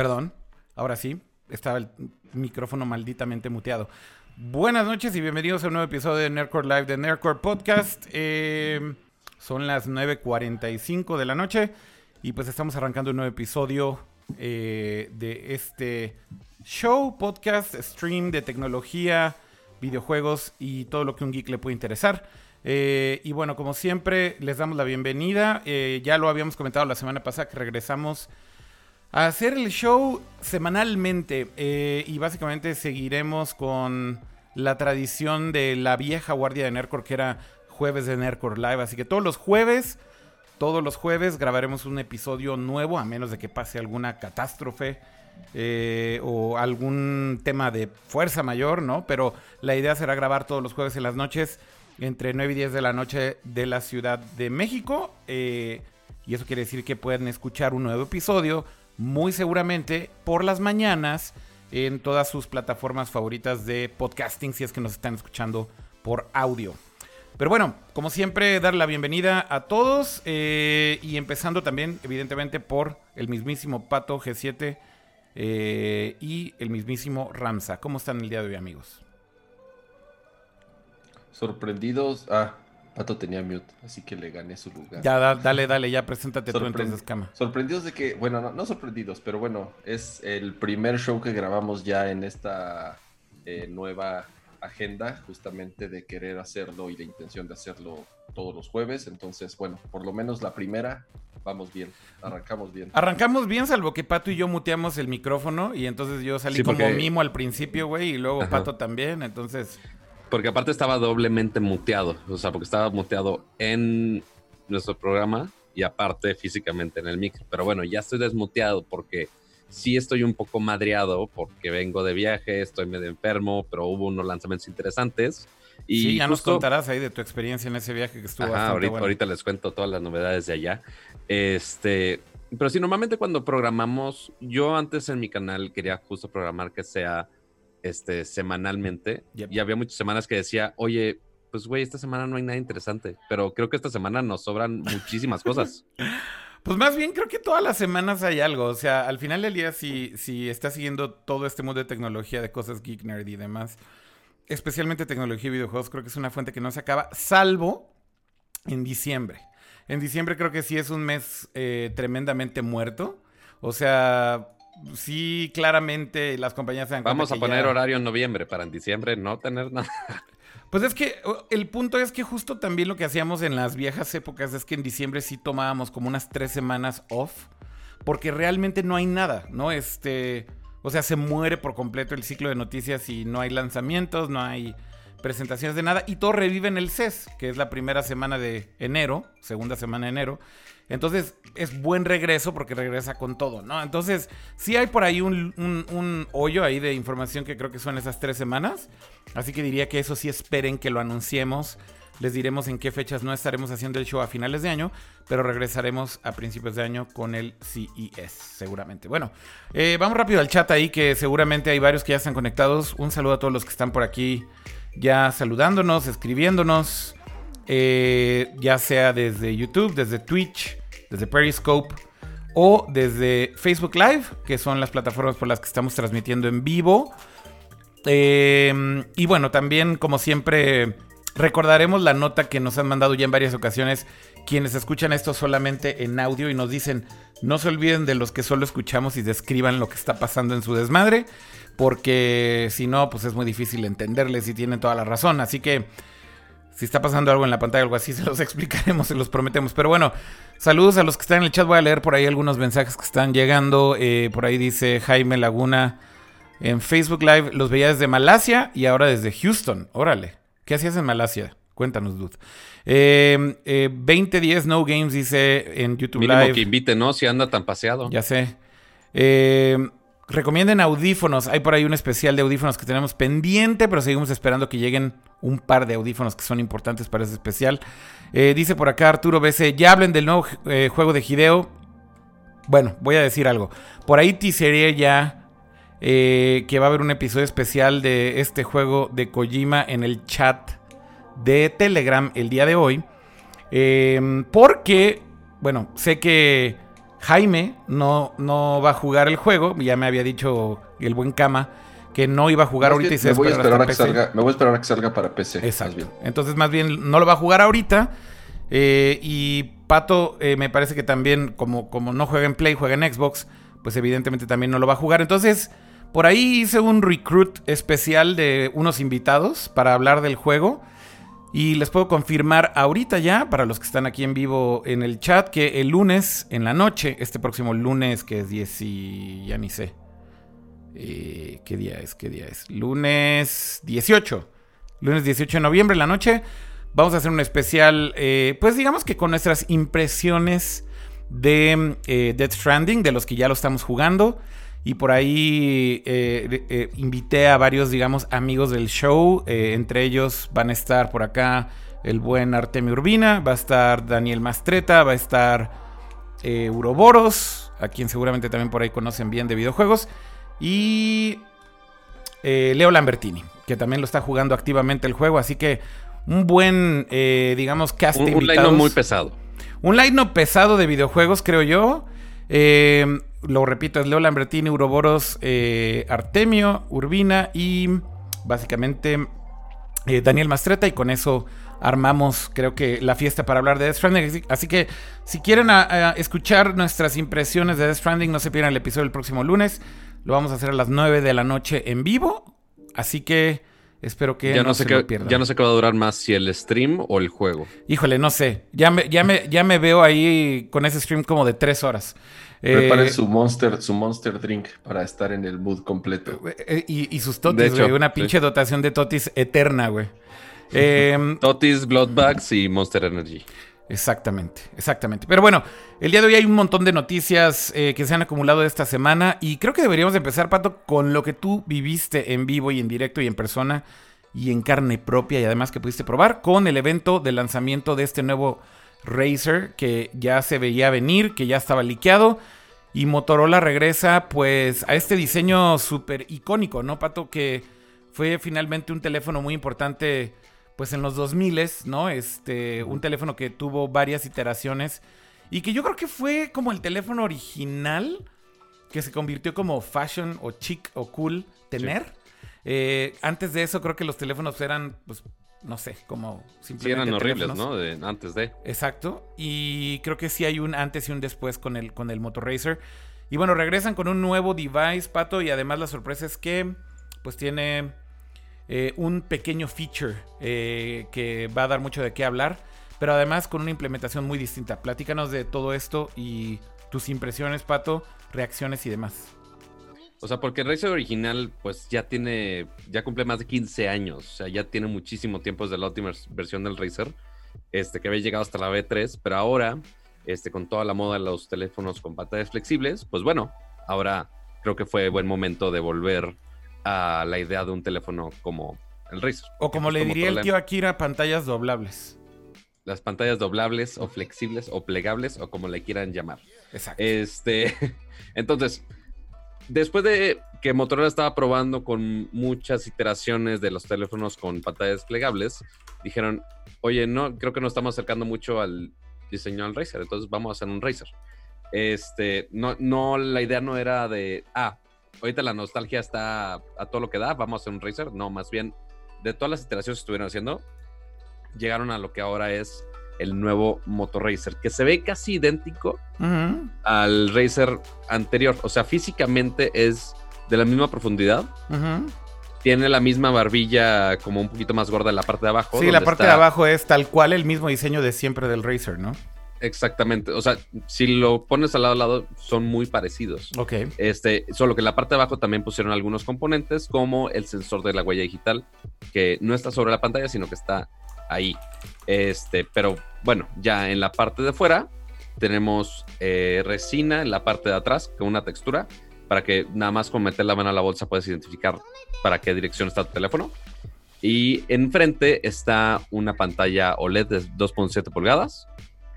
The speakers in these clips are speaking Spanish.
Perdón, ahora sí, estaba el micrófono malditamente muteado. Buenas noches y bienvenidos a un nuevo episodio de Nerdcore Live de Nerdcore Podcast. Eh, son las 9.45 de la noche y pues estamos arrancando un nuevo episodio eh, de este show, podcast, stream de tecnología, videojuegos y todo lo que un geek le puede interesar. Eh, y bueno, como siempre, les damos la bienvenida. Eh, ya lo habíamos comentado la semana pasada que regresamos a hacer el show semanalmente. eh, y básicamente seguiremos con la tradición de la vieja guardia de Nerdcore, que era jueves de Nerdcore Live. Así que todos los jueves, todos los jueves grabaremos un episodio nuevo, a menos de que pase alguna catástrofe. eh, o algún tema de fuerza mayor, ¿no? Pero la idea será grabar todos los jueves en las noches entre 9 y 10 de la noche de la Ciudad de México. eh, y eso quiere decir que pueden escuchar un nuevo episodio muy seguramente por las mañanas en todas sus plataformas favoritas de podcasting si es que nos están escuchando por audio. Pero bueno, como siempre, dar la bienvenida a todos eh, y empezando también, evidentemente, por el mismísimo Pato G7 eh, y el mismísimo Ramsa. ¿Cómo están el día de hoy, amigos? Sorprendidos. Ah, Pato tenía mute, así que le gané su lugar. Ya, da- dale, dale, ya preséntate tú Sorpre- entonces, Cama. Sorprendidos de que, bueno, no, no sorprendidos, pero bueno, es el primer show que grabamos ya en esta eh, nueva agenda, justamente de querer hacerlo y de intención de hacerlo todos los jueves. Entonces, bueno, por lo menos la primera, vamos bien, arrancamos bien. Arrancamos bien, salvo que Pato y yo muteamos el micrófono y entonces yo salí Sí, como mimo al principio, güey, y luego Ajá. Pato también, entonces... Porque aparte estaba doblemente muteado. O sea, porque estaba muteado en nuestro programa y aparte físicamente en el micro. Pero bueno, ya estoy desmuteado porque sí estoy un poco madreado porque vengo de viaje, estoy medio enfermo, pero hubo unos lanzamientos interesantes. Y sí, ya nos contarás ahí de tu experiencia en ese viaje que estuvo Ajá, bastante ahorita, bueno. ahorita les cuento todas las novedades de allá. Este, pero sí, normalmente cuando programamos, yo antes en mi canal quería justo programar que sea este, semanalmente. Yep. Y había muchas semanas que decía, oye, pues güey, esta semana no hay nada interesante. Pero creo que esta semana nos sobran muchísimas cosas. Pues más bien creo que todas las semanas hay algo. O sea, al final del día, si, si estás siguiendo todo este mundo de tecnología, de cosas geek, nerd y demás, especialmente tecnología y videojuegos, creo que es una fuente que no se acaba, salvo en diciembre. En diciembre creo que sí es un mes eh, tremendamente muerto. O sea, sí, claramente las compañías se dan cuenta Vamos a poner ya- horario en noviembre para en diciembre no tener nada. Pues es que el punto es que justo también lo que hacíamos en las viejas épocas es que en diciembre sí tomábamos como unas tres semanas off, porque realmente no hay nada, ¿no? Este, o sea, se muere por completo el ciclo de noticias y no hay lanzamientos, no hay presentaciones de nada y todo revive en el CES, que es la primera semana de enero, segunda semana de enero. Entonces es buen regreso porque regresa con todo, ¿no? Entonces sí hay por ahí un, hoyo ahí de información que creo que son esas tres semanas. Así que diría que eso sí esperen que lo anunciemos. Les diremos en qué fechas no estaremos haciendo el show a finales de año, pero regresaremos a principios de año con el CES, seguramente. Bueno, eh, vamos rápido al chat ahí, que seguramente hay varios que ya están conectados. Un saludo a todos los que están por aquí ya saludándonos, escribiéndonos, eh, ya sea desde YouTube, desde Twitch, desde Periscope o desde Facebook Live, que son las plataformas por las que estamos transmitiendo en vivo. Eh, y bueno, también como siempre recordaremos la nota que nos han mandado ya en varias ocasiones quienes escuchan esto solamente en audio y nos dicen no se olviden de los que solo escuchamos y describan lo que está pasando en su desmadre porque si no pues es muy difícil entenderles y tienen toda la razón así que si está pasando algo en la pantalla o algo así se los explicaremos se los prometemos pero bueno saludos a los que están en el chat voy a leer por ahí algunos mensajes que están llegando Eh, por ahí dice Jaime Laguna en Facebook Live los veía desde Malasia y ahora desde Houston. Órale. ¿Qué hacías en Malasia? Cuéntanos, dude. Eh, eh, 2010 No Games dice en YouTube Mínimo Live. que invite, ¿no? Si anda tan paseado. Ya sé. Eh, recomienden audífonos. Hay por ahí un especial de audífonos que tenemos pendiente, pero seguimos esperando que lleguen un par de audífonos que son importantes para ese especial. Eh, dice por acá Arturo BC, ya hablen del nuevo eh, juego de Hideo. Bueno, voy a decir algo. Por ahí teaseré ya eh, que va a haber un episodio especial de este juego de Kojima en el chat de Telegram el día de hoy. Eh, porque, bueno, sé que Jaime no, no va a jugar el juego. Ya me había dicho el buen Cama que no iba a jugar ahorita y se me voy, a esperar a que PC. salga, me voy a esperar a que salga para PC. Exacto. Entonces, más bien, no lo va a jugar ahorita. Eh, y Pato, eh, me parece que también, como, como no juega en Play, juega en Xbox, pues evidentemente también no lo va a jugar. Entonces, por ahí hice un recruit especial de unos invitados para hablar del juego. Y les puedo confirmar ahorita ya, para los que están aquí en vivo en el chat, que el lunes en la noche, este próximo lunes, que es 10 y ya ni sé. Eh, ¿Qué día es? ¿Qué día es? Lunes 18. Lunes 18 de noviembre la noche. Vamos a hacer un especial, eh, pues digamos que con nuestras impresiones de eh, Death Stranding, de los que ya lo estamos jugando. Y por ahí eh, invité a varios, digamos, amigos del show. Entre ellos van a estar por acá el buen Artemio Urbina, va a estar Daniel Mastreta, va a estar Uroboros, a quien seguramente también por ahí conocen bien de videojuegos. Y eh, Leo Lambertini, que también lo está jugando activamente el juego. Así que un buen, eh, digamos, cast Un, un line muy pesado. Un line pesado de videojuegos, creo yo. Eh, lo repito, es Leo Lambertini, Uroboros, eh, Artemio, Urbina y básicamente Daniel Mastreta. Y con eso armamos, creo que, la fiesta para hablar de Death Stranding. Así, así que si quieren a- a escuchar nuestras impresiones de Death Stranding, no se pierdan el episodio el próximo lunes. Lo vamos a hacer a las 9 de la noche en vivo. Así que espero que Ya no, no, sé se qué, lo pierdan. ya no sé qué va a durar más, si el stream o el juego. Híjole, no sé. Ya me, ya me, ya me veo ahí con ese stream como de tres horas. Eh, Preparen su monster, su monster drink para estar en el mood completo. eh, y, y sus totis, De hecho, güey. Una sí. pinche dotación de totis eterna, güey. Eh, Totis, Bloodbags y Monster Energy. Exactamente, exactamente. Pero bueno, el día de hoy hay un montón de noticias eh, que se han acumulado esta semana y creo que deberíamos empezar, Pato, con lo que tú viviste en vivo y en directo y en persona y en carne propia y además que pudiste probar con el evento de lanzamiento de este nuevo Razer que ya se veía venir, que ya estaba liqueado y Motorola regresa pues a este diseño súper icónico, ¿no, Pato? Que fue finalmente un teléfono muy importante pues en los 2000, ¿no? Este, un teléfono que tuvo varias iteraciones y que yo creo que fue como el teléfono original que se convirtió como fashion o chic o cool tener. Eh, antes de eso creo que los teléfonos eran, pues, no sé, como Sí, simplemente eran horribles, teléfonos. ¿no? De- antes de. Exacto. Y creo que sí hay un antes y un después con el, con el Moto Racer. Y bueno, regresan con un nuevo device, Pato. Y además la sorpresa es que pues tiene eh, un pequeño feature eh, que va a dar mucho de qué hablar. Pero además con una implementación muy distinta. Platícanos de todo esto y tus impresiones, Pato, reacciones y demás. O sea, porque Razer original, pues ya tiene, ya cumple más de 15 años. O sea, ya tiene muchísimo tiempo desde la última versión del Razer, este, que había llegado hasta la V3, pero ahora, este, con toda la moda de los teléfonos con pantallas flexibles, pues bueno, ahora creo que fue buen momento de volver a la idea de un teléfono como el Razer. O como le diría el tío Akira, pantallas doblables. Las pantallas doblables o flexibles o plegables o como le quieran llamar. Exacto. Este, entonces, después de que Motorola estaba probando con muchas iteraciones de los teléfonos con pantallas plegables, dijeron, oye, no, creo que nos estamos acercando mucho al diseño al Razer, entonces vamos a hacer un Razer. Este, no, no, la idea no era de, ah, ahorita la nostalgia está a todo lo que da, vamos a hacer un Razer. No, más bien, de todas las iteraciones que estuvieron haciendo, llegaron a lo que ahora es el nuevo Moto Racer, que se ve casi idéntico al Razer anterior. O sea, físicamente es de la misma profundidad. Tiene la misma barbilla como un poquito más gorda en la parte de abajo. Sí, la parte está- de abajo es tal cual el mismo diseño de siempre del Razer, ¿no? Exactamente. O sea, si lo pones al lado a lado, son muy parecidos. Ok. Este, solo que en la parte de abajo también pusieron algunos componentes, como el sensor de la huella digital, que no está sobre la pantalla, sino que está ahí. Este, pero bueno, ya en la parte de fuera tenemos eh, resina en la parte de atrás con una textura para que nada más con meter la mano a la bolsa puedes identificar para qué dirección está tu teléfono. Y enfrente está una pantalla OLED de 2.7 pulgadas,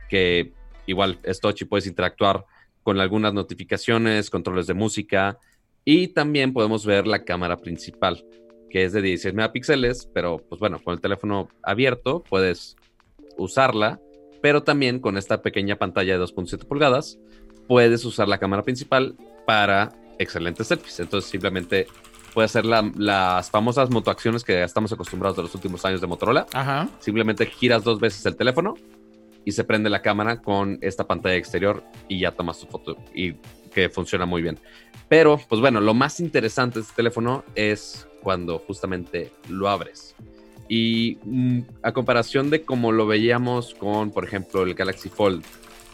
que igual es touch y puedes interactuar con algunas notificaciones, controles de música y también podemos ver la cámara principal, que es de 16 megapíxeles, pero pues bueno, con el teléfono abierto puedes usarla, pero también con esta pequeña pantalla de 2.7 pulgadas puedes usar la cámara principal para excelentes selfies. Entonces simplemente puedes hacer las famosas motoacciones que estamos acostumbrados de los últimos años de Motorola. Ajá. Simplemente giras dos veces el teléfono y se prende la cámara con esta pantalla exterior y ya tomas tu foto y que funciona muy bien. Pero, pues bueno, lo más interesante de este teléfono es cuando justamente lo abres. Y mm, a comparación de como lo veíamos con, por ejemplo, el Galaxy Fold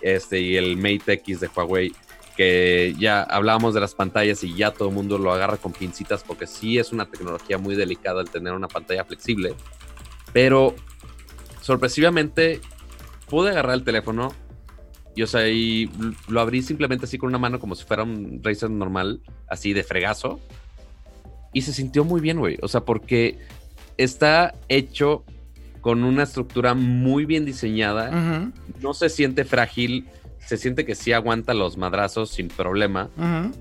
este, y el Mate X de Huawei, que ya hablábamos de las pantallas y ya todo el mundo lo agarra con pincitas porque sí es una tecnología muy delicada el tener una pantalla flexible. Pero sorpresivamente pude agarrar el teléfono y, o sea, y lo abrí simplemente así con una mano como si fuera un Razer normal, así de fregazo. Y se sintió muy bien, güey. O sea, porque está hecho con una estructura muy bien diseñada. No se siente frágil se siente que sí aguanta los madrazos sin problema.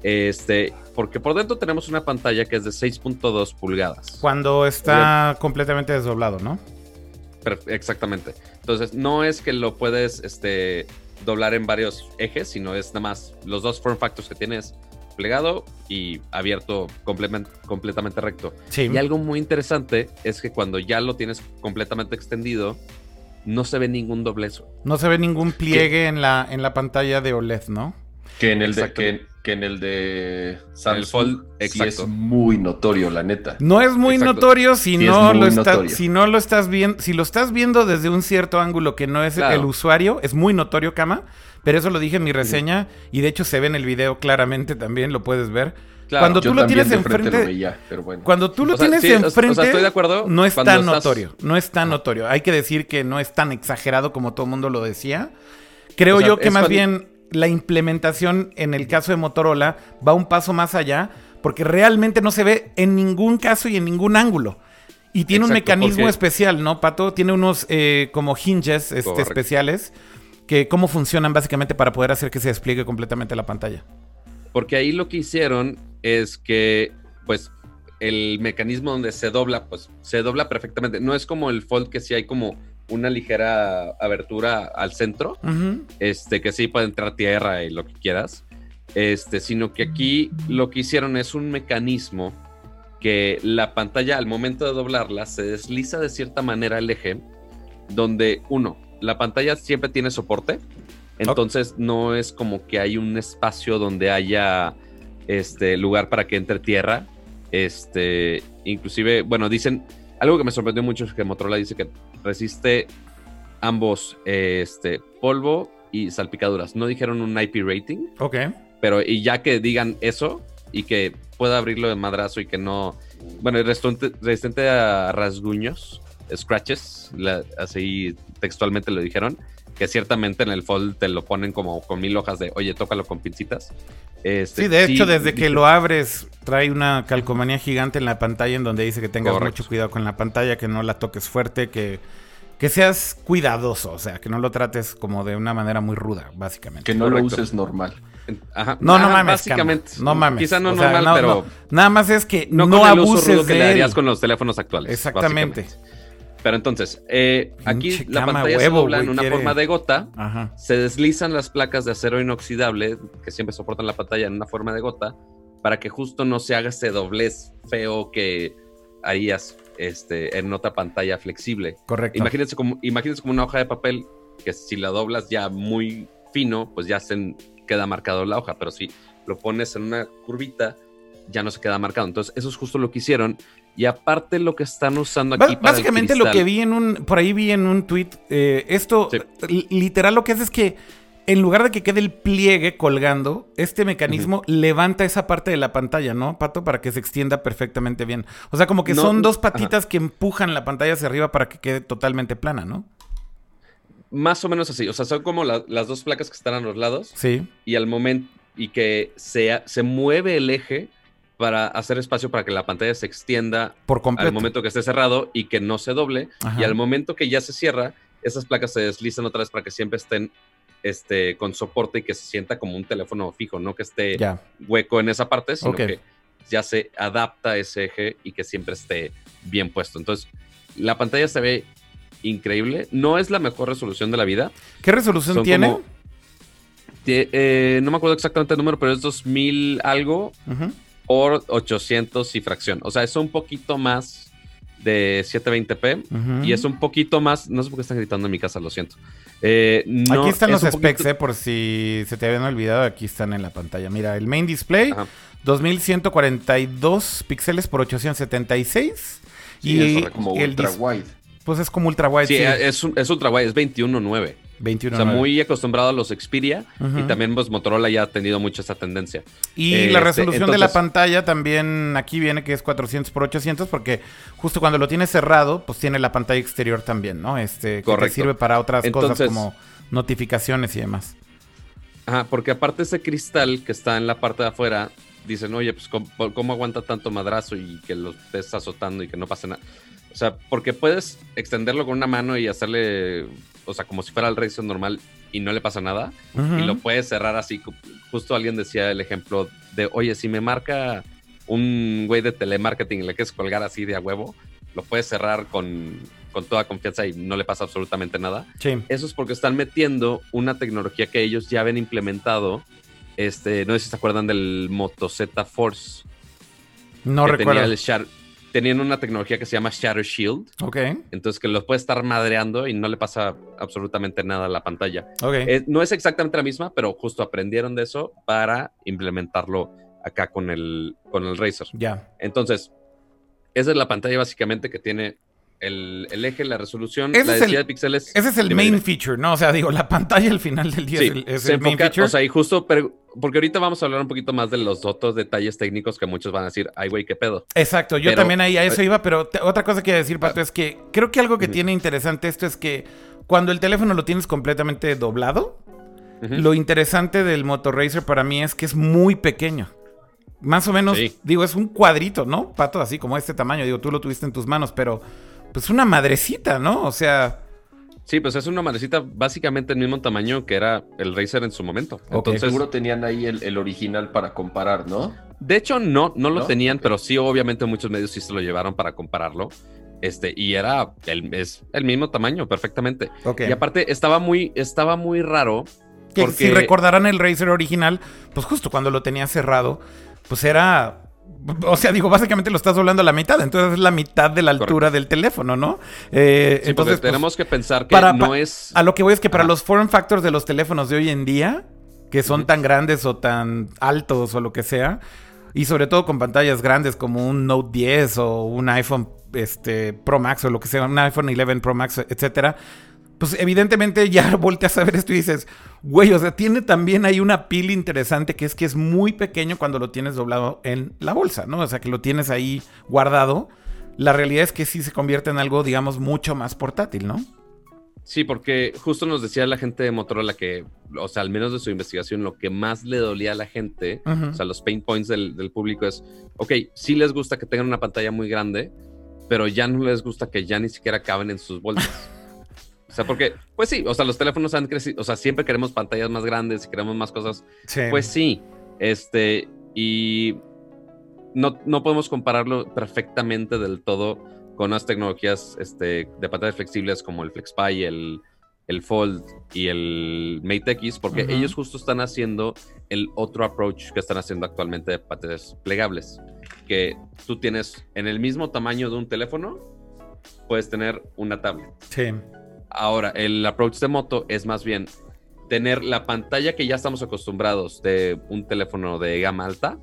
Este, porque por dentro tenemos una pantalla que es de 6.2 pulgadas. Cuando está completamente desdoblado, ¿no? Exactamente. Entonces, no es que lo puedes este, doblar en varios ejes, sino es nada más los dos form factors que tienes plegado y abierto completamente recto. Y algo muy interesante es que cuando ya lo tienes completamente extendido, no se ve ningún doblez. No se ve ningún pliegue en la, en la pantalla de OLED, ¿no? Que en el de, que, en el de Samsung sí es muy notorio, la neta. No es muy notorio si no lo estás, si no lo estás viendo, si lo estás viendo desde un cierto ángulo que no es el usuario, es muy notorio, cama. Pero eso lo dije en mi reseña y de hecho se ve en el video claramente también, lo puedes ver. Cuando tú lo tienes enfrente, cuando tú lo tienes enfrente, estoy de acuerdo no es tan notorio, no es tan notorio. Hay que decir que no es tan exagerado como todo el mundo lo decía. Creo yo que más bien la implementación en el caso de Motorola va un paso más allá, porque realmente no se ve en ningún caso y en ningún ángulo. Y tiene un mecanismo especial, ¿no, Pato? Tiene unos eh, como hinges este, especiales que cómo funcionan básicamente para poder hacer que se despliegue completamente la pantalla. Porque ahí lo que hicieron es que, pues, el mecanismo donde se dobla, pues, se dobla perfectamente. No es como el Fold que sí hay como una ligera abertura al centro, este, que sí puede entrar tierra y lo que quieras, este, sino que aquí lo que hicieron es un mecanismo que la pantalla al momento de doblarla se desliza de cierta manera el eje, donde uno, la pantalla siempre tiene soporte, entonces no es como que hay un espacio donde haya este lugar para que entre tierra. Este, inclusive, bueno, dicen algo que me sorprendió mucho es que Motorola dice que resiste ambos este polvo y salpicaduras. No dijeron un IP rating. Ok. Pero y ya que digan eso y que pueda abrirlo de madrazo y que no, bueno, resistente, resistente a rasguños, scratches, así textualmente lo dijeron que ciertamente en el fold te lo ponen como con mil hojas de, oye, tócalo con pincitas. Este, sí, de hecho, desde que lo abres, trae una calcomanía gigante en la pantalla en donde dice que tengas mucho cuidado con la pantalla, que no la toques fuerte, que, que seas cuidadoso, o sea, que no lo trates como de una manera muy ruda, básicamente. Que no lo uses normal. Ajá. No, no mames. Básicamente. No mames. Quizá no normal, pero. nada más es que no, abuses de que le darías con los teléfonos actuales. Exactamente. Pero entonces, eh, aquí la pantalla se dobla en una forma de gota, se deslizan las placas de acero inoxidable que siempre soportan la pantalla en una forma de gota para que justo no se haga ese doblez feo que harías este, en otra pantalla flexible. Correcto. Imagínense como, imagínense como una hoja de papel que si la doblas ya muy fino, pues ya se queda marcado la hoja, pero si lo pones en una curvita, ya no se queda marcado. Entonces, eso es justo lo que hicieron y aparte lo que están usando aquí para Básicamente lo que vi en un, por ahí vi en un tweet, eh, esto literal lo que hace es que en lugar de que quede el pliegue colgando, este mecanismo levanta esa parte de la pantalla, ¿no, Pato? Para que se extienda perfectamente bien. O sea, como que son dos patitas que empujan la pantalla hacia arriba para que quede totalmente plana, ¿no? Más o menos así. O sea, son como las dos placas que están a los lados. Sí. Y al momento, y que se, se mueve el eje para hacer espacio para que la pantalla se extienda Por al momento que esté cerrado y que no se doble. Y al momento que ya se cierra, esas placas se deslizan otra vez para que siempre estén este, con soporte y que se sienta como un teléfono fijo, no que esté hueco en esa parte, sino que ya se adapta ese eje y que siempre esté bien puesto. Entonces, la pantalla se ve increíble. No es la mejor resolución de la vida. ¿Qué resolución tiene? eh, no me acuerdo exactamente el número, pero es 2000 algo Ujú. Por 800 y fracción. O sea, es un poquito más de 720p Ujú. y es un poquito más. No sé por qué están gritando en mi casa, lo siento. Eh, no, aquí están es los specs, poquito- eh, por si se te habían olvidado, aquí están en la pantalla. Mira, el main display, Ajá. 2142 píxeles por 876. Sí, y es como el ultra dis- wide. pues es como ultra wide. Sí, sí, es, un- es ultra wide, es 21.9. 21. O sea, muy acostumbrado a los Xperia y también pues Motorola ya ha tenido mucho esa tendencia. Y Este, la resolución de la pantalla también aquí viene que es 400 por 800 porque justo cuando lo tienes cerrado, pues tiene la pantalla exterior también, ¿no? Este, que te Correcto. sirve para otras cosas como notificaciones y demás. Ajá, porque aparte ese cristal que está en la parte de afuera, dicen, oye, pues ¿cómo, cómo aguanta tanto madrazo y que lo estés azotando y que no pase nada? O sea, porque puedes extenderlo con una mano y hacerle, o sea, como si fuera el Razor normal y no le pasa nada. Y lo puedes cerrar así. Justo alguien decía el ejemplo de, oye, si me marca un güey de telemarketing y le quieres colgar así de a huevo, lo puedes cerrar con, con toda confianza y no le pasa absolutamente nada. Sí. Eso es porque están metiendo una tecnología que ellos ya habían implementado. Este, no sé si se acuerdan del Moto Z Force. No que recuerdo. tenía el shar- tenían una tecnología que se llama Shadow Shield. Ok, Entonces que los puede estar madreando y no le pasa absolutamente nada a la pantalla. ok. Eh, no es exactamente la misma, pero justo aprendieron de eso para implementarlo acá con el, con el Razer. ya. Entonces, esa es la pantalla básicamente que tiene el, el eje, la resolución, Ese la el- densidad de píxeles. Ese es el main feature, ¿no? O sea, digo, la pantalla al final del día Sí, es el, es se el main feature. o sea, y justo, pero- porque ahorita vamos a hablar un poquito más de los otros detalles técnicos que muchos van a decir, ay, güey, qué pedo. Exacto, yo Pero- también ahí a eso iba, pero te- otra cosa que iba a decir, Pato, es que creo que algo que tiene interesante esto es que cuando el teléfono lo tienes completamente doblado, lo interesante del Moto Racer para mí es que es muy pequeño. Más o menos, Sí. digo, es un cuadrito, ¿no? Pato, así como este tamaño, digo, tú lo tuviste en tus manos, pero pues una madrecita, ¿no? O sea, Sí, pues es una madrecita básicamente el mismo tamaño que era el Razer en su momento. Entonces, Seguro tenían ahí el, el original para comparar, ¿no? de hecho, no, no lo ¿No? tenían, pero sí, obviamente muchos medios sí se lo llevaron para compararlo. Este, y era el, es el mismo tamaño, perfectamente. ok. Y aparte, estaba muy, estaba muy raro. Que porque- si recordarán el Razer original, pues justo cuando lo tenía cerrado, pues era. O sea, digo, básicamente lo estás doblando a la mitad, entonces es la mitad de la altura Correcto. del teléfono, ¿no? Eh, Sí, entonces, pues, tenemos que pensar que para- no es. a lo que voy es que para los form factors de los teléfonos de hoy en día, que son tan grandes o tan altos o lo que sea, y sobre todo con pantallas grandes como un Note 10 o un iPhone este, Pro Max o lo que sea, un iPhone 11 Pro Max, etcétera, pues evidentemente ya volteas a ver esto y dices, güey, o sea, tiene también ahí una pila interesante que es que es muy pequeño cuando lo tienes doblado en la bolsa, ¿no? O sea, que lo tienes ahí guardado. La realidad es que sí se convierte en algo, digamos, mucho más portátil, ¿no? Sí, porque justo nos decía la gente de Motorola que, o sea, al menos de su investigación, lo que más le dolía a la gente, o sea, los pain points del, del público es, ok, sí les gusta que tengan una pantalla muy grande, pero ya no les gusta que ya ni siquiera caben en sus bolsas. O sea, porque, pues sí, o sea, los teléfonos han crecido, o sea, siempre queremos pantallas más grandes y queremos más cosas. Sí. Pues sí, este, y no, no podemos compararlo perfectamente del todo con las tecnologías este, de pantallas flexibles como el FlexPy, el, el Fold y el Mate X, porque ellos justo están haciendo el otro approach que están haciendo actualmente de pantallas plegables, que tú tienes en el mismo tamaño de un teléfono, puedes tener una tablet. Sí. Ahora, el approach de moto es más bien tener la pantalla que ya estamos acostumbrados de un teléfono de gama alta,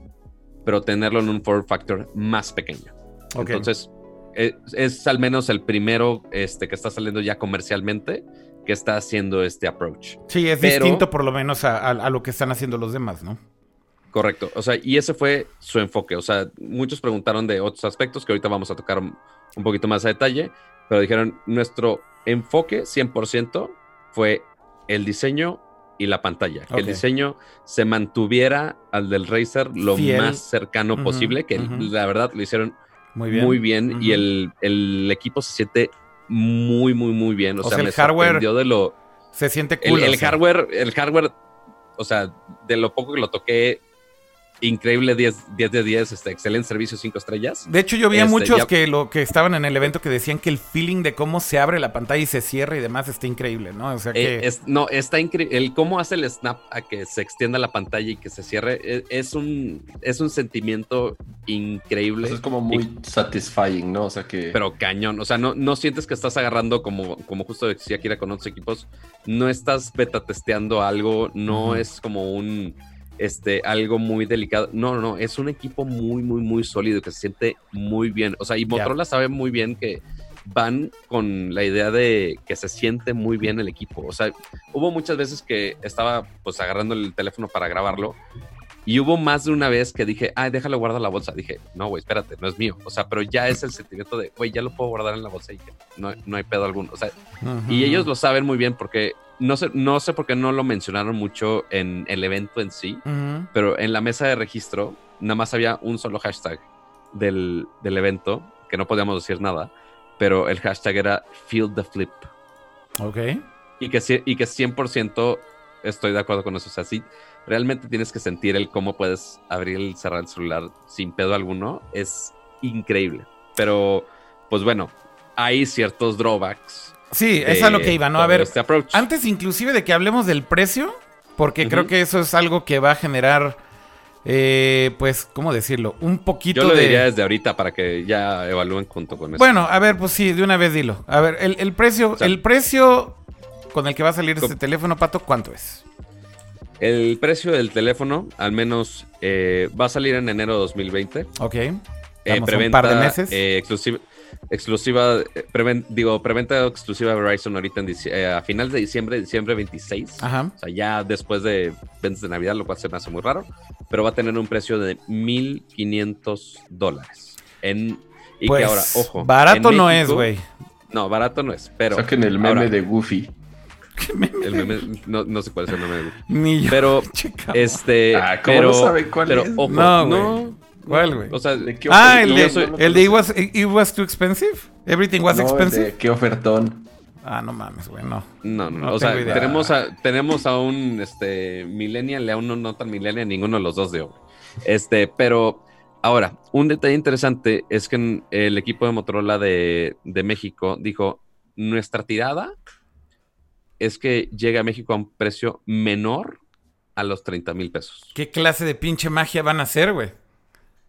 pero tenerlo en un form factor más pequeño. Entonces, es, es al menos el primero este, que está saliendo ya comercialmente que está haciendo este approach. Sí, es Pero- distinto por lo menos a, a- a lo que están haciendo los demás, ¿no? Correcto. O sea, y ese fue su enfoque. O sea, muchos preguntaron de otros aspectos que ahorita vamos a tocar un, un poquito más a detalle, pero dijeron, nuestro enfoque 100% fue el diseño y la pantalla. Que el diseño se mantuviera al del Razer lo Fiel. más cercano posible, que la verdad lo hicieron Muy bien. muy bien y el, el equipo se siente muy, muy, muy bien. O, O sea, el me hardware de lo... Se siente El, cool. el sea. hardware, el hardware, o sea, de lo poco que lo toqué, increíble 10, 10 de 10, este, excelente servicio, 5 estrellas. De hecho, yo vi a Este, muchos ya- que lo que estaban en el evento que decían que el feeling de cómo se abre la pantalla y se cierra y demás está increíble, ¿no? O sea que. Eh, es- no, está increíble. El cómo hace el snap a que se extienda la pantalla y que se cierre e- es, un, es un sentimiento increíble. Pues es como muy satisfying, ¿no? O sea que. Pero cañón, o sea, no, no sientes que estás agarrando como, como justo decía Kira con otros equipos, no estás beta testeando algo, no es como un este algo muy delicado. No, no, no, es un equipo muy, muy, muy sólido que se siente muy bien. O sea, y Motorola sabe muy bien que van con la idea de que se siente muy bien el equipo. O sea, hubo muchas veces que estaba pues agarrando el teléfono para grabarlo y hubo más de una vez que dije, ay, déjalo guardar la bolsa. Dije, no, güey, espérate, no es mío. O sea, pero ya es el sentimiento de, güey, ya lo puedo guardar en la bolsa y que no, no hay pedo alguno. O sea, y ellos lo saben muy bien porque no sé, no sé por qué no lo mencionaron mucho en el evento en sí, pero en la mesa de registro nada más había un solo hashtag del, del evento, que no podíamos decir nada, pero el hashtag era Feel the Flip. Ok. Y que, sí- y que 100% estoy de acuerdo con eso. O sea, sí, realmente tienes que sentir el cómo puedes abrir y cerrar el celular sin pedo alguno. Es increíble. Pero, pues bueno, hay ciertos drawbacks. Sí, es a lo que iba, ¿no? A ver, Este antes inclusive de que hablemos del precio, porque creo que eso es algo que va a generar, eh, pues, ¿cómo decirlo? Un poquito Yo lo de... diría desde ahorita para que ya evalúen junto con eso. Bueno, a ver, pues sí, de una vez dilo. A ver, el, el precio, O sea- el precio con el que va a salir este teléfono, Pato, ¿cuánto es? El precio del teléfono, al menos, eh, va a salir en enero de 2020. Ok. Eh, Damos un par de meses. eh, exclusiva, exclusiva eh, preven- digo, preventa exclusiva de Verizon ahorita en eh, a final de diciembre, diciembre 26. Ajá. O sea, ya después de ventas de Navidad, lo cual se me hace muy raro. Pero va a tener un precio de 1.500 dólares. En, y pues, que ahora, ojo. barato no es, güey. No, barato no es, pero... Saquen el meme ahora, de Goofy. El meme, no, no sé cuál es el meme de Google. Ni yo. Pero, este... Ah, ¿cómo pero, no sabe cuál pero, es? ojo, No, no, güey. ¿Cuál, güey? O sea, ¿De qué Ah, ofertón? el de, soy- el de it was, it was too expensive. Everything was No, el expensive. de ¿Qué ofertón? Ah, no mames, güey, no. No, no, No o sea, idea. tenemos a, tenemos a un este, millennial a uno no tan millennial, ninguno de los dos de hoy. Este, pero ahora, un detalle interesante es que el equipo de Motorola de, de México dijo, nuestra tirada es que llegue a México a un precio menor a los 30 mil pesos. ¿Qué clase de pinche magia van a hacer, güey?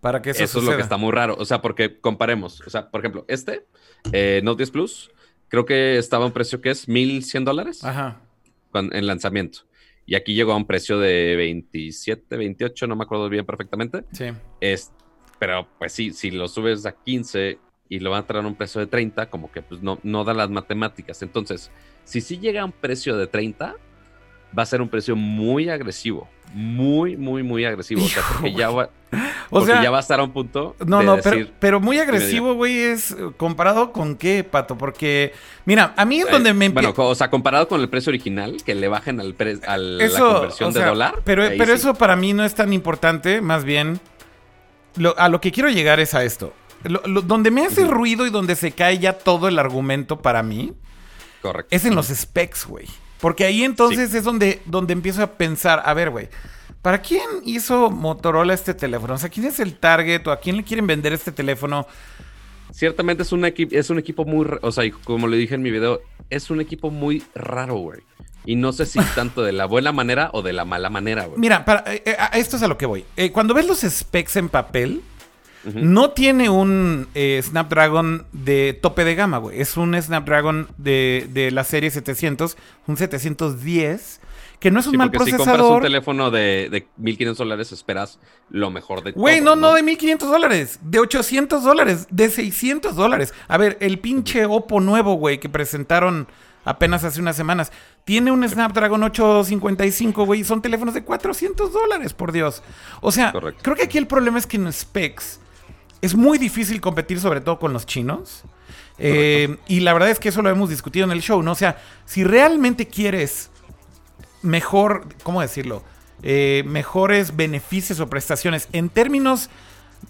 Para que eso, Eso, es lo que está muy raro. O sea, porque comparemos. O sea, por ejemplo, este, eh, Note 10 Plus, creo que estaba a un precio que es 1100 dólares. En lanzamiento. Y aquí llegó a un precio de 27, 28, no me acuerdo bien perfectamente. Sí. Es, pero pues sí, si lo subes a 15 y lo van a traer a un precio de 30, como que pues no, no da las matemáticas. Entonces, si sí llega a un precio de 30, va a ser un precio muy agresivo. Muy, muy, muy agresivo. O sea, porque, ya va, O porque sea, ya va a estar a un punto no, de no, decir, pero, pero muy agresivo, güey, es eh, comparado con qué, Pato, porque, mira, a mí es donde eh, me Bueno, o sea, comparado con el precio original, que le bajen al pre- a la conversión o sea, de dólar. Pero, pero sí. eso para mí no es tan importante, más bien, lo- a lo que quiero llegar es a esto. Lo- lo- donde me hace ruido y donde se cae ya todo el argumento para mí Correcto. es en los specs, güey. Porque ahí entonces es donde, donde empiezo a pensar, a ver, güey, ¿para quién hizo Motorola este teléfono? O sea, ¿quién es el target o a quién le quieren vender este teléfono? Ciertamente es un, es un equipo muy, o sea, como le dije en mi video, es un equipo muy raro, güey. Y no sé si tanto de la buena manera o de la mala manera, güey. Mira, para, eh, eh, a esto es a lo que voy. Eh, cuando ves los specs en papel, No tiene un eh, Snapdragon de tope de gama, güey. Es un Snapdragon de, de la serie 700, un 710, que no es un Sí, mal porque si compras un procesador. teléfono de, de 1500 dólares, esperas lo mejor de Güey, todo, no, no, de 1500 dólares, de 800 dólares, de 600 dólares. A ver, el pinche Oppo nuevo, güey, que presentaron apenas hace unas semanas, tiene un Snapdragon 855, güey, y son teléfonos de 400 dólares, por Dios. O sea, Correcto. creo que aquí el problema es que en specs es muy difícil competir, sobre todo con los chinos. Eh, y la verdad es que eso lo hemos discutido en el show, ¿no? O sea, si realmente quieres mejor, ¿cómo decirlo? Eh, mejores beneficios o prestaciones en términos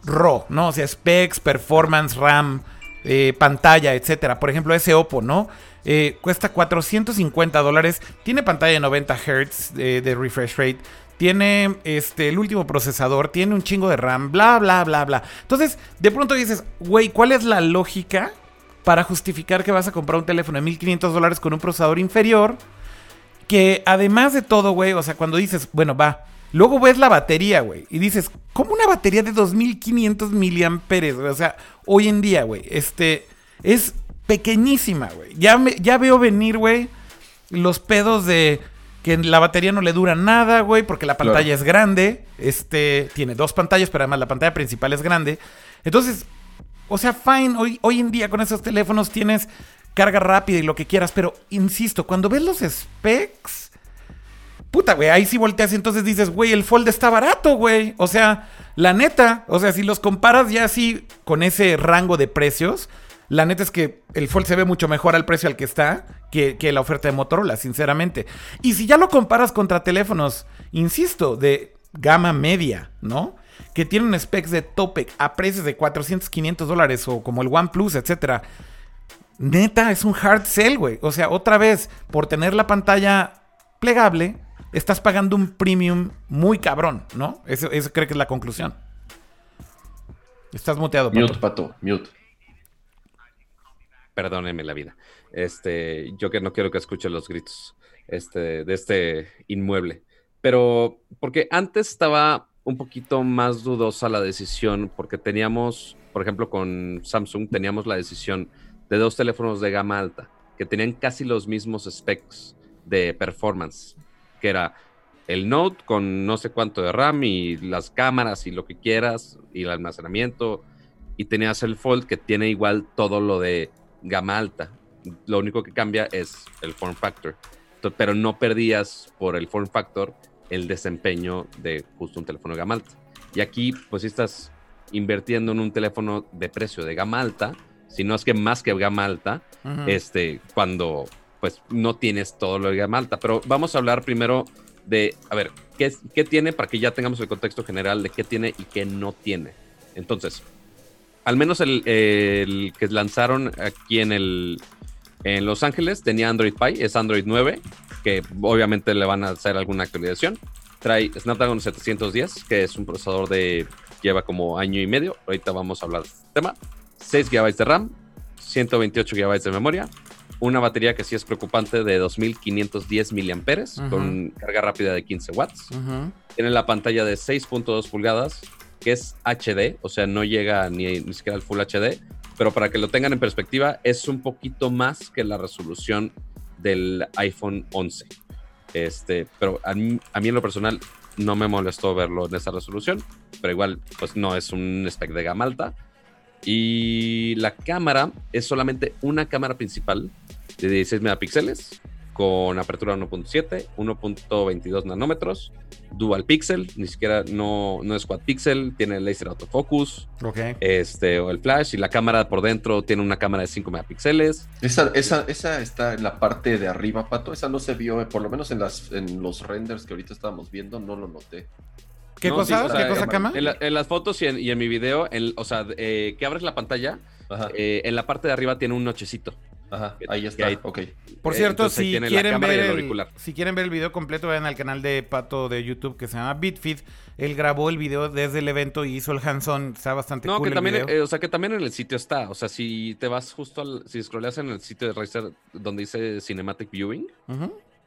RAW, ¿no? O sea, specs, performance, RAM, eh, pantalla, etcétera. Por ejemplo, ese Oppo, ¿no? Eh, cuesta 450 dólares. Tiene pantalla de 90 Hz de, de refresh rate. Tiene este, el último procesador, tiene un chingo de RAM, bla, bla, bla, bla. Entonces, de pronto dices, güey, ¿cuál es la lógica para justificar que vas a comprar un teléfono de 1500 dólares con un procesador inferior? Que además de todo, güey, o sea, cuando dices, bueno, va, luego ves la batería, güey, y dices, ¿cómo una batería de 2500 miliamperes? O sea, hoy en día, güey, este, es pequeñísima, güey. Ya, ya veo venir, güey, los pedos de que la batería no le dura nada, güey, porque la pantalla es grande. Este, tiene dos pantallas, pero además la pantalla principal es grande. Entonces, o sea, fine, hoy, hoy en día con esos teléfonos tienes carga rápida y lo que quieras, pero insisto, cuando ves los specs, puta, güey, ahí sí volteas y entonces dices, güey, el Fold está barato, güey. O sea, la neta, o sea, si los comparas ya así con ese rango de precios, la neta es que el Fold se ve mucho mejor al precio al que está que, la oferta de Motorola, sinceramente. Y si ya lo comparas contra teléfonos, insisto, de gama media, ¿no? Que tienen specs de tope a precios de 400, 500 dólares o como el OnePlus, etcétera. Neta, es un hard sell, güey. O sea, otra vez, por tener la pantalla plegable, estás pagando un premium muy cabrón, ¿no? Eso, eso creo que es la conclusión. Estás muteado, Pato. Mute, Pato, mute perdóneme la vida. Este, yo que no quiero que escuche los gritos este, de este inmueble. Pero porque antes estaba un poquito más dudosa la decisión, porque teníamos, por ejemplo, con Samsung teníamos la decisión de dos teléfonos de gama alta que tenían casi los mismos specs de performance, que era el Note con no sé cuánto de RAM y las cámaras y lo que quieras y el almacenamiento y tenías el Fold que tiene igual todo lo de gama alta. Lo único que cambia es el form factor. Pero no perdías por el form factor el desempeño de justo un teléfono de gama alta. Y aquí, pues si estás invirtiendo en un teléfono de precio de gama alta, si no es que más que gama alta, este, cuando pues no tienes todo lo de gama alta. Pero vamos a hablar primero de, a ver, ¿qué, qué tiene para que ya tengamos el contexto general de qué tiene y qué no tiene? Entonces, al menos el, que lanzaron aquí en, el, en Los Ángeles tenía Android Pie, es Android 9, que obviamente le van a hacer alguna actualización. Trae Snapdragon 710, que es un procesador de lleva como año y medio. Ahorita vamos a hablar del tema. 6 GB de RAM, 128 GB de memoria, una batería que sí es preocupante de 2510 mAh con carga rápida de 15 watts. Tiene la pantalla de 6.2 pulgadas que es HD, o sea, no llega ni, ni siquiera al Full HD, pero para que lo tengan en perspectiva, es un poquito más que la resolución del iPhone 11. Este, pero a mí, en lo personal no me molestó verlo en esa resolución, pero igual, pues no es un spec de gama alta. Y la cámara es solamente una cámara principal de 16 megapíxeles con apertura 1.7, 1.22 nanómetros, dual pixel, ni siquiera no, no es quad pixel, tiene laser autofocus, okay. este, o el flash, y la cámara por dentro tiene una cámara de 5 megapíxeles. Esa, esa, esa está en la parte de arriba, Pato, esa no se vio, por lo menos en, las, en los renders que ahorita estábamos viendo, no lo noté. ¿Qué cosa? ¿Qué cosa, cama? En, las fotos y en, mi video, o sea, eh, que abres la pantalla, eh, en la parte de arriba tiene un nochecito. Ajá, ahí está, ok. Por cierto, si quieren, ver el, si quieren ver el video completo, vayan al canal de Pato de YouTube que se llama Bitfeed. Él grabó el video desde el evento y hizo el hands-on. Está bastante no, que también, eh, o sea, que también en el sitio está. O sea, si te vas justo al, si scrolleas en el sitio de Razer donde dice Cinematic Viewing,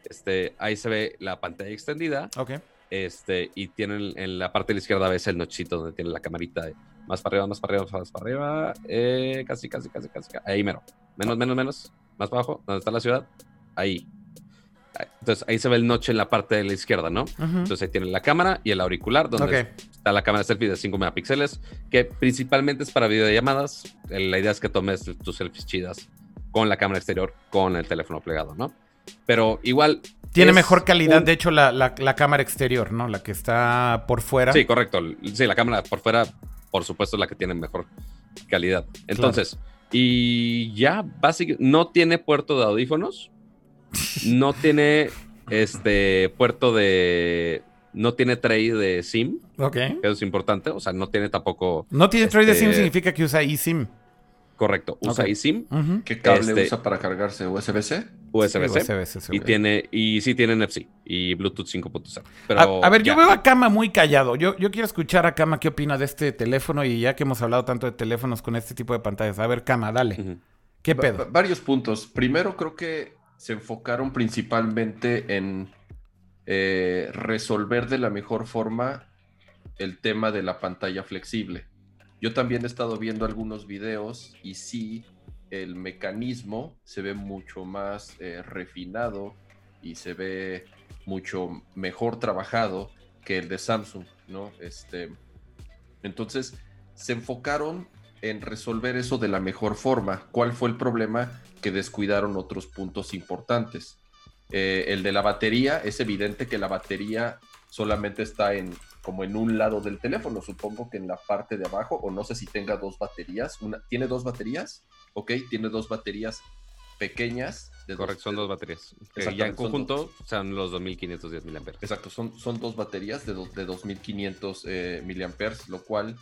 este, ahí se ve la pantalla extendida. Ok. Este, y tienen en la parte de la izquierda ves el nochito donde tiene la camarita. Más para arriba, más para arriba, más para arriba. Eh, casi, casi, casi, casi. Ahí mero. Menos, menos, menos. Más para abajo, donde está la ciudad. Ahí. Entonces ahí se ve el noche en la parte de la izquierda, ¿no? Entonces ahí tiene la cámara y el auricular, donde está la cámara selfie de 5 megapíxeles, que principalmente es para videollamadas. La idea es que tomes tus selfies chidas con la cámara exterior, con el teléfono plegado, ¿no? Pero igual tiene mejor calidad, de hecho, la, cámara exterior, ¿no? La que está por fuera. Sí, correcto. Sí, la cámara por fuera, por supuesto, es la que tiene mejor calidad. Entonces, y ya, básicamente, no tiene puerto de audífonos. no tiene este puerto de. No tiene tray de SIM. Ok. Eso es importante. O sea, no tiene tampoco. No tiene tray de SIM este, significa que usa eSIM. Correcto, usa eSIM. ¿Qué cable este usa para cargarse? ¿USB-C? USB-C. y, tiene, y sí tiene NFC y Bluetooth 5.0. Pero a, ver, yo veo a Kama muy callado. Yo, yo quiero escuchar a Kama qué opina de este teléfono y ya que hemos hablado tanto de teléfonos con este tipo de pantallas. A ver, Kama, dale. ¿Qué pedo? varios puntos. Primero, creo que se enfocaron principalmente en eh, resolver de la mejor forma el tema de la pantalla flexible. Yo también he estado viendo algunos videos y sí el mecanismo se ve mucho más eh, refinado y se ve mucho mejor trabajado que el de Samsung, ¿no? Este, entonces, se enfocaron en resolver eso de la mejor forma. ¿Cuál fue el problema? Que descuidaron otros puntos importantes. Eh, el de la batería, es evidente que la batería solamente está en como en un lado del teléfono, supongo que en la parte de abajo, o no sé si tenga dos baterías. Una, ¿Tiene dos baterías? ok, tiene dos baterías pequeñas. De Correcto, son dos baterías. Que ya en conjunto son, los 2510 mAh. Exacto, son, son dos baterías de, de 2500 eh, mAh, lo cual,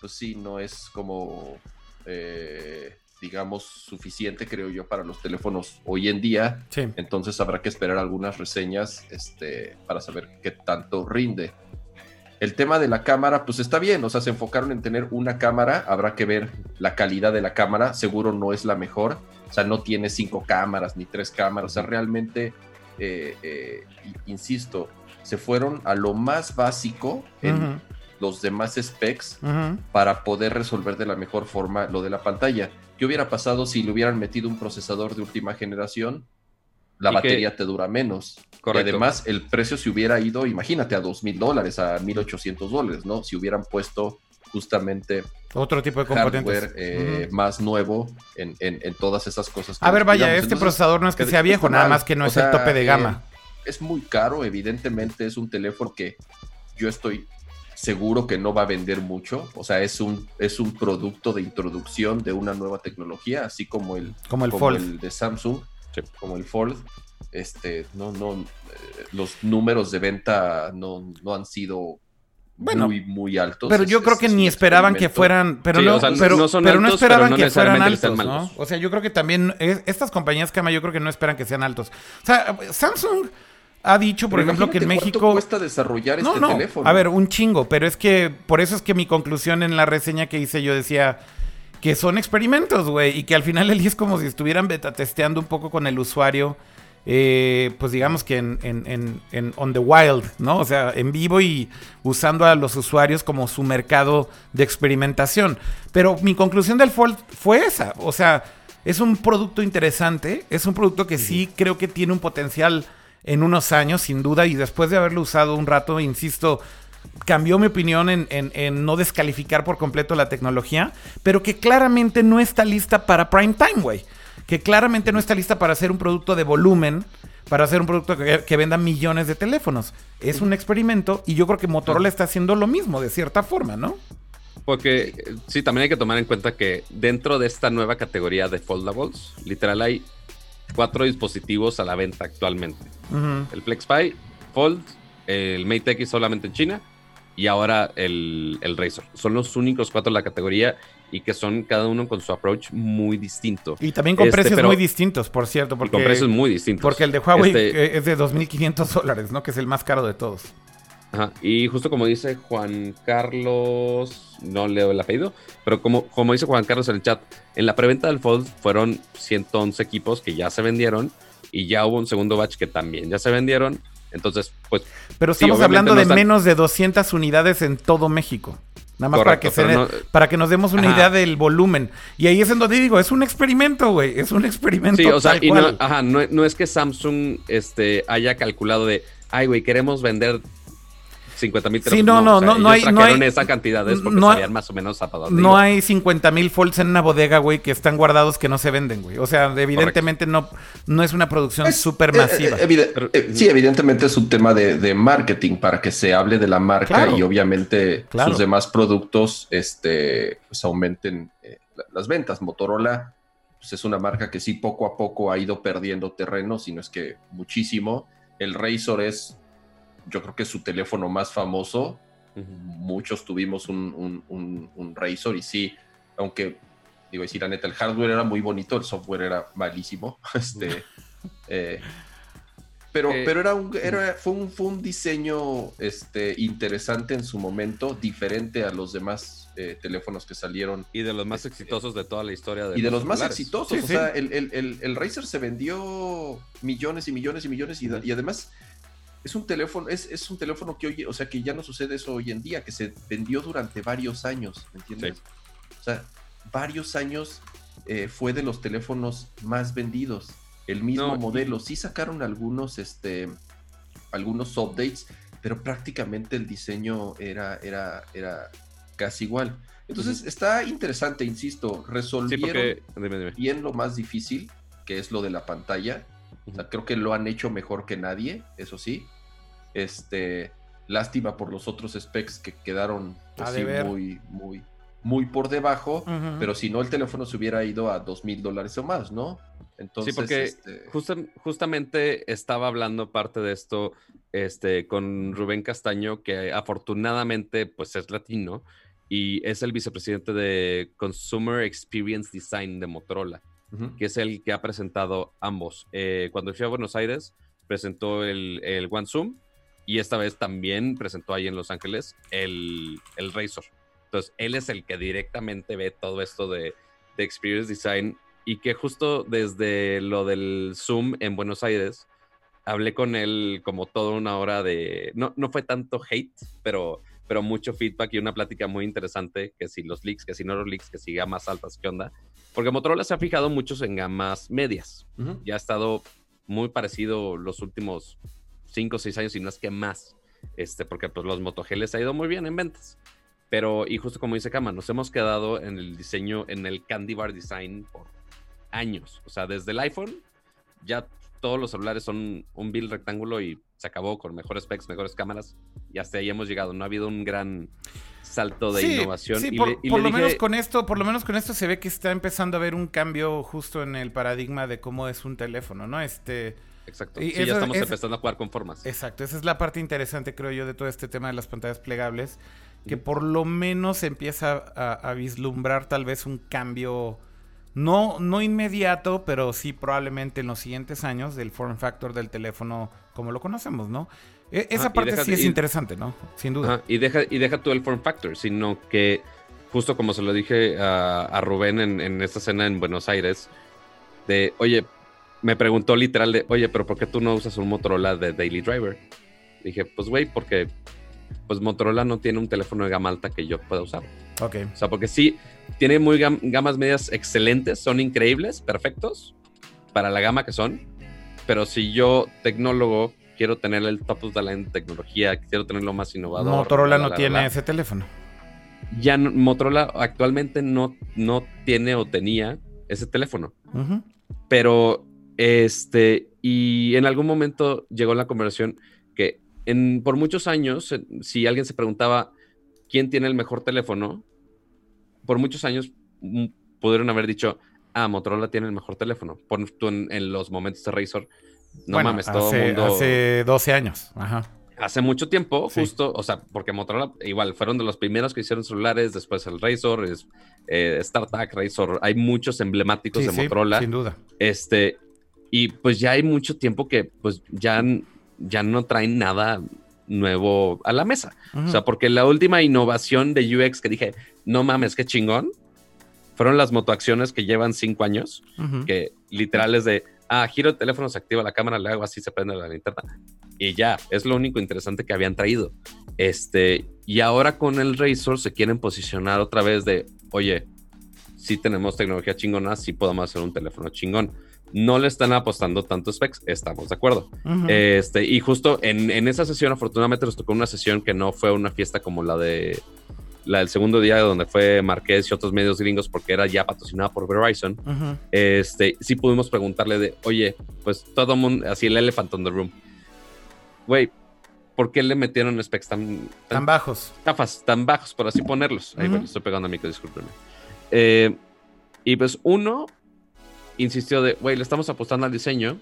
pues sí, no es como, eh, digamos, suficiente, creo yo, para los teléfonos hoy en día. Sí. Entonces habrá que esperar algunas reseñas este, para saber qué tanto rinde. El tema de la cámara, pues está bien, o sea, se enfocaron en tener una cámara, habrá que ver la calidad de la cámara, seguro no es la mejor, o sea, no tiene cinco cámaras ni tres cámaras, o sea, realmente, eh, eh, insisto, se fueron a lo más básico en los demás specs para poder resolver de la mejor forma lo de la pantalla. ¿Qué hubiera pasado si le hubieran metido un procesador de última generación? la batería te dura menos. Y además, el precio se hubiera ido, imagínate, a dos mil dólares, a 1800 dólares, ¿no? Si hubieran puesto justamente otro tipo de componentes eh, más nuevo en, todas esas cosas. a ver, vaya, este procesador no es que sea viejo, nada más que no es el tope de gama. Eh, es muy caro, evidentemente es un teléfono que yo estoy seguro que no va a vender mucho, o sea, es un, es un producto de introducción de una nueva tecnología, así como el, como el, el de Samsung como el Fold, este, no, no, eh, los números de venta no, no han sido muy, muy altos. Pero yo creo que ni esperaban que fueran, pero no, pero, no, esperaban que fueran altos, ¿no? O sea, yo creo que también estas compañías Kama, yo creo que no esperan que sean altos. O sea, Samsung ha dicho, por ejemplo, que en México cuesta desarrollar este teléfono. A ver, un chingo, pero es que por eso es que mi conclusión en la reseña que hice yo decía que son experimentos, güey, y que al final el día es como si estuvieran beta testeando un poco con el usuario, eh, pues digamos que en, en, en, on the wild, ¿no? O sea, en vivo y usando a los usuarios como su mercado de experimentación. Pero mi conclusión del Fold fue esa, o sea, es un producto interesante, es un producto que sí creo que tiene un potencial en unos años, sin duda, y después de haberlo usado un rato, insisto, cambió mi opinión en, no descalificar por completo la tecnología, pero que claramente no está lista para prime time, güey. Que claramente no está lista para hacer un producto de volumen, para hacer un producto que, venda millones de teléfonos. Es un experimento y yo creo que Motorola está haciendo lo mismo, de cierta forma, ¿no? Porque sí, también hay que tomar en cuenta que dentro de esta nueva categoría de foldables, literal hay cuatro dispositivos a la venta actualmente. El FlexPy, Fold, el Mate X solamente en China y ahora el, el Razor. Son los únicos cuatro de la categoría y que son cada uno con su approach muy distinto. Y también con este, precios muy distintos, por cierto. Porque, con precios muy distintos. Porque el de Huawei este es de 2.500 dólares, ¿no? Que es el más caro de todos. Ajá. Y justo como dice Juan Carlos, no leo el apellido, pero como, como dice Juan Carlos en el chat, en la preventa del Fold fueron 111 equipos que ya se vendieron y ya hubo un segundo batch que también ya se vendieron entonces, pues. Pero estamos hablando de menos de 200 unidades en todo México. Nada más para, que para que nos demos una idea del volumen. Y ahí es en donde digo, es un experimento, güey. Es un experimento. Sí, o sea, y no, ajá, no, no, es que Samsung este, haya calculado de, ay, güey, queremos vender 50 mil Sí, no, no, no, no, hay, no hay. esa cantidad es porque sabían más o menos a No hay 50 mil folds en una bodega, güey, que están guardados que no se venden, güey. O sea, evidentemente no, no es una producción súper masiva. Eh, eh, sí, evidentemente es un tema de, marketing para que se hable de la marca y obviamente sus demás productos este, pues aumenten eh, las ventas. Motorola pues es una marca que sí poco a poco ha ido perdiendo terreno, si no es que muchísimo. El Razor es yo creo que es su teléfono más famoso. Muchos tuvimos un, un, Razor y sí, aunque digo decir la neta, el hardware era muy bonito, el software era malísimo. Este, Eh, pero, eh, pero era un, era, fue, un, fue un diseño este, interesante en su momento, diferente a los demás eh, teléfonos que salieron. Y de los más este, exitosos de toda la historia. De y de los más exitosos. o sea, el, el, el, Razer se vendió millones y millones y millones y, y además es un teléfono, es, es, un teléfono que hoy, o sea, que ya no sucede eso hoy en día, que se vendió durante varios años, ¿me entiendes? O sea, varios años eh, fue de los teléfonos más vendidos. El mismo modelo. Sí sacaron algunos, este, algunos updates, pero prácticamente el diseño era, era, era casi igual. Entonces está interesante, insisto, resolvieron bien lo más difícil, que es lo de la pantalla. O sea, creo que lo han hecho mejor que nadie, eso sí. Este, lástima por los otros specs que quedaron así muy, muy, muy por debajo, pero si no el teléfono se hubiera ido a dos mil dólares o más, ¿no? Entonces, sí, porque este justamente estaba hablando parte de esto este, con Rubén Castaño, que afortunadamente pues es latino y es el vicepresidente de Consumer Experience Design de Motorola, que es el que ha presentado ambos. Eh, cuando fui a Buenos Aires, presentó el, el One Zoom y esta vez también presentó ahí en Los Ángeles el, el Razor. Entonces, él es el que directamente ve todo esto de, de Experience Design y que justo desde lo del Zoom en Buenos Aires, hablé con él como toda una hora de, no, no fue tanto hate, pero, pero mucho feedback y una plática muy interesante, que si los leaks, que si no los leaks, que si gamas altas, ¿qué onda? Porque Motorola se ha fijado muchos en gamas medias. Ya ha estado muy parecido los últimos 5 o 6 años y no es que más, este, porque pues los Moto G les ha ido muy bien en ventas. Pero, y justo como dice Kama, nos hemos quedado en el diseño, en el candy bar design por años. O sea, desde el iPhone, ya todos los celulares son un bill rectángulo y se acabó con mejores specs, mejores cámaras. Y hasta ahí hemos llegado. No ha habido un gran salto de innovación. Sí, por, lo menos con esto, por lo menos con esto se ve que está empezando a haber un cambio justo en el paradigma de cómo es un teléfono, ¿no? Este Exacto. Y ya estamos empezando a jugar con formas. Exacto. Esa es la parte interesante, creo yo, de todo este tema de las pantallas plegables. Que por lo menos empieza a, vislumbrar tal vez un cambio. No, no inmediato, pero sí probablemente en los siguientes años del form factor del teléfono como lo conocemos, ¿no? E, esa parte sí es interesante, ¿no? Sin duda. y, deja, y deja tú el form factor, sino que justo como se lo dije a, Rubén en, en, esta cena en Buenos Aires, de, oye, me preguntó literal de, oye, pero ¿por qué tú no usas un Motorola de Daily Driver? Dije, pues güey, porque pues Motorola no tiene un teléfono de gama alta que yo pueda usar. Ok. O sea, porque sí, tiene muy gamas medias excelentes, son increíbles, perfectos para la gama que son, pero si yo, tecnólogo, quiero tener el top of the line de tecnología, quiero tener lo más innovador. Motorola no tiene ese teléfono. Ya Motorola actualmente no, no tiene o tenía ese teléfono. Pero este, y en algún momento llegó la conversación que en, por muchos años, si alguien se preguntaba quién tiene el mejor teléfono, por muchos años mm, pudieron haber dicho, ah, Motorola tiene el mejor teléfono. Por tú en, los momentos de Razor, no mames, todo el mundo. Hace 12 años, ajá. Hace mucho tiempo, justo, o sea, porque Motorola igual fueron de los primeros que hicieron celulares, después el Razor, es, eh, StarTAC, Razor, hay muchos emblemáticos de Motorola. Sin duda. Este, y pues ya hay mucho tiempo que pues ya, ya no traen nada nuevo a la mesa. O sea, porque la última innovación de UX que dije, no mames, qué chingón, fueron las motoacciones que llevan cinco años, que literal es de, ah, giro el teléfono, se activa la cámara, le hago así, se prende la linterna. Y ya, es lo único interesante que habían traído. Este, y ahora con el Razor se quieren posicionar otra vez de, oye, si tenemos tecnología chingona, sí podemos hacer un teléfono chingón no le están apostando tanto specs, estamos de acuerdo. este, y justo en, en, esa sesión, afortunadamente, nos tocó una sesión que no fue una fiesta como la de la del segundo día, donde fue Marqués y otros medios gringos, porque era ya patrocinada por Verizon. Este, sí pudimos preguntarle de, oye, pues todo mundo, así el elephant on the room. Güey, ¿por qué le metieron specs tan, tan, bajos? Tafas, tan bajos, por así ponerlos. Ahí, bueno, estoy pegando a mí, que discúlpenme. Eh, y pues uno, insistió de, güey, le estamos apostando al diseño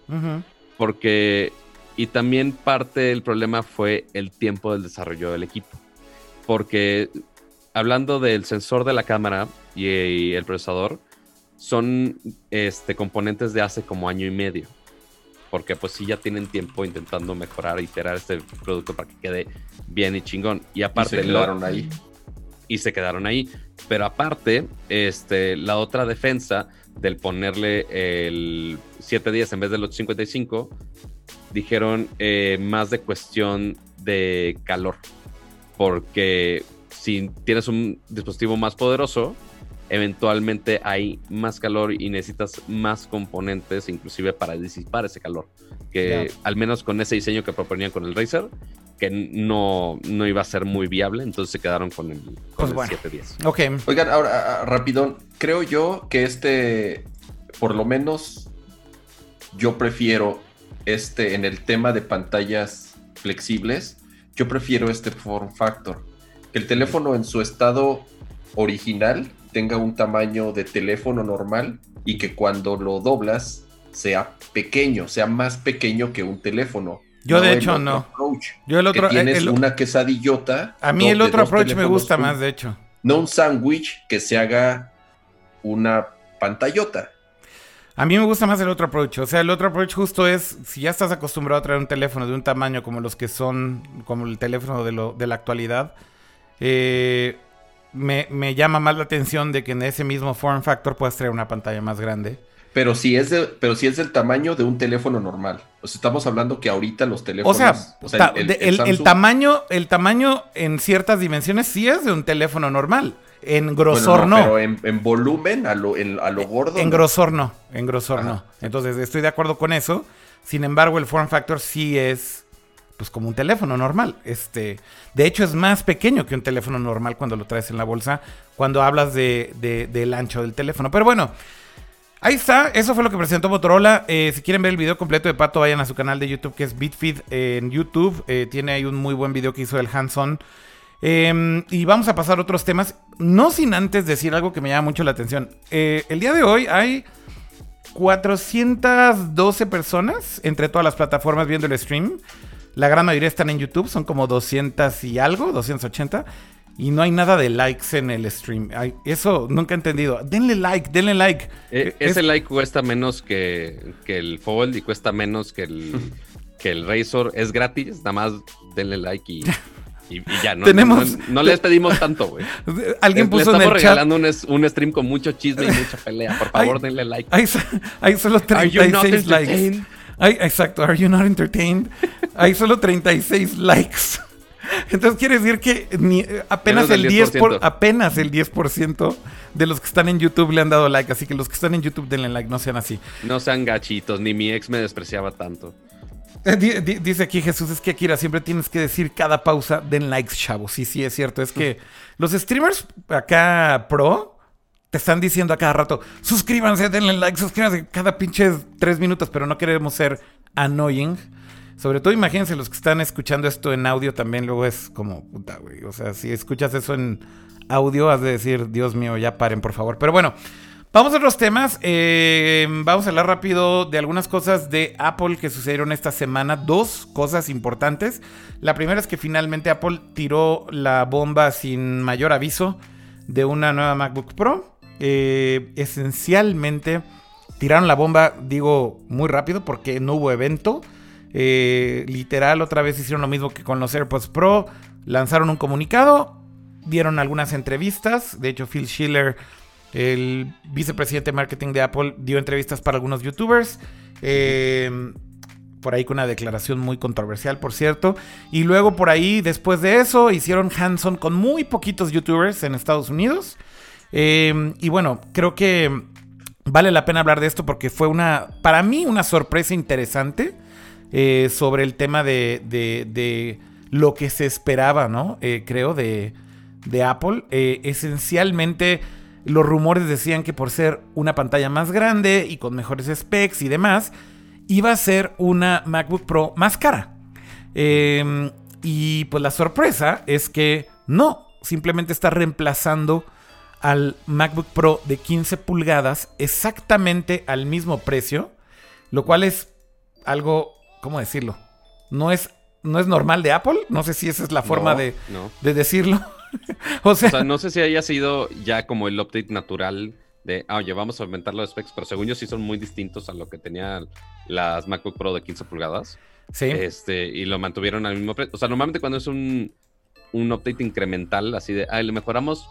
porque, y también parte del problema fue el tiempo del desarrollo del equipo. Porque hablando del sensor de la cámara y, el procesador, son este, componentes de hace como año y medio. porque pues sí ya tienen tiempo intentando mejorar, iterar este producto para que quede bien y chingón. Y aparte... Y se quedaron ahí. Y se quedaron ahí. Pero aparte, este, la otra defensa del ponerle el 7 días en vez de los 55, dijeron eh, más de cuestión de calor. Porque si tienes un dispositivo más poderoso, eventualmente hay más calor y necesitas más componentes, inclusive para disipar ese calor. Que al menos con ese diseño que proponían con el Razer, que no, no iba a ser muy viable, entonces se quedaron con el, con Pues el bueno. 710. Ok. Oigan, ahora, ah, rápido, creo yo que este, por lo menos, yo prefiero este, en el tema de pantallas flexibles, yo prefiero este form factor. Que el teléfono en su estado original tenga un tamaño de teléfono normal y que cuando lo doblas sea pequeño, sea más pequeño que un teléfono. Yo, de el hecho, no. approach, Yo el otro... que tienes el- una quesadillota. a mí el de otro approach me gusta más, de hecho. No un sándwich que se haga una pantallota. A mí me gusta más el otro approach. O sea, el otro approach justo es, si ya estás acostumbrado a traer un teléfono de un tamaño como los que son, como el teléfono de, lo, de la actualidad, eh, me, me llama más la atención de que en ese mismo form factor puedas traer una pantalla más grande. Pero si es de- pero si es del tamaño de un teléfono normal. O sea, estamos hablando que ahorita los O teléfonos. sea, ta- de- el, el Samsung- tamaño, el tamaño en ciertas dimensiones sí es de un teléfono normal. En bueno, grosor no. Pero en, en volumen, a lo, en- a lo gordo. En no. grosor no, en grosor Ajá. no. Entonces estoy de acuerdo con eso. Sin embargo, el form factor sí es pues como un teléfono normal. Este, de hecho es más pequeño que un teléfono normal cuando lo traes en la bolsa, cuando hablas de, de- del ancho del teléfono. Pero bueno, ahí está. Eso fue lo que presentó Motorola. Eh, si quieren ver el video completo de Pato, vayan a su canal de YouTube que es Bitfeed en YouTube. Eh, tiene ahí un muy buen video que hizo el hands-on. Eh, y vamos a pasar a otros temas, no sin antes decir algo que me llama mucho la atención. Eh, el día de hoy hay 412 personas entre todas las plataformas viendo el stream. La gran mayoría están en YouTube, son como 200 y algo, 280. Y no hay nada de likes en el stream. Ay, eso nunca he entendido. Denle like, denle like. Eh, Es- ese like cuesta menos que, que el Fold y cuesta menos que el, que el Razor. Es gratis, nada más denle like y, y- y ya. No, Tenemos- no, no les pedimos tanto, güey. Alguien Le puso en estamos el chat. regalando un, es- un stream con mucho chisme y mucha pelea. Por favor, denle like. Hay, hay solo Are you not 36 likes. entertained? Ay, exacto, are you not entertained? Hay solo 36 likes. Entonces quiere decir que ni- eh, apenas el del 10 por, 10%. apenas el 10% de los que están en YouTube le han dado like, así que los que están en YouTube denle like, no sean así. No sean gachitos, ni mi ex me despreciaba tanto. Eh, di- di- dice aquí Jesús, es que Akira siempre tienes que decir cada pausa, den likes, chavos. Sí, sí, es cierto. Es que los streamers acá pro te están diciendo a cada rato, suscríbanse, denle like, suscríbanse cada pinche tres minutos, pero no queremos ser annoying. Sobre todo imagínense los que están escuchando esto en audio también, luego es como, puta, güey. O sea, si escuchas eso en audio, has de decir, Dios mío, ya paren, por favor. Pero bueno, Vamos a otros temas. Eh, vamos a hablar rápido de algunas cosas de Apple que sucedieron esta semana. Dos cosas importantes. La primera es que finalmente Apple tiró la bomba sin mayor aviso de una nueva MacBook Pro. Eh, esencialmente tiraron la bomba, digo, muy rápido porque no hubo evento. Eh, literal, otra vez hicieron lo mismo que con los AirPods Pro. Lanzaron un comunicado, dieron algunas entrevistas. De hecho, Phil Schiller, el vicepresidente de marketing de Apple, dio entrevistas para algunos youtubers. Eh, por ahí con una declaración muy controversial, por cierto. Y luego por ahí, después de eso, hicieron hands-on con muy poquitos youtubers en Estados Unidos. Eh, y bueno, creo que vale la pena hablar de esto porque fue una, para mí, una sorpresa interesante eh, sobre el tema de, de- lo que se esperaba, ¿no? Eh, creo, de, de Apple. Eh, esencialmente, los rumores decían que por ser una pantalla más grande y con mejores specs y demás, iba a ser una MacBook Pro más cara. Eh, y pues la sorpresa es que no, simplemente está reemplazando al MacBook Pro de 15 pulgadas exactamente al mismo precio, lo cual es algo, ¿cómo decirlo? No es, no es normal de Apple, no sé si esa es la forma No, de, no. de decirlo. o sea, O sea, no sé si haya sido ya como el update natural de, ah, oye, vamos a aumentar los specs, pero según yo sí son muy distintos a lo que tenía las MacBook Pro de 15 pulgadas. Sí. Este, y lo mantuvieron al mismo precio. O sea, normalmente cuando es un, un update incremental, así de, ah, le mejoramos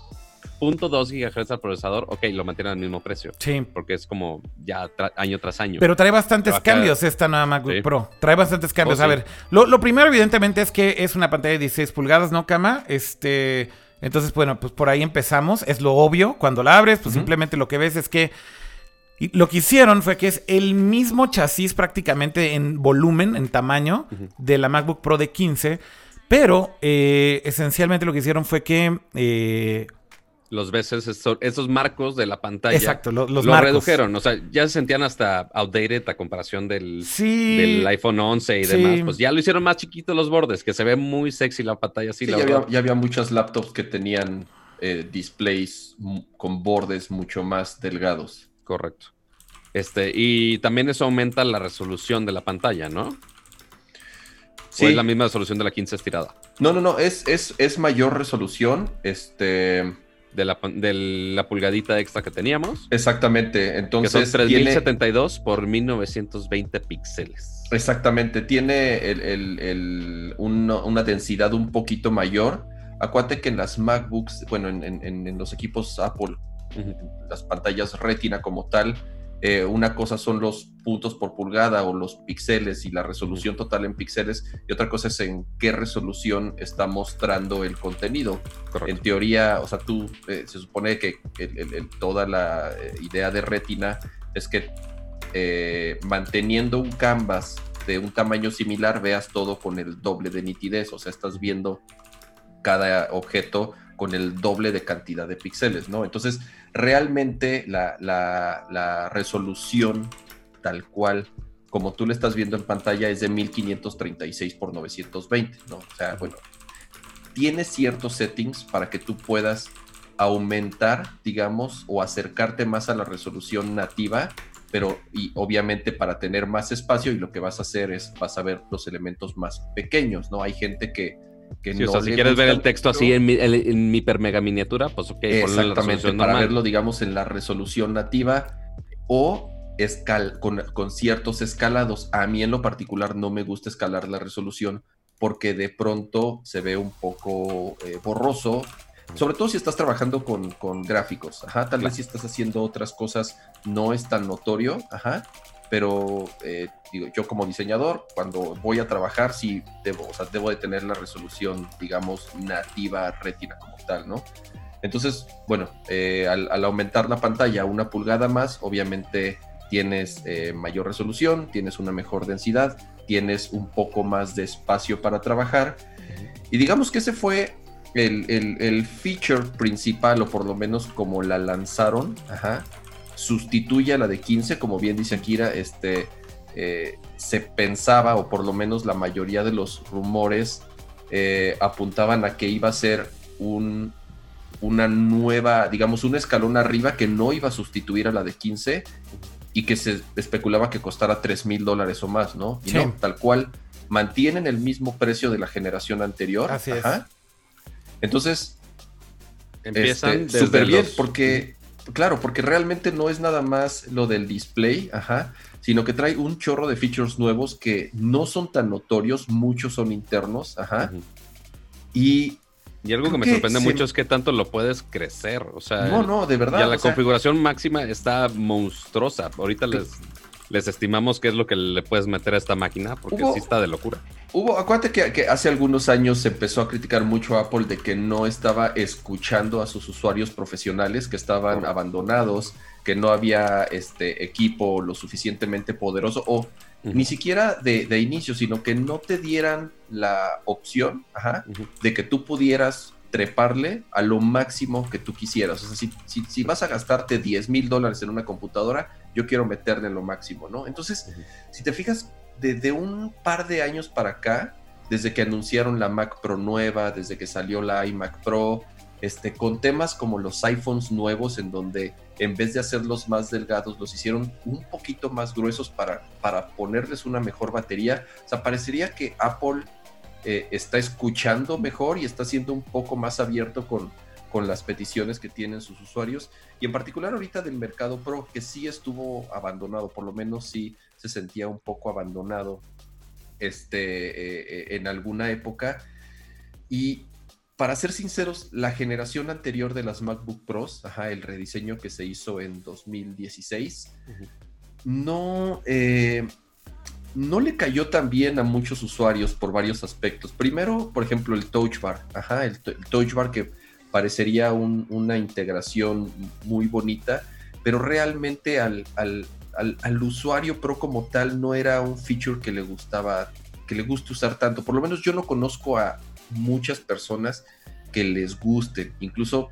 0.2 GHz al procesador, ok, lo mantienen al mismo precio. Sí. Porque es como ya tra- año tras año. Pero trae bastantes cambios esta nueva MacBook Sí. Pro. Trae bastantes cambios. Oh, A ver, lo, lo primero, evidentemente, es que es una pantalla de 16 pulgadas, ¿no, Cama? Este. Entonces, bueno, pues por ahí empezamos. Es lo obvio. Cuando la abres, pues simplemente lo que ves es que. y lo que hicieron fue que es el mismo chasis prácticamente en volumen, en tamaño, de la MacBook Pro de 15. Pero eh, esencialmente lo que hicieron fue que. eh, los veces esos, esos marcos de la pantalla exacto, lo- los lo marcos. redujeron. O sea, ya se sentían hasta outdated a comparación del, Sí. del iPhone 11 y Sí. demás. Pues ya lo hicieron más chiquito los bordes, que se ve muy sexy la pantalla así. Sí, la ya, había, ya había muchas laptops que tenían eh, displays con bordes mucho más delgados. Correcto. Este, y también eso aumenta la resolución de la pantalla, ¿no? Sí. O es la misma resolución de la 15 estirada. No, no, no, es, es, es mayor resolución. Este, De la, de la pulgadita extra que teníamos. exactamente. Que Entonces, son tiene, 3072 por 1920 píxeles. exactamente, tiene el- el- el- uno- una densidad un poquito mayor. Acuérdate que en las MacBooks, bueno, en, en- los equipos Apple, las pantallas retina como tal, eh, una cosa son los puntos por pulgada o los píxeles y la resolución total en píxeles, y otra cosa es en qué resolución está mostrando el contenido. En teoría, o sea, tú eh, se supone que el- el- el- toda la eh, idea de retina es que eh, manteniendo un canvas de un tamaño similar, veas todo con el doble de nitidez, o sea, estás viendo cada objeto con el doble de cantidad de píxeles, ¿no? Entonces, realmente la, resolución tal cual, como tú le estás viendo en pantalla, es de 1536 por 920, ¿no? O sea, bueno, tiene ciertos settings para que tú puedas aumentar, digamos, o acercarte más a la resolución nativa, pero y obviamente para tener más espacio y lo que vas a hacer es vas a ver los elementos más pequeños, ¿no? Hay gente que, que Sí, o no sea, si quieres ver el texto así en, mi- en, en hiper mega miniatura, pues ok, la Exactamente, resolución para normal. verlo, digamos, en la resolución nativa o escal con, con ciertos escalados. A mí en lo particular no me gusta escalar la resolución porque de pronto se ve un poco eh, borroso, sobre todo si estás trabajando con, con gráficos. Ajá, tal vez si estás haciendo otras cosas no es tan notorio, ajá, pero eh, digo, yo como diseñador, cuando voy a trabajar, sí debo, o sea, debo de tener la resolución, digamos, nativa retina como tal, ¿no? Entonces, bueno, eh, al, al aumentar la pantalla una pulgada más, obviamente tienes eh, mayor resolución, tienes una mejor densidad, tienes un poco más de espacio para trabajar. Y digamos que ese fue el, el- el feature principal, o por lo menos como la lanzaron, ajá, sustituye a la de 15, como bien dice Akira, este, eh, se pensaba, o por lo menos la mayoría de los rumores eh, apuntaban a que iba a ser un, una nueva, digamos, un escalón arriba que no iba a sustituir a la de 15 y que se especulaba que costara 3 mil dólares o más, ¿no? Y Sí. no, tal cual, mantienen el mismo precio de la generación anterior. Así es. Entonces, Empiezan este, súper bien, los- porque, claro, porque realmente no es nada más lo del display, ajá, sino que trae un chorro de features nuevos que no son tan notorios, muchos son internos, ajá, y Y algo que me que sorprende se- mucho es que tanto lo puedes crecer. O sea, no, no, de verdad. ya la sea, configuración máxima está monstruosa. Ahorita les, les estimamos qué es lo que le puedes meter a esta máquina, porque Hubo- sí está de locura. Hubo, acuérdate que, que hace algunos años se empezó a criticar mucho a Apple de que no estaba escuchando a sus usuarios profesionales, que estaban abandonados, que no había este equipo lo suficientemente poderoso o ni siquiera de, de inicio, sino que no te dieran la opción ajá, de que tú pudieras treparle a lo máximo que tú quisieras. O sea, si, si- si vas a gastarte 10 mil dólares en una computadora, yo quiero meterle lo máximo, ¿no? Entonces, si te fijas, desde un par de años para acá, desde que anunciaron la Mac Pro nueva, desde que salió la iMac Pro, este, con temas como los iPhones nuevos, en donde en vez de hacerlos más delgados, los hicieron un poquito más gruesos para, para ponerles una mejor batería. O sea, parecería que Apple eh, está escuchando mejor y está siendo un poco más abierto con, con las peticiones que tienen sus usuarios y en particular ahorita del mercado pro que sí estuvo abandonado, por lo menos sí se sentía un poco abandonado este, eh, eh, en alguna época. Y para ser sinceros, la generación anterior de las MacBook Pros, el rediseño que se hizo en 2016, no, eh, no le cayó tan bien a muchos usuarios por varios aspectos. Primero, por ejemplo, el Touch Bar, ajá, el, Touch Bar que parecería una integración muy bonita, pero realmente al, al, usuario pro como tal no era un feature que le gustaba, que le guste usar tanto. Por lo menos yo no conozco a muchas personas que les gusten. Incluso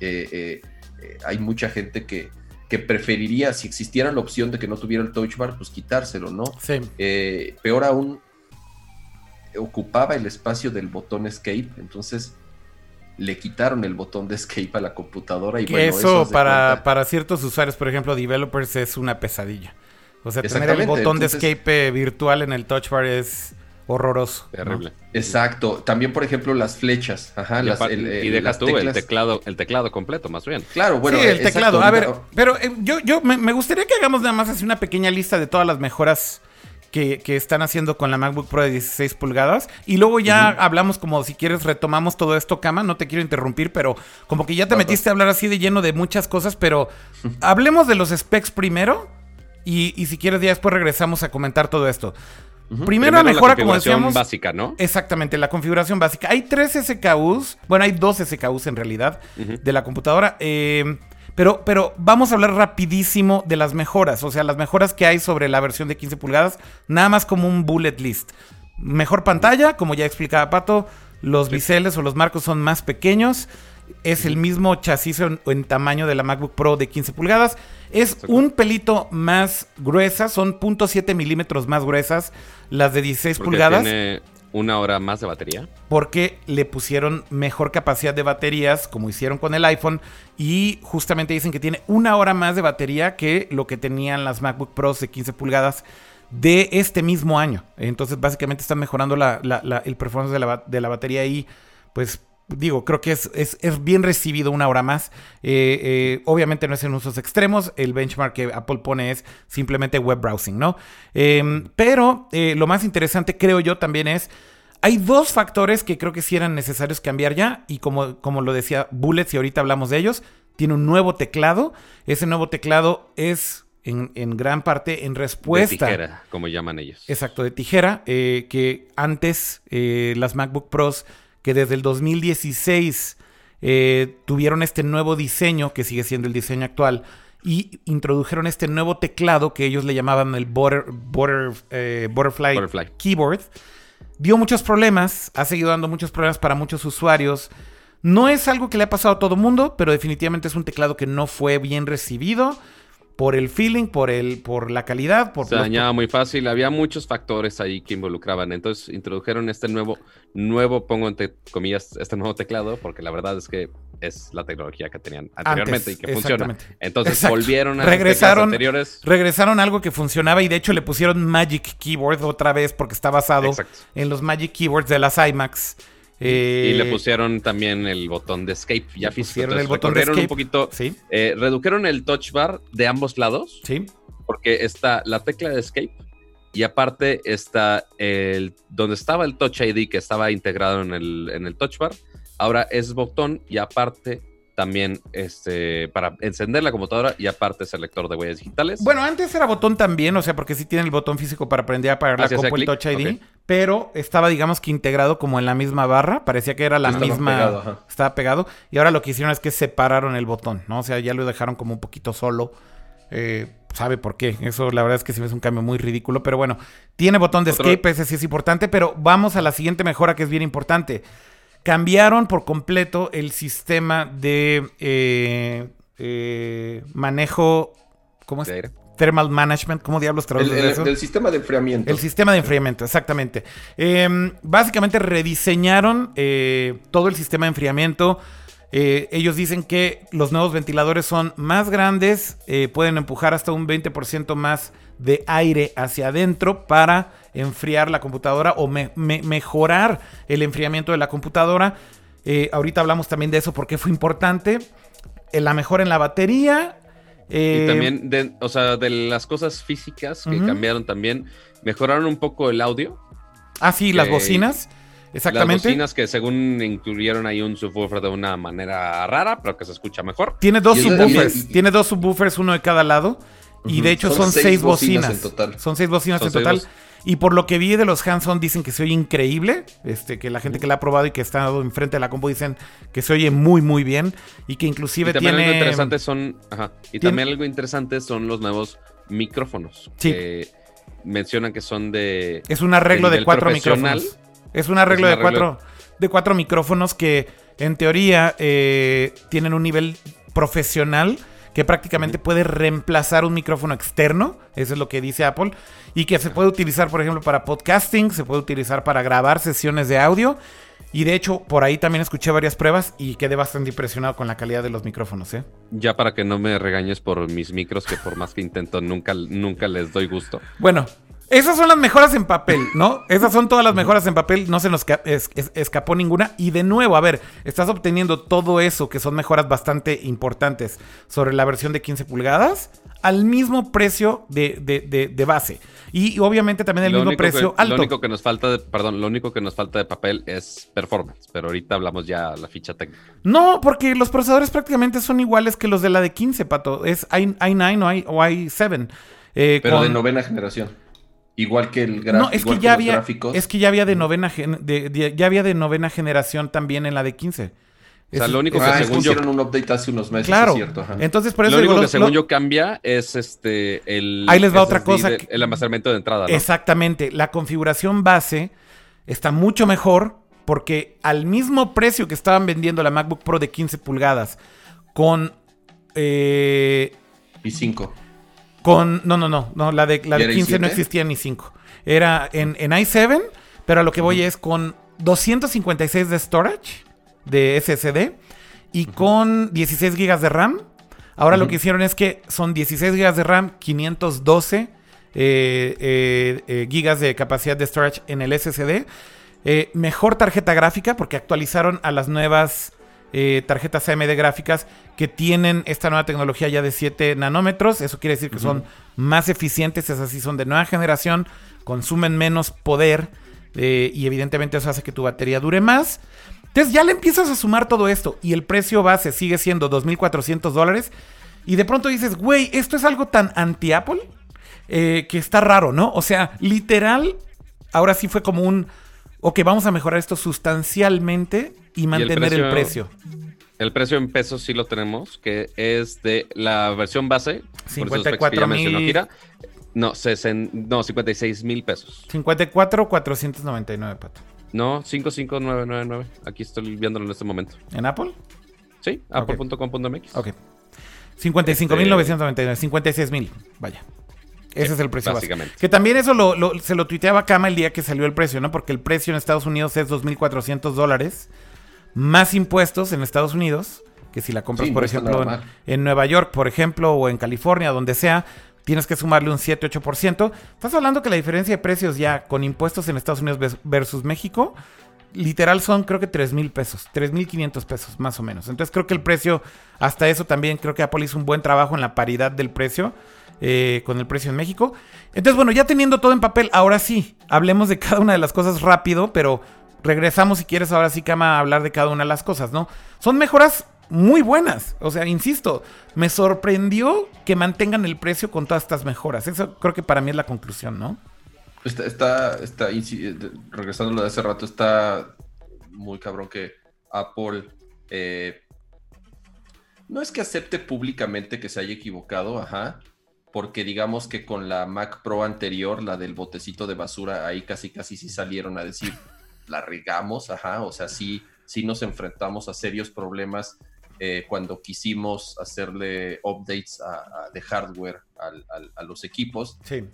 eh, eh, eh, hay mucha gente que, que preferiría, si existiera la opción de que no tuviera el touch bar, pues quitárselo, ¿no? Sí. peor aún, ocupaba el espacio del botón escape, entonces le quitaron el botón de escape a la computadora y eso, para, para ciertos usuarios, por ejemplo, developers, es una pesadilla. O sea, tener el botón de escape virtual en el touch bar es horroroso. Terrible. Exacto. También, por ejemplo, las flechas. Ajá, y, y dejas tú el teclado, el teclado completo, más bien. Claro, bueno. Sí, el teclado. A ver, pero eh, yo, yo me, gustaría que hagamos nada más así una pequeña lista de todas las mejoras que, están haciendo con la MacBook Pro de 16 pulgadas. Y luego ya hablamos como si quieres retomamos todo esto, Cama. No te quiero interrumpir, pero como que ya te metiste a hablar así de lleno de muchas cosas. Pero hablemos de los specs primero. Y, y si quieres ya después regresamos a comentar todo esto. Primero, la mejora, como decíamos. básica, ¿no? Exactamente, la configuración básica. Hay tres SKUs, bueno, hay dos SKUs en realidad de la computadora. Eh, pero, pero vamos a hablar rapidísimo de las mejoras, o sea, las mejoras que hay sobre la versión de 15 pulgadas, nada más como un bullet list. Mejor pantalla, como ya explicaba Pato, los biseles o los marcos son más pequeños es el mismo chasis en, tamaño de la MacBook Pro de 15 pulgadas. Es un pelito más gruesa, son 0.7 milímetros más gruesas las de 16 pulgadas. Tiene una hora más de batería. Porque le pusieron mejor capacidad de baterías, como hicieron con el iPhone, y justamente dicen que tiene una hora más de batería que lo que tenían las MacBook Pros de 15 pulgadas de este mismo año. Entonces, básicamente están mejorando el performance de la, de la batería y pues digo, creo que es, bien recibido una hora más. Eh, eh, obviamente no es en usos extremos. El benchmark que Apple pone es simplemente web browsing, ¿no? Em, pero eh, lo más interesante, creo yo, también es. Hay dos factores que creo que sí eran necesarios cambiar ya. Y como, como lo decía Bullets, y ahorita hablamos de ellos, tiene un nuevo teclado. Ese nuevo teclado es en, gran parte en respuesta. De tijera, como llaman ellos. Exacto, de tijera. que antes las MacBook Pros que desde el 2016 eh, tuvieron este nuevo diseño, que sigue siendo el diseño actual, y introdujeron este nuevo teclado que ellos le llamaban el eh, Butterfly, Keyboard. Dio muchos problemas, ha seguido dando muchos problemas para muchos usuarios. No es algo que le ha pasado a todo el mundo, pero definitivamente es un teclado que no fue bien recibido por el feeling, por el, por la calidad, por se dañaba muy fácil. Había muchos factores ahí que involucraban. Entonces introdujeron este nuevo, nuevo, pongo entre comillas, este nuevo teclado, porque la verdad es que es la tecnología que tenían anteriormente y que funciona. Entonces volvieron a regresaron, anteriores. Regresaron a algo que funcionaba y de hecho le pusieron Magic Keyboard otra vez porque está basado en los Magic Keyboards de las iMacs y le eh, pusieron también el botón de escape. Ya pusieron el botón de escape. un poquito. ¿Sí? Eh, redujeron el touch bar de ambos lados. Sí. Porque está la tecla de escape y aparte está el donde estaba el touch ID que estaba integrado en el, en el touch bar. Ahora es botón y aparte también este, para encender la computadora y aparte es el lector de huellas digitales. Bueno, antes era botón también, o sea, porque sí tiene el botón físico para aprender a apagar la compu, el Touch ID, pero estaba, digamos que integrado como en la misma barra, parecía que era la misma, estaba pegado, y ahora lo que hicieron es que separaron el botón, ¿no? O sea, ya lo dejaron como un poquito solo. Eh, sabe por qué. Eso la verdad es que sí es un cambio muy ridículo. Pero bueno, tiene botón de escape, ese sí es importante. Pero vamos a la siguiente mejora que es bien importante cambiaron por completo el sistema de eh, eh, manejo. ¿Cómo es? Thermal Management, ¿cómo diablos traduces el, eso? El sistema de enfriamiento. El sistema de enfriamiento, exactamente. Em, básicamente rediseñaron eh, todo el sistema de enfriamiento. ellos dicen que los nuevos ventiladores son más grandes, pueden empujar hasta un 20% más de aire hacia adentro para enfriar la computadora o mejorar el enfriamiento de la computadora. Eh, ahorita hablamos también de eso porque fue importante. Eh, la mejora en la batería. eh, Y también, de, o sea, de las cosas físicas que cambiaron también, mejoraron un poco el audio. Ah, sí, las bocinas. Exactamente. Las bocinas que según incluyeron ahí un subwoofer de una manera rara, pero que se escucha mejor. Tiene dos subwoofers. también- Tiene dos subwoofers, uno de cada lado. Y de hecho son, Son seis, seis bocinas. bocinas en total. Son seis bocinas Son en seis total. Y por lo que vi de los hands-on dicen que se oye increíble. Este, que la gente que la ha probado y que está enfrente de la compu dicen que se oye muy, muy bien. Y que inclusive Y también tiene. algo interesante son, ajá, y tiene- también algo interesante son los nuevos micrófonos. Sí. Que mencionan que son de Es un arreglo de cuatro micrófonos. Es un arreglo, Es un de, arreglo- cuatro, de cuatro micrófonos que en teoría eh, tienen un nivel profesional que prácticamente puede reemplazar un micrófono externo, eso es lo que dice Apple, y que se puede utilizar, por ejemplo, para podcasting, se puede utilizar para grabar sesiones de audio, y de hecho por ahí también escuché varias pruebas y quedé bastante impresionado con la calidad de los micrófonos, ¿eh? Ya para que no me regañes por mis micros, que por más que intento, nunca, nunca les doy gusto. Bueno, esas son las mejoras en papel, ¿no? Esas son todas las mejoras en papel, no se nos ca- es- es- escapó ninguna. Y de nuevo, a ver, estás obteniendo todo eso, que son mejoras bastante importantes sobre la versión de 15 pulgadas, al mismo precio de, de- de- de base. Y obviamente también el Lo mismo precio que, alto. Lo único que nos falta, de, perdón, lo único que nos falta de papel es performance, pero ahorita hablamos ya la ficha técnica. No, porque los procesadores prácticamente son iguales que los de la de 15, pato. Es i- i9 o, i- o i7. eh, Pero con- de novena generación. Igual que el gráfico. No, es que ya los había, gráficos. es que ya había de novena gen- de- de- ya había de novena generación también en la de 15. O sea, lo único que Ah, según yo- hicieron un update hace unos meses, claro. es cierto. ajá. Entonces por eso Lo único digo, que según lo- yo cambia es este el Ahí les va otra cosa de- que- el almacenamiento de entrada, ¿no? Exactamente, la configuración base está mucho mejor porque al mismo precio que estaban vendiendo la MacBook Pro de 15 pulgadas con eh, Y 5. Con. No, no, no. no la de, la ¿Y de era 15 no i7? existía ni 5. Era en, en i7, pero a lo que voy es con 256 de storage de SSD y con 16 GB de RAM. Ahora lo que hicieron es que son 16 GB de RAM, 512 eh, eh, eh, gigas de capacidad de storage en el SSD. Eh, mejor tarjeta gráfica porque actualizaron a las nuevas eh, tarjetas AMD gráficas que tienen esta nueva tecnología ya de 7 nanómetros. Eso quiere decir que son más eficientes, esas sí son de nueva generación, consumen menos poder eh, y evidentemente eso hace que tu batería dure más. Entonces ya le empiezas a sumar todo esto y el precio base sigue siendo 2.400 dólares y de pronto dices, güey, esto es algo tan anti-Apple eh, que está raro, ¿no? O sea, literal, ahora sí fue como un, ok, vamos a mejorar esto sustancialmente y mantener el precio. El precio en pesos sí lo tenemos, que es de la versión base. por esos specs que 54 ya mencionó mil. No, sesen- no, 56 mil pesos. 54, 499, pato. No, 55999. Aquí estoy viéndolo en este momento. ¿En Apple? Sí, apple.com.mx. Ok. 55.999, 56.000, vaya. Ese Sí, es el precio base. básicamente. Que también eso lo, lo- se lo tuiteaba Kama el día que salió el precio, ¿no? Porque el precio en Estados Unidos es 2.400 dólares, más impuestos en Estados Unidos, que si la compras, Sí, por ejemplo, en, Nueva York, por ejemplo, o en California, donde sea, tienes que sumarle un 7-8%. Estás hablando que la diferencia de precios ya con impuestos en Estados Unidos vers- versus México, literal son creo que 3 mil pesos, 3 mil 500 pesos más o menos. Entonces creo que el precio, hasta eso también creo que Apple hizo un buen trabajo en la paridad del precio eh, con el precio en México. Entonces bueno, ya teniendo todo en papel, ahora sí, hablemos de cada una de las cosas rápido, pero regresamos si quieres ahora sí, Cama, a hablar de cada una de las cosas, ¿no? Son mejoras muy buenas. O sea, insisto, me sorprendió que mantengan el precio con todas estas mejoras. Eso creo que para mí es la conclusión, ¿no? Está, está, está eh, regresando lo de hace rato, está muy cabrón que Apple eh, no es que acepte públicamente que se haya equivocado, ajá, porque digamos que con la Mac Pro anterior, la del botecito de basura, ahí casi casi sí salieron a decir, la regamos, ajá, o sea, sí, sí nos enfrentamos a serios problemas eh, cuando quisimos hacerle updates a- a- de hardware al- al- a los equipos. Sí.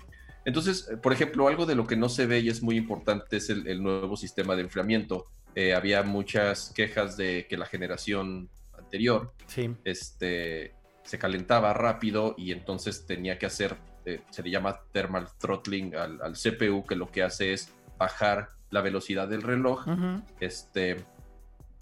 Entonces, eh, por ejemplo, algo de lo que no se ve y es muy importante es el, el nuevo sistema de enfriamiento. Eh, había muchas quejas de que la generación anterior Sí. este, se calentaba rápido y entonces tenía que hacer, eh, se le llama thermal throttling al, al CPU, que lo que hace es bajar la velocidad del reloj este,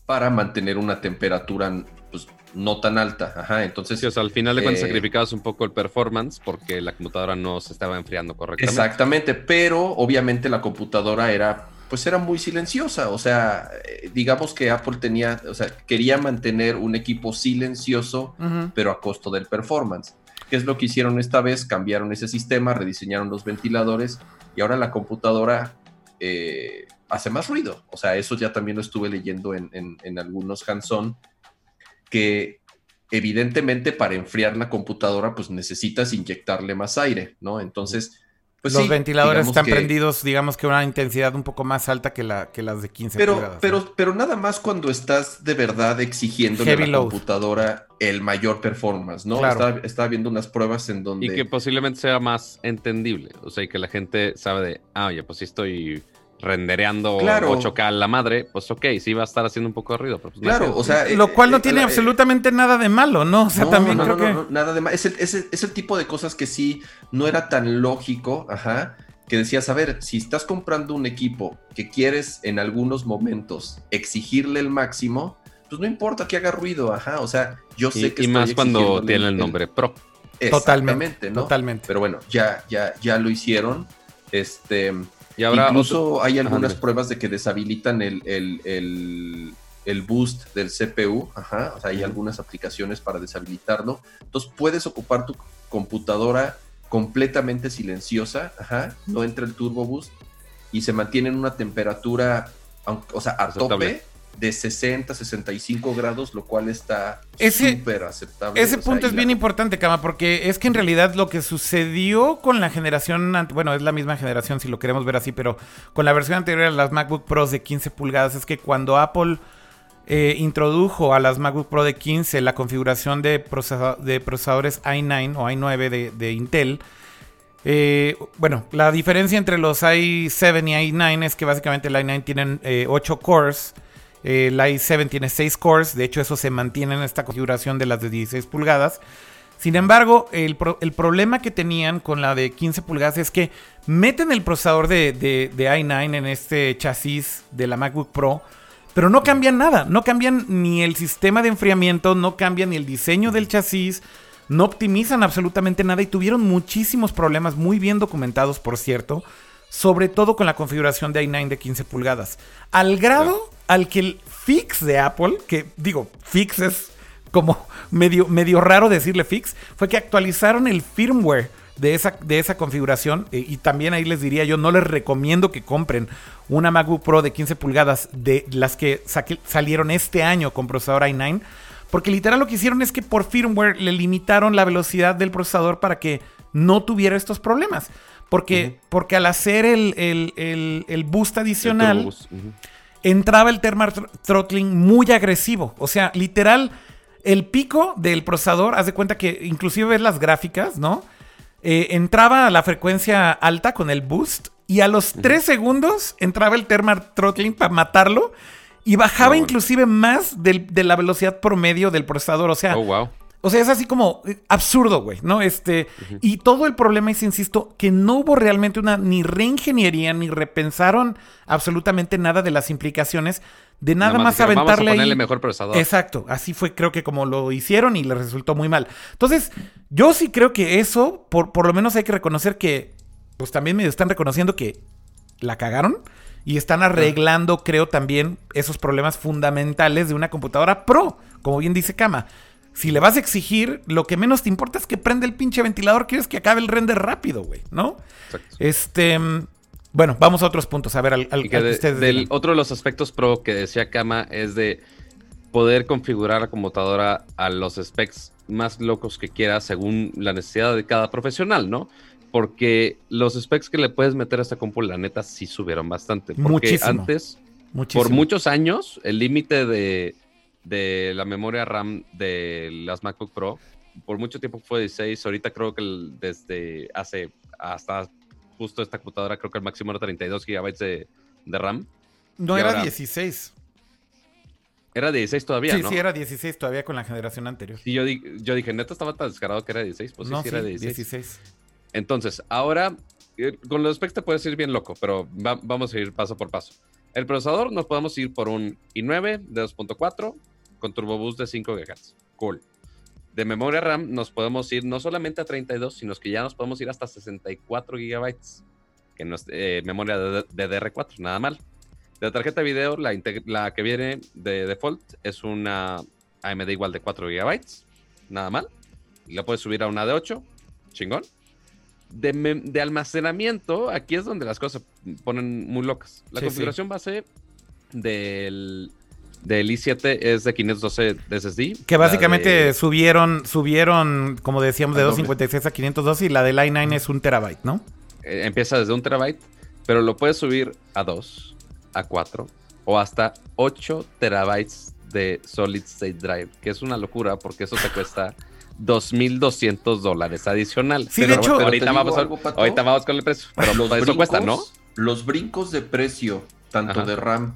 para mantener una temperatura pues, no tan alta. Ajá, entonces. Sí, o sea, al final de cuentas eh, sacrificabas un poco el performance porque la computadora no se estaba enfriando correctamente. Exactamente, pero obviamente la computadora era pues era muy silenciosa. O sea, eh, digamos que Apple tenía, o sea, quería mantener un equipo silencioso, pero a costo del performance. ¿Qué es lo que hicieron esta vez? Cambiaron ese sistema, rediseñaron los ventiladores y ahora la computadora eh, hace más ruido. O sea, eso ya también lo estuve leyendo en, algunos hands-on, que evidentemente para enfriar la computadora pues necesitas inyectarle más aire, ¿no? Entonces pues los ventiladores están prendidos, digamos que una intensidad un poco más alta que, la, que las de 15 pero, Pero, pero nada más cuando estás de verdad exigiendo a la computadora el mayor performance, ¿no? Estaba, viendo unas pruebas en donde... Y que posiblemente sea más entendible, o sea, y que la gente sabe de, ah, oye, pues sí estoy rendereando 8K a la madre, pues ok, sí va a estar haciendo un poco de ruido. Pero pues claro, o sea... Lo cual no eh, tiene eh, absolutamente nada de malo, ¿no? O sea, también creo que... nada de malo. Es el, es, el, tipo de cosas que sí no era tan lógico, ajá, que decías, a ver, si estás comprando un equipo que quieres en algunos momentos exigirle el máximo, pues no importa que haga ruido, ajá, o sea, yo sé que... Y más cuando tiene el nombre Pro. Totalmente, ¿no? Totalmente. Pero bueno, ya, ya, ya lo hicieron. Este y Incluso hay algunas pruebas de que deshabilitan el, el, boost del CPU. Ajá. O sea, hay algunas aplicaciones para deshabilitarlo. Entonces puedes ocupar tu computadora completamente silenciosa. Ajá. No entra el turbo boost y se mantiene en una temperatura, o sea, a tope de 60, 65 grados, lo cual está súper aceptable. Ese punto es bien importante, Kama, porque es que en realidad lo que sucedió con la generación, bueno, es la misma generación si lo queremos ver así, pero con la versión anterior a las MacBook Pros de 15 pulgadas, es que cuando Apple eh, introdujo a las MacBook Pro de 15 la configuración de, de procesadores i9 o i9 de, Intel, eh, bueno, la diferencia entre los i7 y i9 es que básicamente el i9 tienen 8 eh, el i7 tiene 6 cores, de hecho eso se mantiene en esta configuración de las de 16 pulgadas. Sin embargo, el, problema que tenían con la de 15 pulgadas es que meten el procesador de, de, i9 en este chasis de la MacBook Pro, pero no cambian nada, no cambian ni el sistema de enfriamiento, no cambian ni el diseño del chasis, no optimizan absolutamente nada y tuvieron muchísimos problemas, muy bien documentados por cierto, sobre todo con la configuración de i9 de 15 pulgadas. Al grado al que el fix de Apple, que digo, fix es como medio, medio raro decirle fix, fue que actualizaron el firmware de esa, de esa configuración. Eh, y también ahí les diría yo, no les recomiendo que compren una MacBook Pro de 15 pulgadas de las que salieron este año con procesador i9. Porque literal lo que hicieron es que por firmware le limitaron la velocidad del procesador para que no tuviera estos problemas. Porque, porque al hacer el, el, boost adicional, entraba el thermal throttling muy agresivo. O sea, literal, el pico del procesador, haz de cuenta que inclusive ves las gráficas, ¿no? Eh, entraba a la frecuencia alta con el boost y a los 3 segundos entraba el thermal throttling para matarlo y bajaba inclusive más de la velocidad promedio del procesador. O sea, oh, wow. O sea, es así como eh, absurdo, güey, ¿no? Este, y todo el problema es, insisto, que no hubo realmente una ni reingeniería ni repensaron absolutamente nada de las implicaciones de nada, más, aventarle vamos a mejor procesador. Exacto, así fue creo que como lo hicieron y le resultó muy mal. Entonces, yo sí creo que eso, por, por lo menos hay que reconocer que, pues también me están reconociendo que la cagaron y están arreglando, creo también, esos problemas fundamentales de una computadora pro, como bien dice Kama si le vas a exigir, lo que menos te importa es que prende el pinche ventilador, quieres que acabe el render rápido, güey, ¿no? Exacto. Este. Bueno, vamos a otros puntos. A ver, al, al, del, Otro de los aspectos pro que decía Kama es de poder configurar la computadora a los specs más locos que quieras según la necesidad de cada profesional, ¿no? Porque los specs que le puedes meter a esta compu, la neta, sí subieron bastante. Porque Muchísimo. antes, por muchos años, el límite de, de la memoria RAM de las MacBook Pro. Por mucho tiempo fue 16, ahorita creo que desde hace hasta justo esta computadora creo que el máximo era 32 GB de, RAM. No, era 16. Era 16 todavía, sí, Sí, era 16 todavía con la generación anterior. Y yo, yo dije, ¿neta estaba tan descarado que era 16? Pues sí, sí, era 16. Entonces, ahora, eh, con los specs te puedes ir bien loco, pero vamos a ir paso por paso. El procesador nos podemos ir por un i9 de 2.4 con turbo boost de 5 GHz. Cool. De memoria RAM nos podemos ir no solamente a 32, sino que ya nos podemos ir hasta 64 GB, que no es eh, memoria de DDR4, nada mal. De la tarjeta de video, la, la, que viene de default es una AMD igual de 4 GB, nada mal. Y la puedes subir a una de 8, chingón. De, de, almacenamiento, aquí es donde las cosas se ponen muy locas. La configuración base del, del i7 es de 512 de SSD. Que básicamente subieron, subieron, como decíamos, de 256 a 512 y la del i9 es un terabyte, ¿no? Eh, empieza desde un terabyte, pero lo puedes subir a 2, a 4 o hasta 8 terabytes de Solid State Drive, que es una locura porque eso te cuesta 2.200 dólares adicional. Sí, de hecho, ahorita, vamos, ahorita, vamos, con el precio. Pero los eso cuesta, ¿no? Los brincos de precio, tanto de RAM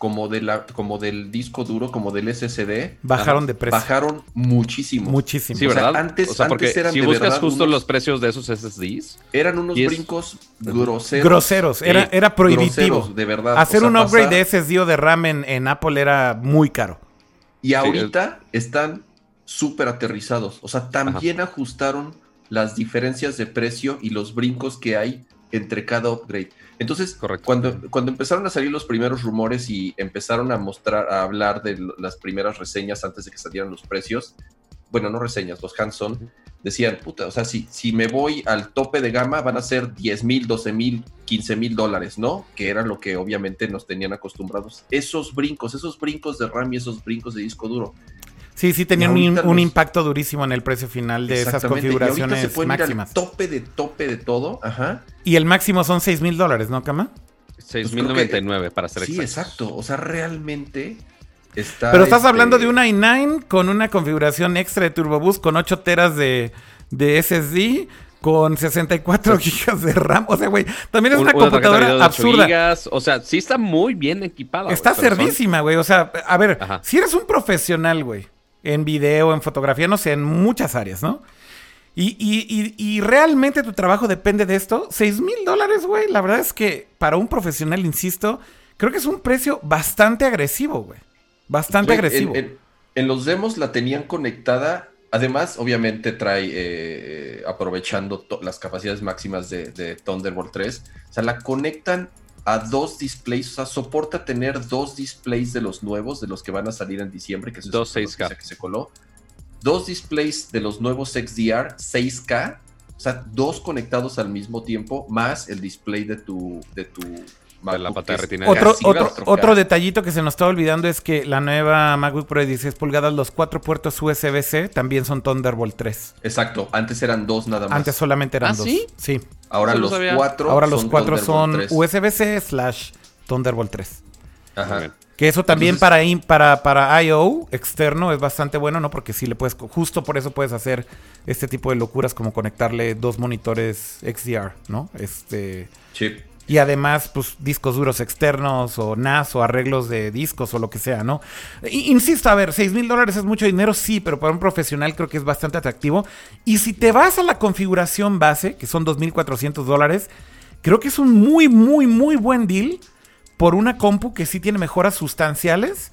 como, de la, como del disco duro, como del SSD. Bajaron de precio. Bajaron muchísimo. Muchísimo. Sí, ¿verdad? antes, o sea, porque eran si buscas justo los precios de esos SSDs. Eran unos brincos groseros. Groseros. Era, era prohibitivo. de verdad. Hacer un upgrade de SSD o de RAM en, Apple era muy caro. Y ahorita están súper aterrizados. O sea, también ajustaron las diferencias de precio y los brincos que hay entre cada upgrade. Entonces, Cuando, cuando empezaron a salir los primeros rumores y empezaron a mostrar, a hablar de las primeras reseñas antes de que salieran los precios, bueno, no reseñas, los hands-on, decían, puta, o sea, si, si me voy al tope de gama van a ser 10 mil, 12 mil, 15 mil dólares, ¿no? Que era lo que obviamente nos tenían acostumbrados. Esos brincos, esos brincos de RAM y esos brincos de disco duro. Sí, sí, tenían un, impacto durísimo en el precio final de esas configuraciones se máximas. tope de tope de todo, ajá. Y el máximo son 6 mil dólares, ¿no, Cama? 6.099 pues para ser sí, Sí, exacto. O sea, realmente está. Pero estás hablando de una i9 con una configuración extra de Turbo Boost con 8 teras de, de SSD con 64 gigas de RAM. O sea, güey, también es una, computadora absurda. o sea, sí está muy bien equipada. Está cerdísima, güey. O sea, a ver, si eres un profesional, güey, en video, en fotografía, no sé, en muchas áreas, ¿no? Y, y, y, realmente tu trabajo depende de esto. 6 mil dólares, güey. La verdad es que para un profesional, insisto, creo que es un precio bastante agresivo, güey. Bastante agresivo. En, los demos la tenían conectada. Además, obviamente trae, eh, aprovechando las capacidades máximas de, de, Thunderbolt 3, o sea, la conectan a dos displays, o sea, soporta tener dos displays de los nuevos, de los que van a salir en diciembre, que es dos 6K. que se coló dos displays de los nuevos XDR 6K, o sea, dos conectados al mismo tiempo, más el display de tu, de tu la retina. Otro, otro, otro, detallito que se nos está olvidando es que la nueva MacBook Pro de 16 pulgadas, los cuatro puertos USB-C también son Thunderbolt 3. Exacto, antes eran dos nada más. Antes solamente eran ¿Ah, dos. ¿sí? Sí. Ahora los cuatro Ahora los cuatro son USB-C slash Thunderbolt 3. Ajá. Que eso también para, para, para I.O. externo es bastante bueno, ¿no? Porque sí le puedes, justo por eso puedes hacer este tipo de locuras como conectarle dos monitores XDR, ¿no? Este. Chip. Y además, pues, discos duros externos o NAS o arreglos de discos o lo que sea, ¿no? Insisto, a ver, 6 mil dólares es mucho dinero, sí, pero para un profesional creo que es bastante atractivo. Y si te vas a la configuración base, que son 2.400 dólares, creo que es un muy, muy, muy buen deal por una compu que sí tiene mejoras sustanciales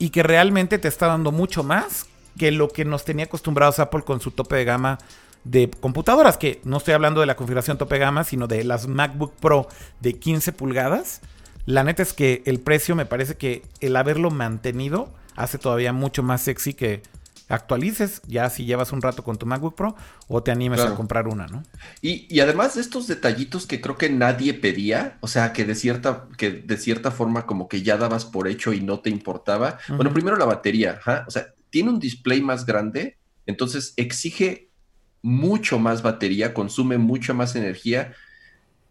y que realmente te está dando mucho más que lo que nos tenía acostumbrados Apple con su tope de gama de computadoras, que no estoy hablando de la configuración tope gama, sino de las MacBook Pro de 15 pulgadas. La neta es que el precio me parece que el haberlo mantenido hace todavía mucho más sexy que actualices, ya si llevas un rato con tu MacBook Pro o te animes a comprar una, ¿no? Y, además de estos detallitos que creo que nadie pedía, o sea, que de cierta, que de cierta forma como que ya dabas por hecho y no te importaba. Bueno, primero la batería, o sea, tiene un display más grande, entonces exige mucho más batería, consume mucho más energía,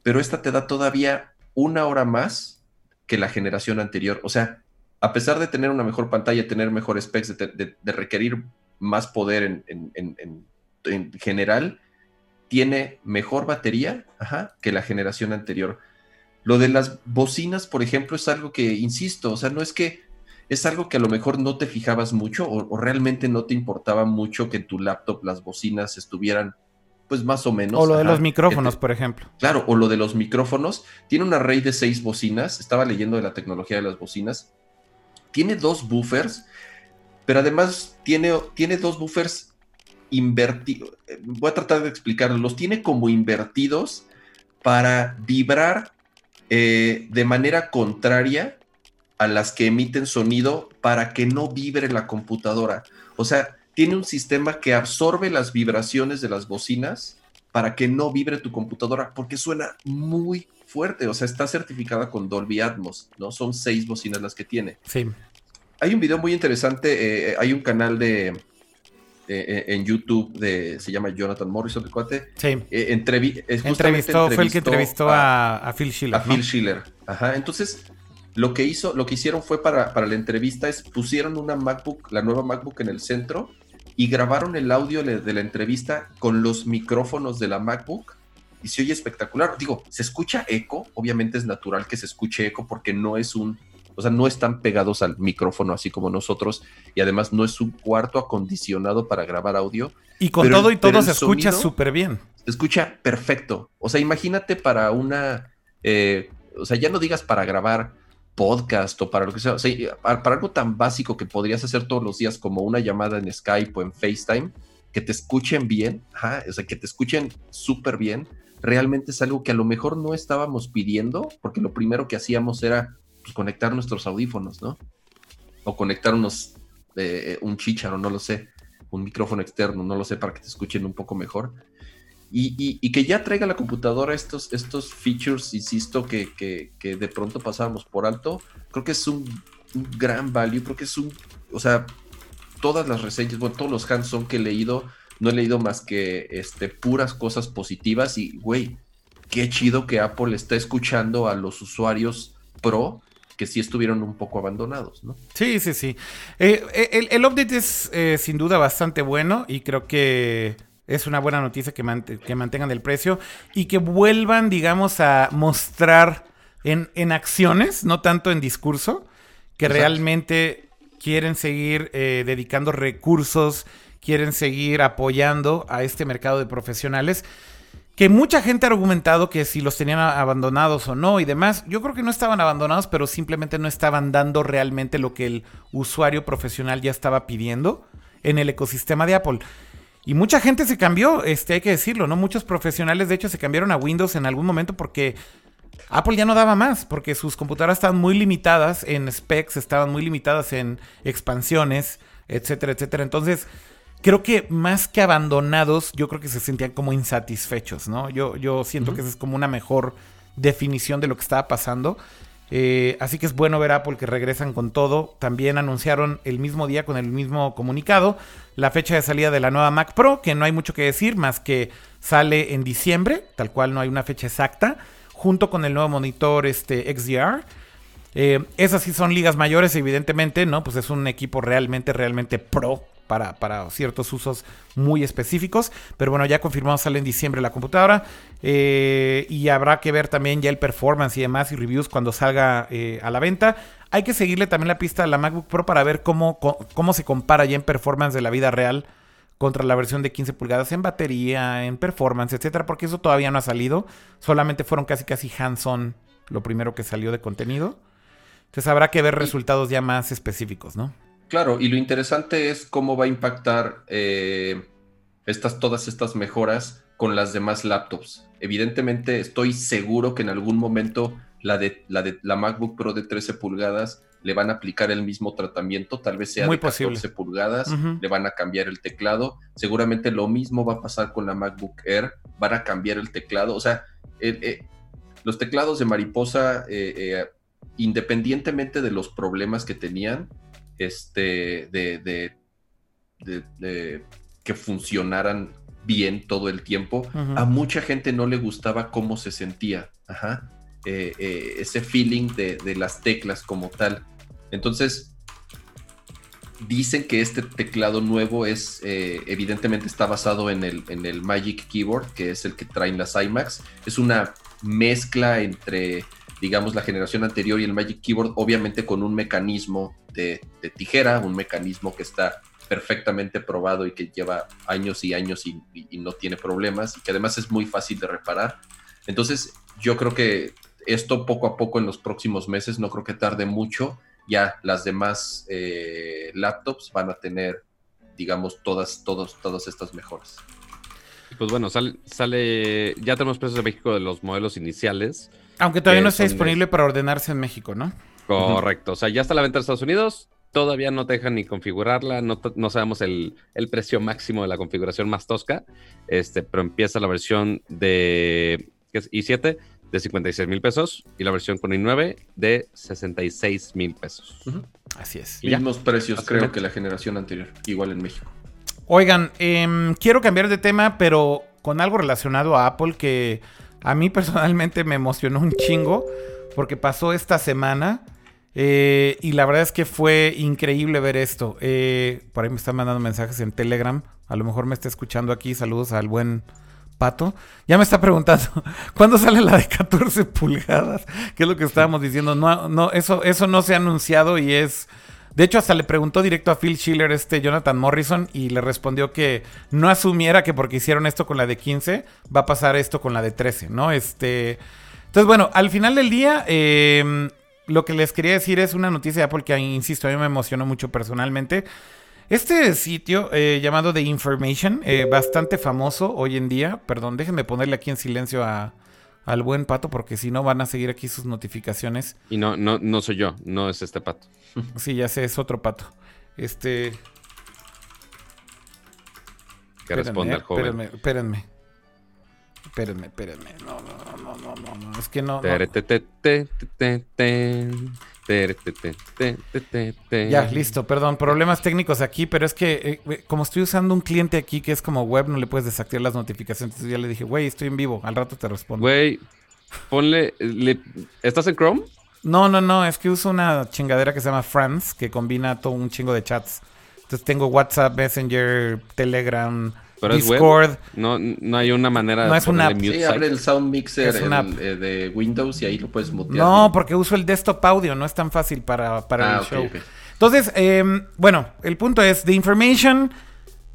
pero esta te da todavía una hora más que la generación anterior. O sea, a pesar de tener una mejor pantalla, tener mejores specs, de, requerir más poder en, general, tiene mejor batería que la generación anterior. Lo de las bocinas, por ejemplo, es algo que, insisto, o sea, no es que es algo que a lo mejor no te fijabas mucho o, realmente no te importaba mucho que en tu laptop las bocinas estuvieran pues más o menos. O lo de los micrófonos, por ejemplo. Claro, o lo de los micrófonos. Tiene un array de seis bocinas. Estaba leyendo de la tecnología de las bocinas. Tiene dos buffers, pero además tiene, tiene dos buffers invertidos. Voy a tratar de explicarlos. Los tiene como invertidos para vibrar eh, de manera contraria a las que emiten sonido para que no vibre la computadora. O sea, tiene un sistema que absorbe las vibraciones de las bocinas para que no vibre tu computadora, porque suena muy fuerte. O sea, está certificada con Dolby Atmos, ¿no? Son seis bocinas las que tiene. Sí. Hay un video muy interesante, eh, hay un canal de, eh, en YouTube de, se llama Jonathan Morrison, el cuate. Sí. Eh, entrevistó, fue el que entrevistó a, Phil Schiller. A Phil Schiller. Ajá. Entonces, lo que hizo, lo que hicieron fue para, para la entrevista es pusieron una MacBook, la nueva MacBook en el centro y grabaron el audio de la entrevista con los micrófonos de la MacBook y se oye espectacular. Digo, se escucha eco, obviamente es natural que se escuche eco porque no es un, o sea, no están pegados al micrófono así como nosotros y además no es un cuarto acondicionado para grabar audio. Y con todo y todo se escucha súper bien. Se escucha perfecto. O sea, imagínate para una, eh, o sea, ya no digas para grabar podcast o para lo que sea, para, algo tan básico que podrías hacer todos los días como una llamada en Skype o en FaceTime, que te escuchen bien, o sea, que te escuchen súper bien, realmente es algo que a lo mejor no estábamos pidiendo, porque lo primero que hacíamos era pues, conectar nuestros audífonos, ¿no? O conectar unos, eh, un chicharo, no lo sé, un micrófono externo, no lo sé, para que te escuchen un poco mejor. Y, que ya traiga la computadora estos, estos features, insisto, que, de pronto pasábamos por alto, creo que es un, gran value, creo que es un, o sea, todas las reseñas, bueno, todos los hands-on que he leído, no he leído más que este, puras cosas positivas y, güey, qué chido que Apple está escuchando a los usuarios pro que sí estuvieron un poco abandonados, ¿no? Sí, sí, sí. Eh, el, el, update es eh, sin duda bastante bueno y creo que es una buena noticia que, mantengan el precio y que vuelvan, digamos, a mostrar en, acciones, no tanto en discurso, que realmente quieren seguir eh, dedicando recursos, quieren seguir apoyando a este mercado de profesionales que mucha gente ha argumentado que si los tenían abandonados o no y demás, yo creo que no estaban abandonados, pero simplemente no estaban dando realmente lo que el usuario profesional ya estaba pidiendo en el ecosistema de Apple. Y mucha gente se cambió, este, hay que decirlo, ¿no? Muchos profesionales, de hecho, se cambiaron a Windows en algún momento porque Apple ya no daba más, porque sus computadoras estaban muy limitadas en specs, estaban muy limitadas en expansiones, etcétera, etcétera. Entonces, creo que más que abandonados, yo creo que se sentían como insatisfechos, ¿no? Yo, yo siento que esa es como una mejor definición de lo que estaba pasando. Eh, así que es bueno ver Apple que regresan con todo. También anunciaron el mismo día con el mismo comunicado la fecha de salida de la nueva Mac Pro, que no hay mucho que decir, más que sale en diciembre, tal cual no hay una fecha exacta, junto con el nuevo monitor este, XDR. Eh, esas sí son ligas mayores, evidentemente, ¿no? Pues es un equipo realmente, realmente pro para, ciertos usos muy específicos. Pero bueno, ya confirmado sale en diciembre la computadora. Eh, y habrá que ver también ya el performance y demás y reviews cuando salga eh, a la venta. Hay que seguirle también la pista a la MacBook Pro para ver cómo, cómo se compara ya en performance de la vida real contra la versión de 15 pulgadas en batería, en performance, etcétera, porque eso todavía no ha salido. Solamente fueron casi casi hands-on lo primero que salió de contenido. Entonces habrá que ver resultados ya más específicos, ¿no? Claro, y lo interesante es cómo va a impactar eh, estas, todas estas mejoras con las demás laptops. Evidentemente, estoy seguro que en algún momento la de la, de, la MacBook Pro de 13 pulgadas le van a aplicar el mismo tratamiento, tal vez sea Muy de 14 pulgadas, le van a cambiar el teclado. Seguramente lo mismo va a pasar con la MacBook Air, van a cambiar el teclado. O sea, eh, eh, los teclados de mariposa, independientemente de los problemas que tenían, este, de, de, que funcionaran bien todo el tiempo. A mucha gente no le gustaba cómo se sentía, eh, eh, ese feeling de, las teclas como tal. Entonces, dicen que este teclado nuevo es, eh, evidentemente está basado en el, en el Magic Keyboard, que es el que traen las iMacs. Es una mezcla entre digamos, la generación anterior y el Magic Keyboard, obviamente con un mecanismo de, tijera, un mecanismo que está perfectamente probado y que lleva años y años y, no tiene problemas y que además es muy fácil de reparar. Entonces, yo creo que esto poco a poco en los próximos meses, no creo que tarde mucho, ya las demás eh, laptops van a tener, digamos, todas, todos, todas estas mejoras. Pues bueno, sale, sale, ya tenemos precios de México de los modelos iniciales. Aunque todavía no está disponible para ordenarse en México, ¿no? Correcto, o sea, ya está la venta en Estados Unidos, todavía no te dejan ni configurarla, no, sabemos el, precio máximo de la configuración más tosca, este, pero empieza la versión de ¿qué es? i7 de 56 mil pesos y la versión con i9 de 66 mil pesos. Así es. Mismos precios creo que la generación anterior, igual en México. Oigan, em, quiero cambiar de tema, pero con algo relacionado a Apple que a mí personalmente me emocionó un chingo porque pasó esta semana. Eh, y la verdad es que fue increíble ver esto. Eh, por ahí me están mandando mensajes en Telegram. A lo mejor me está escuchando aquí. Saludos al buen Pato. Ya me está preguntando, ¿cuándo sale la de 14 pulgadas? ¿Qué es lo que estábamos diciendo? No, no, eso, eso no se ha anunciado y es... De hecho, hasta le preguntó directo a Phil Schiller, este Jonathan Morrison, y le respondió que no asumiera que porque hicieron esto con la de 15, va a pasar esto con la de 13, ¿no? Este. Entonces, bueno, al final del día, eh, lo que les quería decir es una noticia porque, insisto, a mí me emocionó mucho personalmente. Este sitio eh, llamado The Information, eh, bastante famoso hoy en día, perdón, déjenme ponerle aquí en silencio a, al buen pato porque si no van a seguir aquí sus notificaciones. Y no, no, no soy yo, no es este pato. Sí, ya sé, es otro pato. Este. Que responde al joven. Espérenme, espérenme. Espérenme, espérenme. No, no, no, no, no, no. Es que no. Ya, listo, perdón. Problemas técnicos aquí, pero es que eh, como estoy usando un cliente aquí que es como web, no le puedes desactivar las notificaciones. Entonces ya le dije, güey, estoy en vivo. Al rato te respondo. Güey, ponle. ¿Estás en Chrome? No, no, no. Es que uso una chingadera que se llama France, que combina todo un chingo de chats. Entonces tengo WhatsApp, Messenger, Telegram. Discord. No, no hay una manera no de es una sí, abre el Sound Mixer eh, de Windows y ahí lo puedes mutear. No, porque uso el desktop audio, no es tan fácil para, para el ah, show. Entonces, em, bueno, el punto es, The Information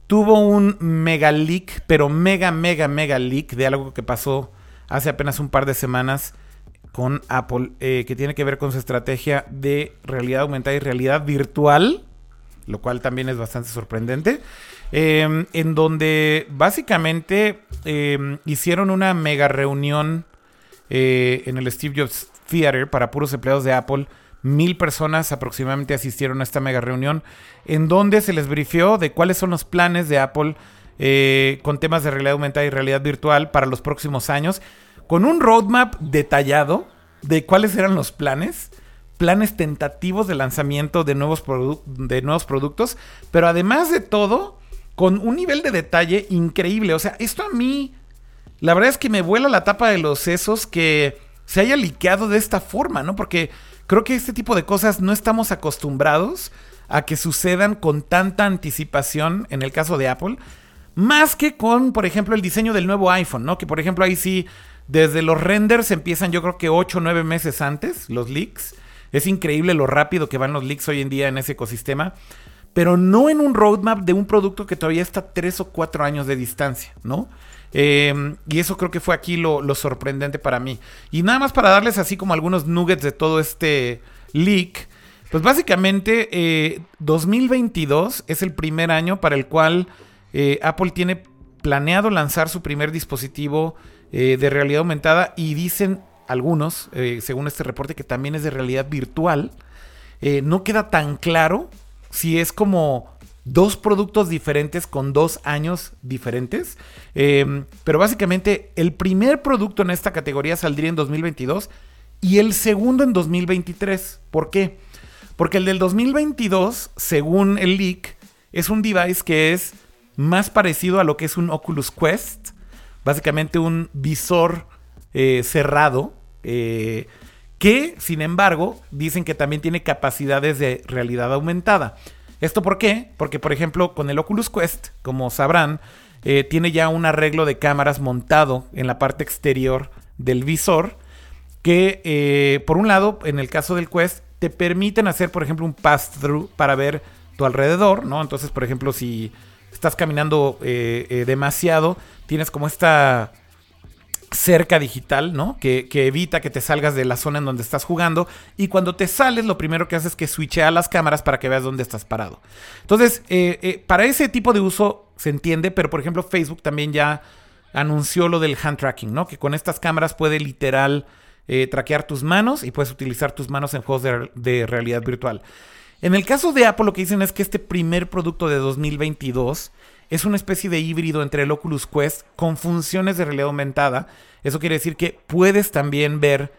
tuvo un mega leak, pero mega, mega, mega leak de algo que pasó hace apenas un par de semanas con Apple, eh, que tiene que ver con su estrategia de realidad aumentada y realidad virtual, lo cual también es bastante sorprendente. Em, en donde básicamente em, hicieron una mega reunión eh, en el Steve Jobs Theater para puros empleados de Apple. Mil personas aproximadamente asistieron a esta mega reunión, en donde se les brifeó de cuáles son los planes de Apple eh, con temas de realidad aumentada y realidad virtual para los próximos años, con un roadmap detallado de cuáles eran los planes planes tentativos de lanzamiento de nuevos, de nuevos productos, pero además de todo, con un nivel de detalle increíble. O sea, esto a mí, la verdad es que me vuela la tapa de los sesos que se haya liqueado de esta forma, ¿no? Porque creo que este tipo de cosas no estamos acostumbrados a que sucedan con tanta anticipación en el caso de Apple, más que con, por ejemplo, el diseño del nuevo iPhone, ¿no? Que por ejemplo ahí sí, desde los renders empiezan yo creo que 8 o 9 meses antes, los leaks. Es increíble lo rápido que van los leaks hoy en día en ese ecosistema pero no en un roadmap de un producto que todavía está tres o cuatro años de distancia, ¿no? Em, y eso creo que fue aquí lo, sorprendente para mí. Y nada más para darles así como algunos nuggets de todo este leak. Pues básicamente 2022 eh, es el primer año para el cual eh, Apple tiene planeado lanzar su primer dispositivo eh, de realidad aumentada y dicen algunos, según este reporte, que también es de realidad virtual. no queda tan claro si es como dos productos diferentes con dos años diferentes. Em, pero básicamente el primer producto en esta categoría saldría en 2022 y el segundo en 2023. ¿Por qué? Porque el del 2022, según el leak, es un device que es más parecido a lo que es un Oculus Quest. Básicamente un visor eh, cerrado. Eh, que sin embargo dicen que también tiene capacidades de realidad aumentada. ¿Esto por qué? Porque por ejemplo con el Oculus Quest, como sabrán, eh, tiene ya un arreglo de cámaras montado en la parte exterior del visor que eh, por un lado en el caso del Quest te permiten hacer por ejemplo un pass-through para ver tu alrededor, ¿no? Entonces, por ejemplo, si estás caminando eh, demasiado, tienes como esta cerca digital, ¿no? Que, evita que te salgas de la zona en donde estás jugando. Y cuando te sales, lo primero que haces es que switchea las cámaras para que veas dónde estás parado. Entonces, eh, para ese tipo de uso se entiende, pero por ejemplo, Facebook también ya anunció lo del hand tracking, ¿no? Que con estas cámaras puede literal traquear tus manos y puedes utilizar tus manos en juegos de, de realidad virtual. En el caso de Apple, lo que dicen es que este primer producto de 2022 es una especie de híbrido entre el Oculus Quest con funciones de realidad aumentada. Eso quiere decir que puedes también ver,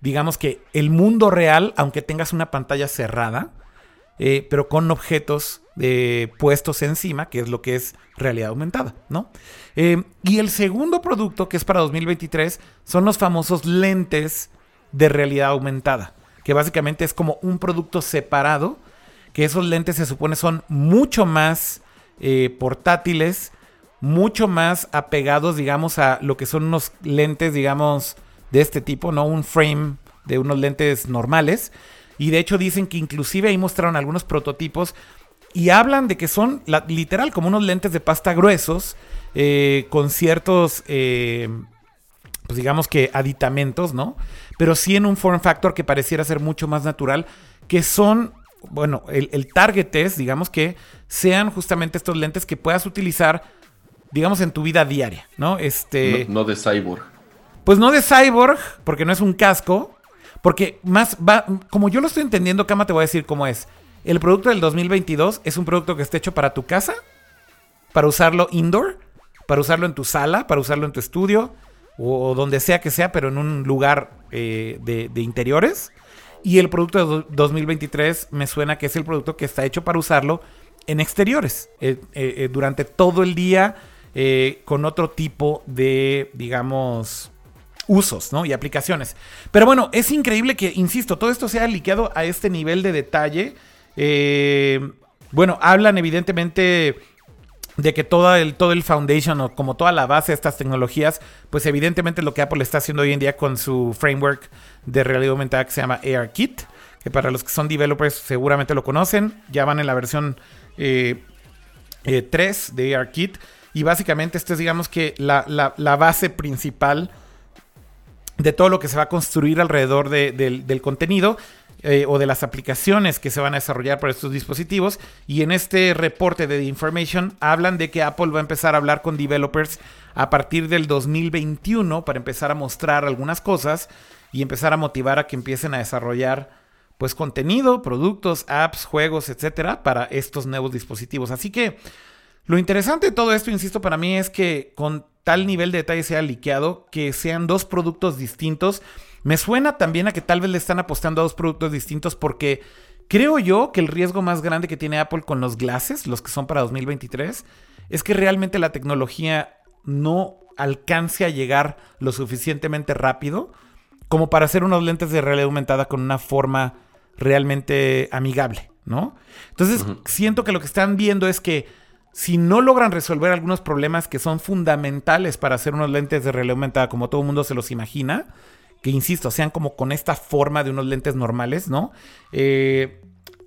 digamos que el mundo real, aunque tengas una pantalla cerrada, eh, pero con objetos eh, puestos encima, que es lo que es realidad aumentada, ¿no? Eh, y el segundo producto, que es para 2023, son los famosos lentes de realidad aumentada que básicamente es como un producto separado, que esos lentes se supone son mucho más eh, portátiles, mucho más apegados, digamos, a lo que son unos lentes, digamos, de este tipo, no un frame de unos lentes normales. Y de hecho dicen que inclusive ahí mostraron algunos prototipos y hablan de que son literal como unos lentes de pasta gruesos eh, con ciertos, eh, pues digamos que aditamentos, ¿no? pero sí en un form factor que pareciera ser mucho más natural, que son, bueno, el, target es, digamos que sean justamente estos lentes que puedas utilizar, digamos, en tu vida diaria, ¿no? Este... No, de cyborg. Pues no de cyborg, porque no es un casco, porque más va, como yo lo estoy entendiendo, Kama, te voy a decir cómo es. El producto del 2022 es un producto que está hecho para tu casa, para usarlo indoor, para usarlo en tu sala, para usarlo en tu estudio, o donde sea que sea, pero en un lugar eh, de, interiores. Y el producto de 2023 me suena que es el producto que está hecho para usarlo en exteriores, eh, eh, durante todo el día, con otro tipo de, digamos, usos y aplicaciones. Pero bueno, es increíble que, insisto, todo esto sea liqueado a este nivel de detalle. bueno, hablan evidentemente de que todo el, todo el foundation o como toda la base de estas tecnologías, pues evidentemente lo que Apple está haciendo hoy en día con su framework de realidad aumentada que se llama ARKit, que para los que son developers seguramente lo conocen, ya van en la versión 3 eh, eh, de ARKit y básicamente esto es digamos que la, base principal de todo lo que se va a construir alrededor del contenido eh, o de las aplicaciones que se van a desarrollar para estos dispositivos. Y en este reporte de The Information hablan de que Apple va a empezar a hablar con developers a partir del 2021 para empezar a mostrar algunas cosas y empezar a motivar a que empiecen a desarrollar pues contenido, productos, apps, juegos, etcétera, para estos nuevos dispositivos. Así que lo interesante de todo esto, insisto, para mí es que con tal nivel de detalle sea liqueado, que sean dos productos distintos me suena también a que tal vez le están apostando a dos productos distintos porque creo yo que el riesgo más grande que tiene Apple con los glasses, los que son para 2023, es que realmente la tecnología no alcance a llegar lo suficientemente rápido como para hacer unos lentes de realidad aumentada con una forma realmente amigable, ¿no? Entonces, siento que lo que están viendo es que si no logran resolver algunos problemas que son fundamentales para hacer unos lentes de realidad aumentada como todo el mundo se los imagina, que insisto, sean como con esta forma de unos lentes normales, ¿no? Eh,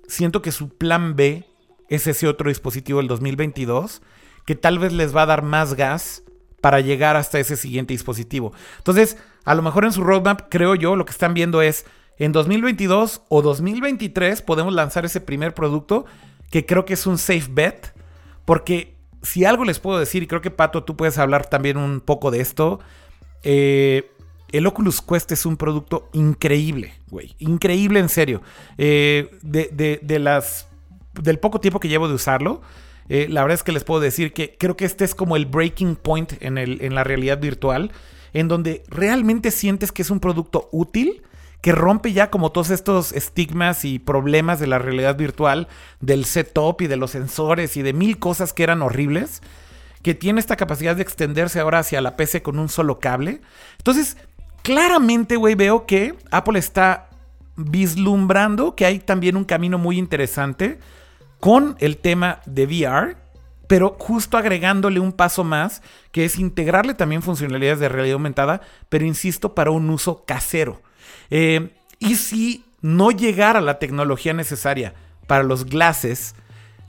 siento que su plan B es ese otro dispositivo del 2022 que tal vez les va a dar más gas para llegar hasta ese siguiente dispositivo. Entonces, a lo mejor en su roadmap, creo yo, lo que están viendo es en 2022 o 2023 podemos lanzar ese primer producto que creo que es un safe bet, porque si algo les puedo decir, y creo que Pato, tú puedes hablar también un poco de esto, eh, el Oculus Quest es un producto increíble, güey. Increíble en serio. Eh, de, las. Del poco tiempo que llevo de usarlo. Eh, la verdad es que les puedo decir que creo que este es como el breaking point en, el, en la realidad virtual. En donde realmente sientes que es un producto útil. Que rompe ya como todos estos estigmas y problemas de la realidad virtual. Del setup y de los sensores y de mil cosas que eran horribles que tiene esta capacidad de extenderse ahora hacia la PC con un solo cable. Entonces, claramente, güey, veo que Apple está vislumbrando que hay también un camino muy interesante con el tema de VR, pero justo agregándole un paso más, que es integrarle también funcionalidades de realidad aumentada, pero insisto, para un uso casero. Eh, y si no llegara la tecnología necesaria para los glasses,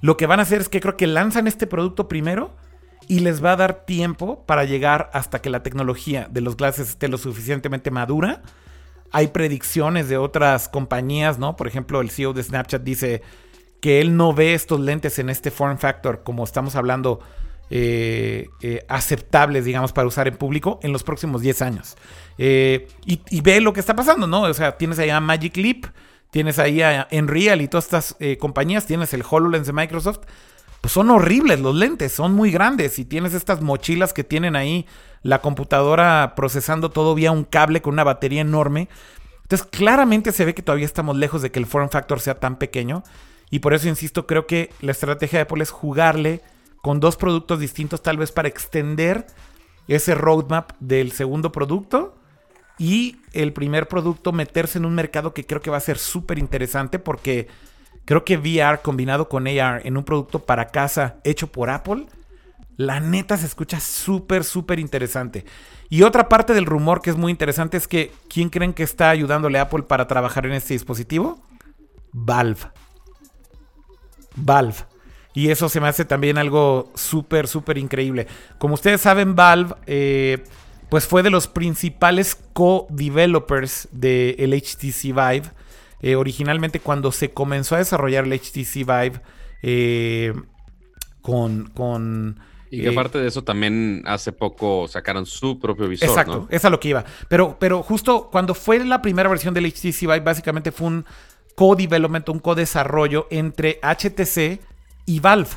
Lo que van a hacer es que creo que lanzan este producto primero y les va a dar tiempo para llegar hasta que la tecnología de los glasses esté lo suficientemente madura. Hay predicciones de otras compañías, ¿no? Por ejemplo, el CEO de Snapchat dice que él no ve estos lentes en este form factor, como estamos hablando, eh, eh, aceptables, digamos, para usar en público en los próximos 10 años. Eh, y, ve lo que está pasando, ¿no? O sea, tienes ahí a Magic Leap, tienes ahí a Enreal y todas estas compañías, tienes el HoloLens de Microsoft pues son horribles los lentes, son muy grandes y tienes estas mochilas que tienen ahí la computadora procesando todo vía un cable con una batería enorme. Entonces claramente se ve que todavía estamos lejos de que el form factor sea tan pequeño y por eso insisto, creo que la estrategia de Apple es jugarle con dos productos distintos tal vez para extender ese roadmap del segundo producto y el primer producto meterse en un mercado que creo que va a ser súper interesante porque Creo que VR combinado con AR en un producto para casa hecho por Apple, la neta se escucha súper, súper interesante. Y otra parte del rumor que es muy interesante es que, ¿quién creen que está ayudándole a Apple para trabajar en este dispositivo? Valve. Valve. Y eso se me hace también algo súper, súper increíble. Como ustedes saben, Valve, eh, pues fue de los principales co-developers del HTC Vive. Eh, originalmente cuando se comenzó a desarrollar el HTC Vive eh, con... con y que eh, aparte de eso también hace poco sacaron su propio visor. Exacto, es a lo que iba. Pero, pero justo cuando fue la primera versión del HTC Vive, básicamente fue un co-development, un co-desarrollo entre HTC y Valve.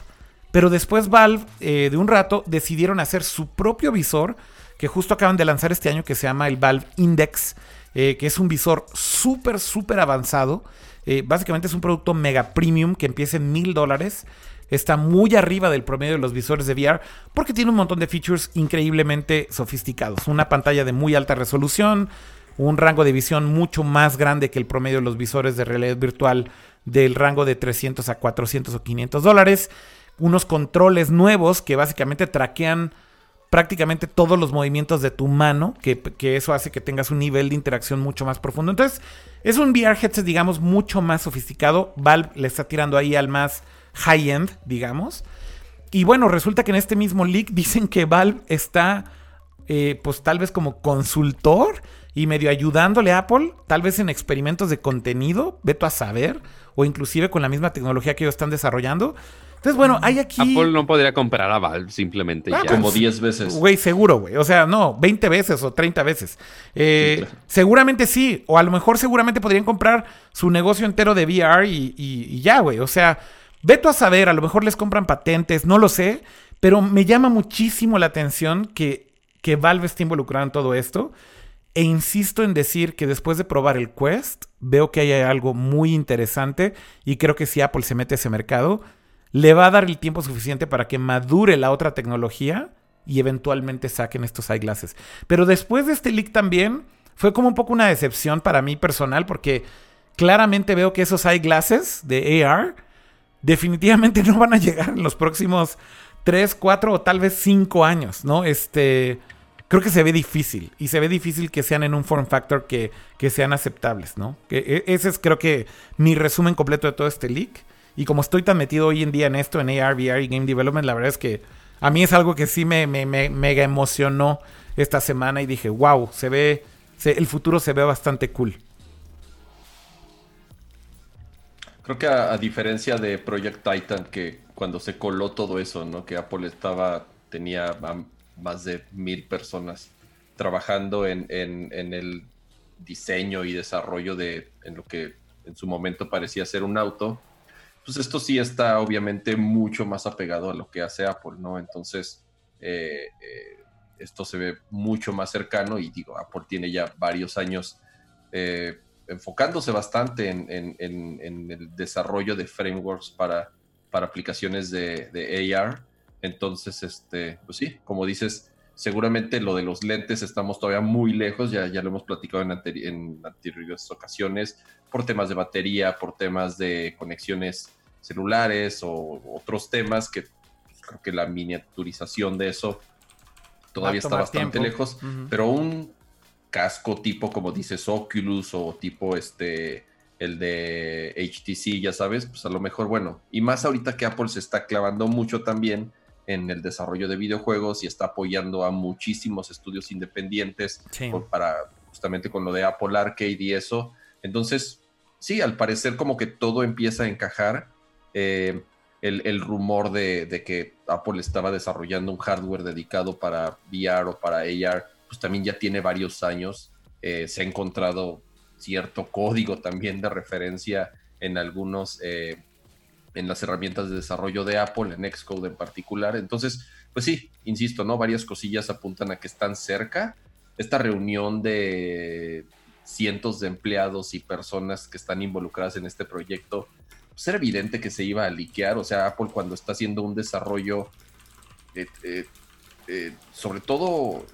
Pero después Valve, de un rato, decidieron hacer su propio visor, que justo acaban de lanzar este año, que se llama el Valve Index, eh, que es un visor súper, súper avanzado. Eh, básicamente es un producto mega premium que empieza en mil dólares. Está muy arriba del promedio de los visores de VR porque tiene un montón de features increíblemente sofisticados. Una pantalla de muy alta resolución, un rango de visión mucho más grande que el promedio de los visores de realidad virtual del rango de 300 a 400 o 500 dólares. Unos controles nuevos que básicamente traquean prácticamente todos los movimientos de tu mano, que, eso hace que tengas un nivel de interacción mucho más profundo. Entonces, es un VR headset, digamos, mucho más sofisticado. Valve le está tirando ahí al más high-end, digamos. Y bueno, resulta que en este mismo leak dicen que Valve está, eh, pues tal vez como consultor y medio ayudándole a Apple, tal vez en experimentos de contenido, veto a saber, o inclusive con la misma tecnología que ellos están desarrollando. Entonces, bueno, hay aquí. Apple no podría comprar a Valve simplemente ah, Como 10 veces. Güey, seguro, güey. O sea, no, 20 veces o 30 veces. Eh, seguramente sí. O a lo mejor seguramente podrían comprar su negocio entero de VR y, ya, güey. O sea, veto a saber, a lo mejor les compran patentes, no lo sé. Pero me llama muchísimo la atención que, que Valve esté involucrado en todo esto. E insisto en decir que después de probar el Quest, veo que hay algo muy interesante y creo que si Apple se mete a ese mercado, le va a dar el tiempo suficiente para que madure la otra tecnología y eventualmente saquen estos eyeglasses. Pero después de este leak también fue como un poco una decepción para mí personal porque claramente veo que esos eyeglasses de AR definitivamente no van a llegar en los próximos 3, 4 o tal vez 5 años, ¿no? Este, creo que se ve difícil y se ve difícil que sean en un form factor que, sean aceptables, ¿no? Que e, ese es creo que mi resumen completo de todo este leak. Y como estoy tan metido hoy en día en esto, en AR, VR y Game Development, la verdad es que a mí es algo que sí me, mega emocionó esta semana y dije, wow, se ve, el futuro se ve bastante cool. Creo que a, diferencia de Project Titan, que cuando se coló todo eso, ¿no? Que Apple estaba, tenía más de mil personas trabajando en, en el diseño y desarrollo de en lo que en su momento parecía ser un auto pues esto sí está obviamente mucho más apegado a lo que hace Apple, ¿no? Entonces, eh, eh, esto se ve mucho más cercano y digo, Apple tiene ya varios años eh, enfocándose bastante en, el desarrollo de frameworks para, para aplicaciones de, AR. Entonces, este, pues sí, como dices, seguramente lo de los lentes estamos todavía muy lejos, ya, ya lo hemos platicado en, en anteriores ocasiones, por temas de batería, por temas de conexiones celulares o otros temas que pues, creo que la miniaturización de eso todavía está bastante lejos, pero un casco tipo como dices Oculus o tipo este el de HTC, ya sabes, pues a lo mejor, bueno, y más ahorita que Apple se está clavando mucho también en el desarrollo de videojuegos y está apoyando a muchísimos estudios independientes para justamente con lo de Apple Arcade y eso. Entonces, sí, al parecer como que todo empieza a encajar. Eh, el, rumor de, que Apple estaba desarrollando un hardware dedicado para VR o para AR, pues también ya tiene varios años. Eh, se ha encontrado cierto código también de referencia en algunos, eh, en las herramientas de desarrollo de Apple, en Xcode en particular. Entonces, pues sí, insisto, ¿no? Varias cosillas apuntan a que están cerca. Esta reunión de cientos de empleados y personas que están involucradas en este proyecto, pues era evidente que se iba a liquear. O sea, Apple cuando está haciendo un desarrollo, eh, eh, sobre todo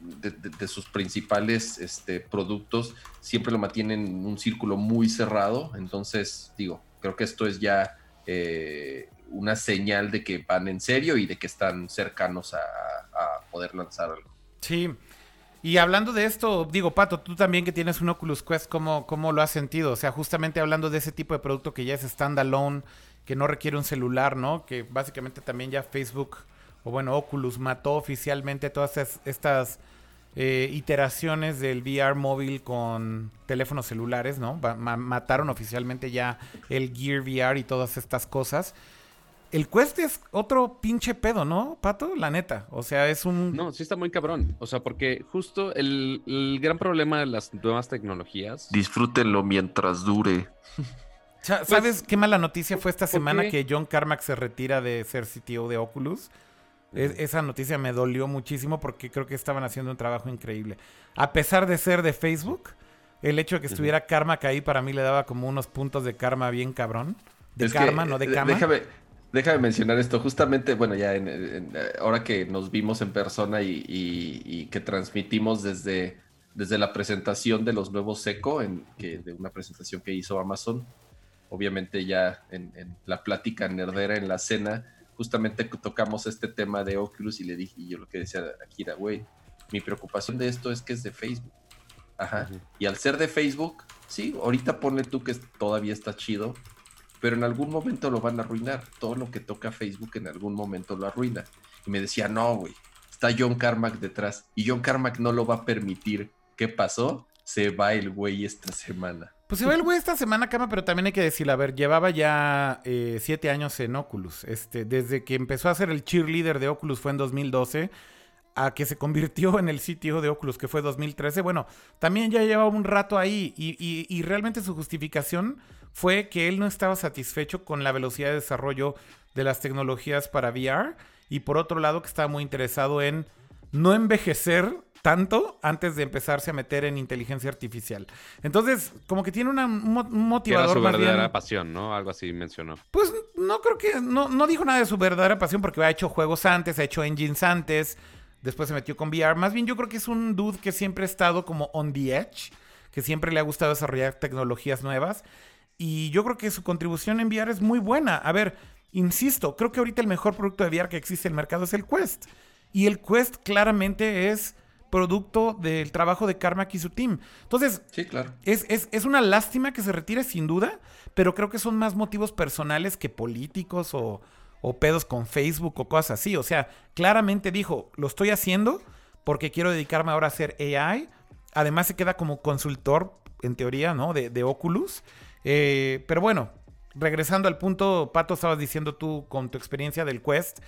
de, sus principales este, productos siempre lo mantienen en un círculo muy cerrado. Entonces, digo, creo que esto es ya eh, una señal de que van en serio y de que están cercanos a, poder lanzar algo. Sí. Y hablando de esto, digo, Pato, tú también que tienes un Oculus Quest, ¿cómo, ¿cómo lo has sentido? O sea, justamente hablando de ese tipo de producto que ya es standalone, que no requiere un celular, ¿no? Que básicamente también ya Facebook, o bueno, Oculus mató oficialmente todas estas eh, iteraciones del VR móvil con teléfonos celulares, ¿no? mataron oficialmente ya el Gear VR y todas estas cosas. El Quest es otro pinche pedo, ¿no, Pato? La neta. O sea, es un... No, sí está muy cabrón. O sea, porque justo el, gran problema de las nuevas tecnologías... Disfrútenlo mientras dure. ¿Sabes pues, qué mala noticia fue esta semana que John Carmack se retira de ser CTO de Oculus? esa noticia me dolió muchísimo porque creo que estaban haciendo un trabajo increíble. A pesar de ser de Facebook, el hecho de que estuviera Karma ahí para mí le daba como unos puntos de karma bien cabrón. De karma, no de karma. Déjame, déjame mencionar esto. Justamente, bueno, ya ahora que nos vimos en persona y, que transmitimos desde, desde la presentación de los nuevos Eco, en, que, de una presentación que hizo Amazon, obviamente ya en, en la plática nerdera en la cena justamente tocamos este tema de Oculus y le dije, y yo lo que decía a Kira, güey, mi preocupación de esto es que es de Facebook. Ajá. Y al ser de Facebook, sí, ahorita pone tú que todavía está chido, pero en algún momento lo van a arruinar. Todo lo que toca Facebook en algún momento lo arruina. Y me decía, no, güey, está John Carmack detrás y John Carmack no lo va a permitir. ¿Qué pasó? Se va el güey esta semana. Pues se va el güey esta semana, cama, pero también hay que decir, a ver, llevaba ya eh, siete años en Oculus. Este, desde que empezó a ser el cheerleader de Oculus fue en 2012, a que se convirtió en el sitio de Oculus, que fue 2013. Bueno, también ya llevaba un rato ahí y, y realmente su justificación fue que él no estaba satisfecho con la velocidad de desarrollo de las tecnologías para VR y por otro lado que estaba muy interesado en no envejecer tanto antes de empezarse a meter en inteligencia artificial. Entonces, como que tiene una, un motivador Era su verdadera pasión, ¿no? Algo así mencionó. Pues no creo que, no, no dijo nada de su verdadera pasión porque ha hecho juegos antes, ha hecho engines antes, después se metió con VR. Más bien yo creo que es un dude que siempre ha estado como on the edge, que siempre le ha gustado desarrollar tecnologías nuevas. Y yo creo que su contribución en VR es muy buena. A ver, insisto, creo que ahorita el mejor producto de VR que existe en el mercado es el Quest. Y el Quest claramente es producto del trabajo de Carmack y su team. Entonces, sí, claro. es, es, una lástima que se retire sin duda, pero creo que son más motivos personales que políticos o, o pedos con Facebook o cosas así. O sea, claramente dijo, lo estoy haciendo porque quiero dedicarme ahora a hacer AI. Además se queda como consultor, en teoría, ¿no? De, de Oculus. Eh, pero bueno, regresando al punto, Pato, estabas diciendo tú con tu experiencia del Quest,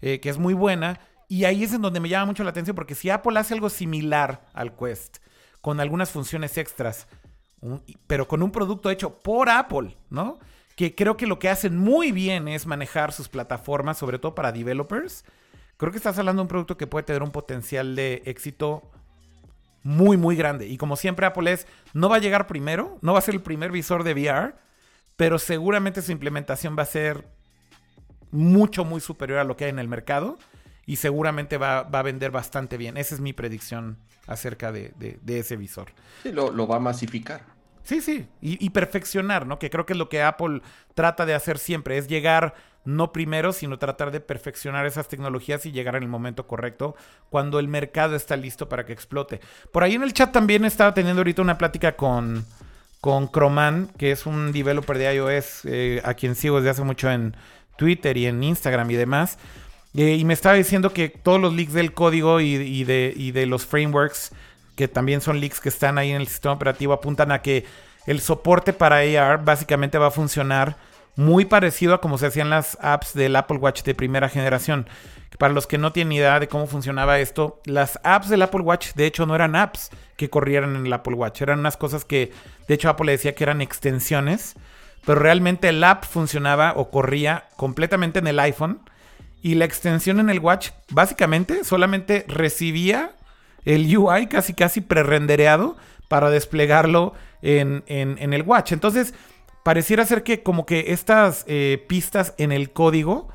eh, que es muy buena. Y ahí es en donde me llama mucho la atención, porque si Apple hace algo similar al Quest, con algunas funciones extras, pero con un producto hecho por Apple, ¿no? Que creo que lo que hacen muy bien es manejar sus plataformas, sobre todo para developers. Creo que estás hablando de un producto que puede tener un potencial de éxito muy, muy grande. Y como siempre, Apple es, no va a llegar primero, no va a ser el primer visor de VR, pero seguramente su implementación va a ser mucho, muy superior a lo que hay en el mercado y seguramente va, a vender bastante bien. Esa es mi predicción acerca de, ese visor. Sí, lo, va a masificar. Sí, sí, y, perfeccionar, ¿no? Que creo que es lo que Apple trata de hacer siempre, es llegar no primero, sino tratar de perfeccionar esas tecnologías y llegar en el momento correcto, cuando el mercado está listo para que explote. Por ahí en el chat también estaba teniendo ahorita una plática con, con Croman, que es un developer de iOS, eh, a quien sigo desde hace mucho en Twitter y en Instagram y demás. Eh, y me estaba diciendo que todos los leaks del código y, de, y de los frameworks, que también son leaks que están ahí en el sistema operativo, apuntan a que el soporte para AR básicamente va a funcionar muy parecido a como se hacían las apps del Apple Watch de primera generación. Para los que no tienen idea de cómo funcionaba esto, las apps del Apple Watch de hecho no eran apps que corrieran en el Apple Watch, eran unas cosas que de hecho Apple le decía que eran extensiones, pero realmente el app funcionaba o corría completamente en el iPhone y la extensión en el Watch básicamente solamente recibía el UI casi casi prerendereado para desplegarlo en, en el Watch. Entonces, pareciera ser que como que estas eh, pistas en el código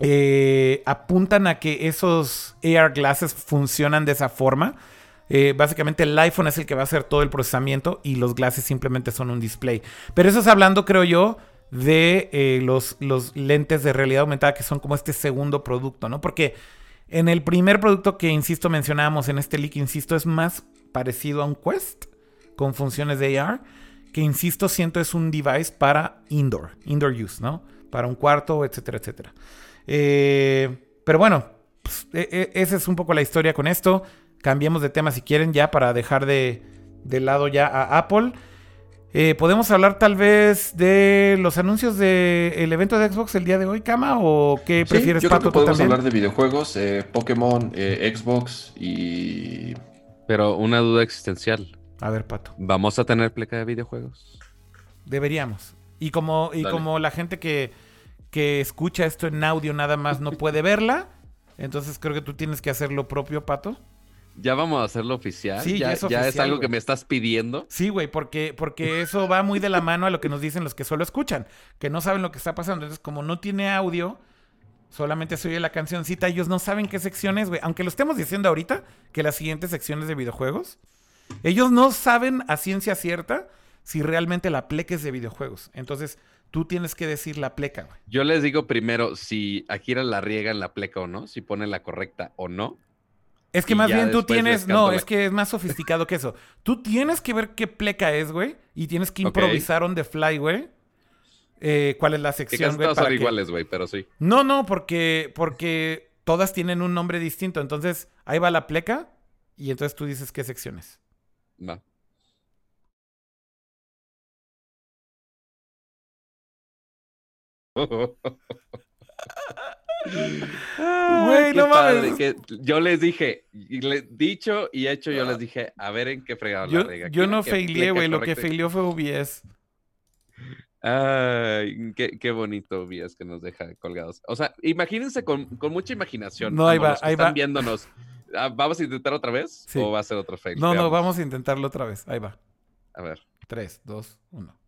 eh, apuntan a que esos AR glasses funcionan de esa forma. Eh, básicamente el iPhone es el que va a hacer todo el procesamiento y los glasses simplemente son un display. Pero eso es hablando, creo yo, de los, los lentes de realidad aumentada que son como este segundo producto, ¿no? Porque en el primer producto que, insisto, mencionábamos en este leak, insisto, es más parecido a un Quest con funciones de AR que insisto, siento es un device para indoor, indoor use, ¿no? Para un cuarto, etcétera, etcétera. Eh, pero bueno, pues, e, e, esa es un poco la historia con esto. Cambiemos de tema si quieren ya para dejar de, lado ya a Apple. Eh, ¿Podemos hablar tal vez de los anuncios del evento de Xbox el día de hoy, Kama? ¿O qué prefieres, yo creo que podemos hablar de videojuegos, eh, Pokémon, Xbox y... Pero una duda existencial. A ver, Pato. ¿Vamos a tener pleca de videojuegos? Deberíamos. Y como, y como la gente que, que escucha esto en audio nada más no puede verla, entonces creo que tú tienes que hacer lo propio, Pato. ¿Ya vamos a hacerlo oficial? Sí, ya, es, algo que me estás pidiendo. Sí, güey, porque, porque eso va muy de la mano a lo que nos dicen los que solo escuchan, que no saben lo que está pasando. Entonces, como no tiene audio, solamente se oye la cancioncita, ellos no saben qué sección es, güey. Aunque lo estemos diciendo ahorita, que las siguientes secciones de videojuegos, ellos no saben a ciencia cierta si realmente la pleca es de videojuegos. Entonces, tú tienes que decir la pleca, güey. Yo les digo primero si Akira la riega en la pleca o no, si pone la correcta o no. Es que más bien tú tienes, no, es que es más sofisticado que eso. Tú tienes que ver qué pleca es, güey, y tienes que improvisar on the fly, güey. Eh, ¿Cuál es la sección, güey? Todas son iguales, güey, pero sí. No, no, porque, porque todas tienen un nombre distinto. Entonces, ahí va la pleca y entonces tú dices qué secciones. Va. Güey, no mames. yo les dije, dicho y hecho, yo les dije, a ver en qué fregado yo, la rega. Yo no faileé, güey. Lo que faileó fue OBS. Ay, qué, qué, bonito OBS que nos deja colgados. O sea, imagínense con, con mucha imaginación. No, ahí va, ahí están viéndonos ¿Vamos a intentar otra vez? ¿O va a ser otro fail? No, no, vamos a intentarlo otra vez. Ahí va. A ver. 3, 2, 1.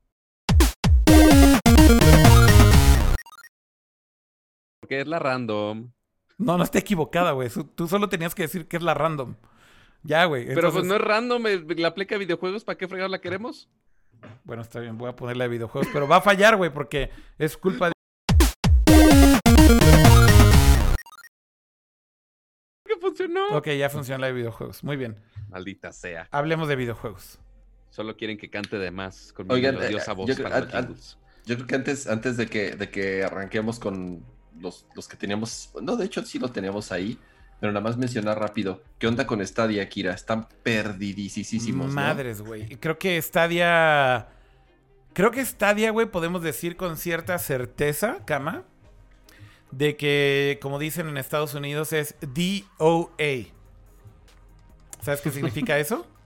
Porque es la random. No, no está equivocada, güey. Tú solo tenías que decir que es la random. Ya, güey. Pero pues no es random eh, la pleca de videojuegos. ¿Para qué fregar la queremos? Bueno, está bien. Voy a ponerla de videojuegos. Pero va a fallar, güey, porque es culpa de funcionó. Ok, ya funciona la de videojuegos. Muy bien. Maldita sea. Hablemos de videojuegos. Solo quieren que cante de más con mi melodiosa eh, voz yo, para yo creo que antes, antes de que, de que arranquemos con los, los que teníamos, no, de hecho sí los teníamos ahí, pero nada más mencionar rápido, ¿qué onda con Stadia, Kira? Están perdidísimos, Madres, güey. Creo que Stadia... Creo que Stadia, güey, podemos decir con cierta certeza, Kama, de que, como dicen en Estados Unidos, es DOA. ¿Sabes qué significa eso?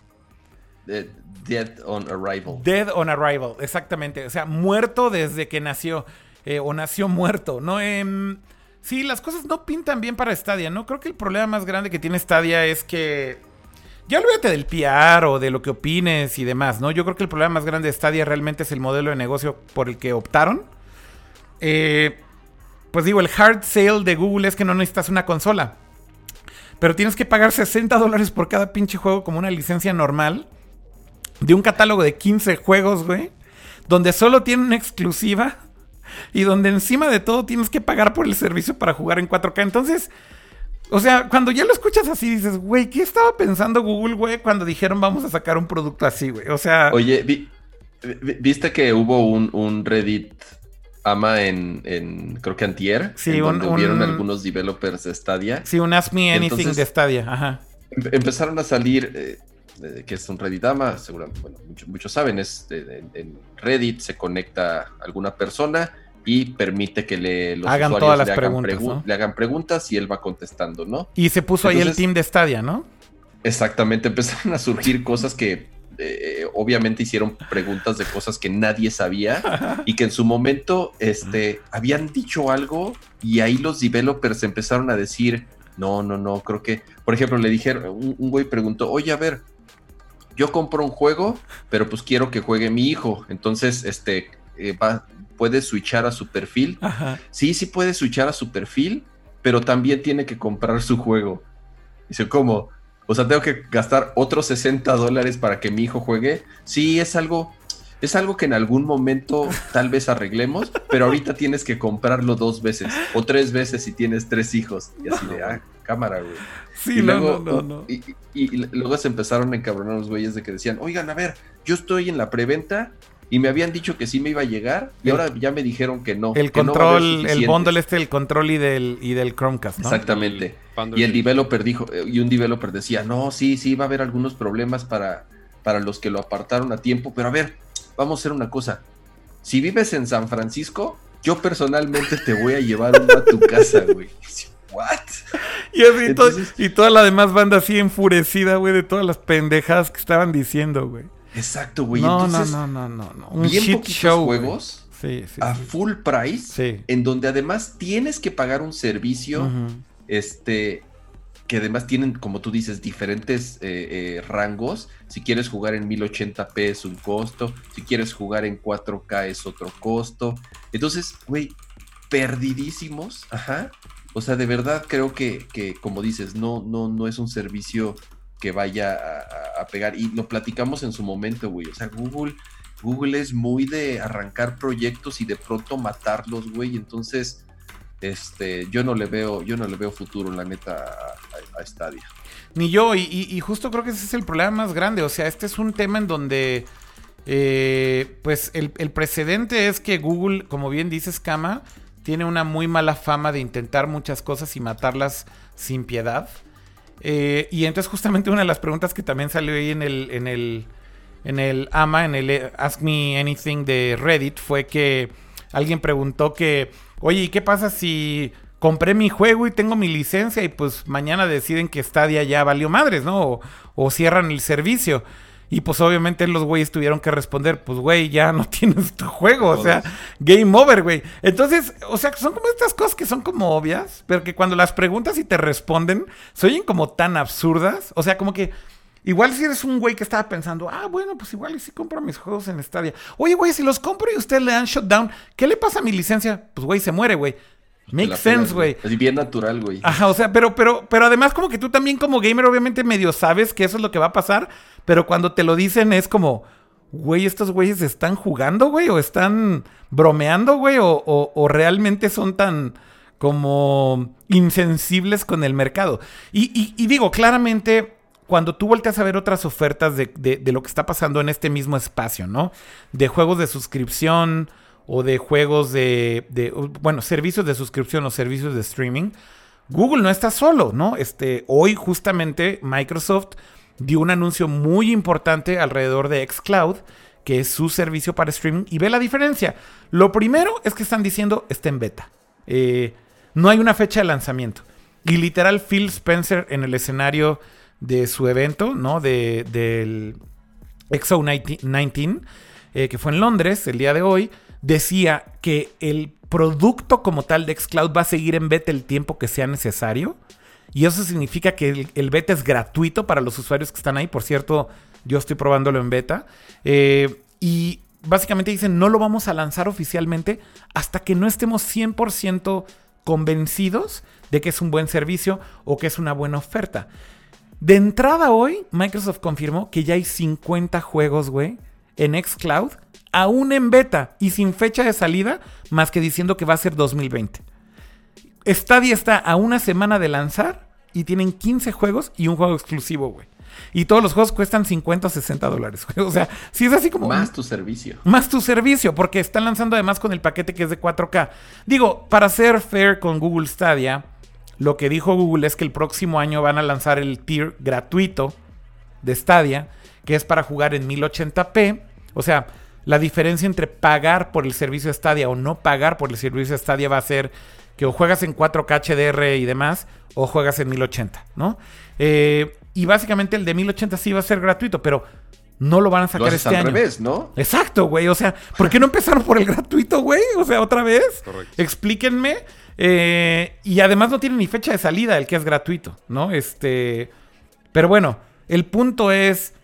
dead on arrival. Dead on arrival, exactamente. O sea, muerto desde que nació. Eh, o nació muerto, ¿no? Eh, sí, las cosas no pintan bien para Stadia, ¿no? Creo que el problema más grande que tiene Stadia es que. Ya olvídate del PR o de lo que opines y demás, ¿no? Yo creo que el problema más grande de Stadia realmente es el modelo de negocio por el que optaron. Eh, pues digo, el hard sale de Google es que no necesitas una consola. Pero tienes que pagar 60 dólares por cada pinche juego como una licencia normal. De un catálogo de 15 juegos, güey. Donde solo tienen exclusiva. Y donde encima de todo tienes que pagar por el servicio para jugar en 4K. Entonces, o sea, cuando ya lo escuchas así, dices, güey, ¿qué estaba pensando Google, güey, cuando dijeron vamos a sacar un producto así, güey? O sea... Oye, Viste que hubo un, Reddit ama en, creo que antier, sí, en donde hubieron algunos developers de Stadia. Sí, un Ask Me Anything de Stadia, ajá. Em, empezaron a salir, eh, que es un Reddit ama, seguramente, bueno, muchos, saben, es en Reddit se conecta alguna persona y permite que le, los hagan todas las preguntas, le hagan preguntas y él va contestando, ¿no? Y se puso ahí el team de Stadia, ¿no? Exactamente, empezaron a surgir cosas que eh, obviamente hicieron preguntas de cosas que nadie sabía y que en su momento este, habían dicho algo y ahí los developers empezaron a decir, no, no, no, creo que, por ejemplo, le dijeron, un, un güey preguntó, oye, a ver, yo compro un juego, pero pues quiero que juegue mi hijo, entonces, este, eh, va, puede switchar a su perfil. Sí, sí puede switchar a su perfil, pero también tiene que comprar su juego. Dice, ¿cómo? O sea, tengo que gastar otros 60 dólares para que mi hijo juegue. Sí, es algo, es algo que en algún momento tal vez arreglemos, pero ahorita tienes que comprarlo dos veces o tres veces si tienes tres hijos. Y así de, ah, cámara, güey. Sí, y luego, no, no, y, y, luego se empezaron a encabronar los güeyes de que decían, oigan, a ver, yo estoy en la preventa y me habían dicho que sí me iba a llegar y ahora ya me dijeron que no. El control, el bundle este, el control y del, y del Chromecast, ¿no? Exactamente. y el developer dijo, y un developer decía, no, sí, sí, va a haber algunos problemas para, para los que lo apartaron a tiempo, pero a ver, vamos a hacer una cosa. Si vives en San Francisco, yo personalmente te voy a llevar uno a tu casa, güey. ¿What? Y, y toda la demás banda así enfurecida, güey, de todas las pendejadas que estaban diciendo, güey. Exacto, güey. No, no, no, no, no, bien poquitos show, juegos a full price, en donde además tienes que pagar un servicio, este, que además tienen, como tú dices, diferentes eh, eh, rangos. Si quieres jugar en 1080p es un costo, si quieres jugar en 4K es otro costo. Entonces, güey, perdidísimos, ajá. O sea, de verdad creo que, que, como dices, no, no, no es un servicio que vaya a, pegar. Y lo platicamos en su momento, güey. O sea, Google, Google es muy de arrancar proyectos y de pronto matarlos, güey. Entonces, este, yo no le veo, yo no le veo futuro, la neta, a, Stadia. Ni yo, y, justo creo que ese es el problema más grande. O sea, este es un tema en donde. Eh, pues el, el, precedente es que Google, como bien dices, Kama, tiene una muy mala fama de intentar muchas cosas y matarlas sin piedad. Eh, y entonces justamente una de las preguntas que también salió ahí en el, en el, en el AMA, en el eh, Ask Me Anything de Reddit, fue que alguien preguntó que, oye, ¿y qué pasa si compré mi juego y tengo mi licencia y pues mañana deciden que Stadia ya valió madres, ¿no? o cierran el servicio. Y pues obviamente los güeyes tuvieron que responder, pues güey, ya no tienes tu juego, o sea, game over, güey. Entonces, o sea, son como estas cosas que son como obvias, pero que cuando las preguntas y te responden, se oyen como tan absurdas. O sea, como que igual si eres un güey que estaba pensando, ah, bueno, pues igual y si compro mis juegos en Stadia. Oye, güey, si los compro y usted le dan shutdown, ¿qué le pasa a mi licencia? Pues güey, se muere, güey. Make sense, güey. Es bien natural, güey. Ajá, o sea, pero, pero, pero además como que tú también como gamer obviamente medio sabes que eso es lo que va a pasar, pero cuando te lo dicen es como, güey, estos güeyes están jugando, güey, o están bromeando, güey, o, realmente son tan como insensibles con el mercado. Y, digo, claramente, cuando tú volteas a ver otras ofertas de, de, lo que está pasando en este mismo espacio, ¿no? De juegos de suscripción o de juegos de, bueno, servicios de suscripción o servicios de streaming, Google no está solo, ¿no? Este, hoy justamente Microsoft dio un anuncio muy importante alrededor de xCloud, que es su servicio para streaming, y ve la diferencia. Lo primero es que están diciendo está en beta. Eh, no hay una fecha de lanzamiento. Y literal, Phil Spencer en el escenario de su evento, ¿no? De, del XO 19, eh, que fue en Londres el día de hoy, decía que el producto como tal de xCloud va a seguir en beta el tiempo que sea necesario. Y eso significa que el, beta es gratuito para los usuarios que están ahí. Por cierto, yo estoy probándolo en beta. Eh, y básicamente dicen, no lo vamos a lanzar oficialmente hasta que no estemos 100% convencidos de que es un buen servicio o que es una buena oferta. De entrada hoy, Microsoft confirmó que ya hay 50 juegos, güey, en xCloud aún en beta y sin fecha de salida, más que diciendo que va a ser 2020. Stadia está a una semana de lanzar y tienen 15 juegos y un juego exclusivo, güey. Y todos los juegos cuestan 50 o 60 dólares. O sea, si es así como... Más tu servicio. Más tu servicio, porque están lanzando además con el paquete que es de 4K. Digo, para ser fair con Google Stadia, lo que dijo Google es que el próximo año van a lanzar el tier gratuito de Stadia, que es para jugar en 1080p. O sea, la diferencia entre pagar por el servicio Stadia o no pagar por el servicio Stadia va a ser que o juegas en 4K HDR y demás, o juegas en 1080, ¿no? Eh, y básicamente el de 1080 sí va a ser gratuito, pero no lo van a sacar este año. revés, ¿no? Exacto, güey. O sea, ¿por qué no empezaron por el gratuito, güey? O sea, otra vez. Correcto. Explíquenme. Eh, y además no tiene ni fecha de salida el que es gratuito, ¿no? Este. Pero bueno, el punto es.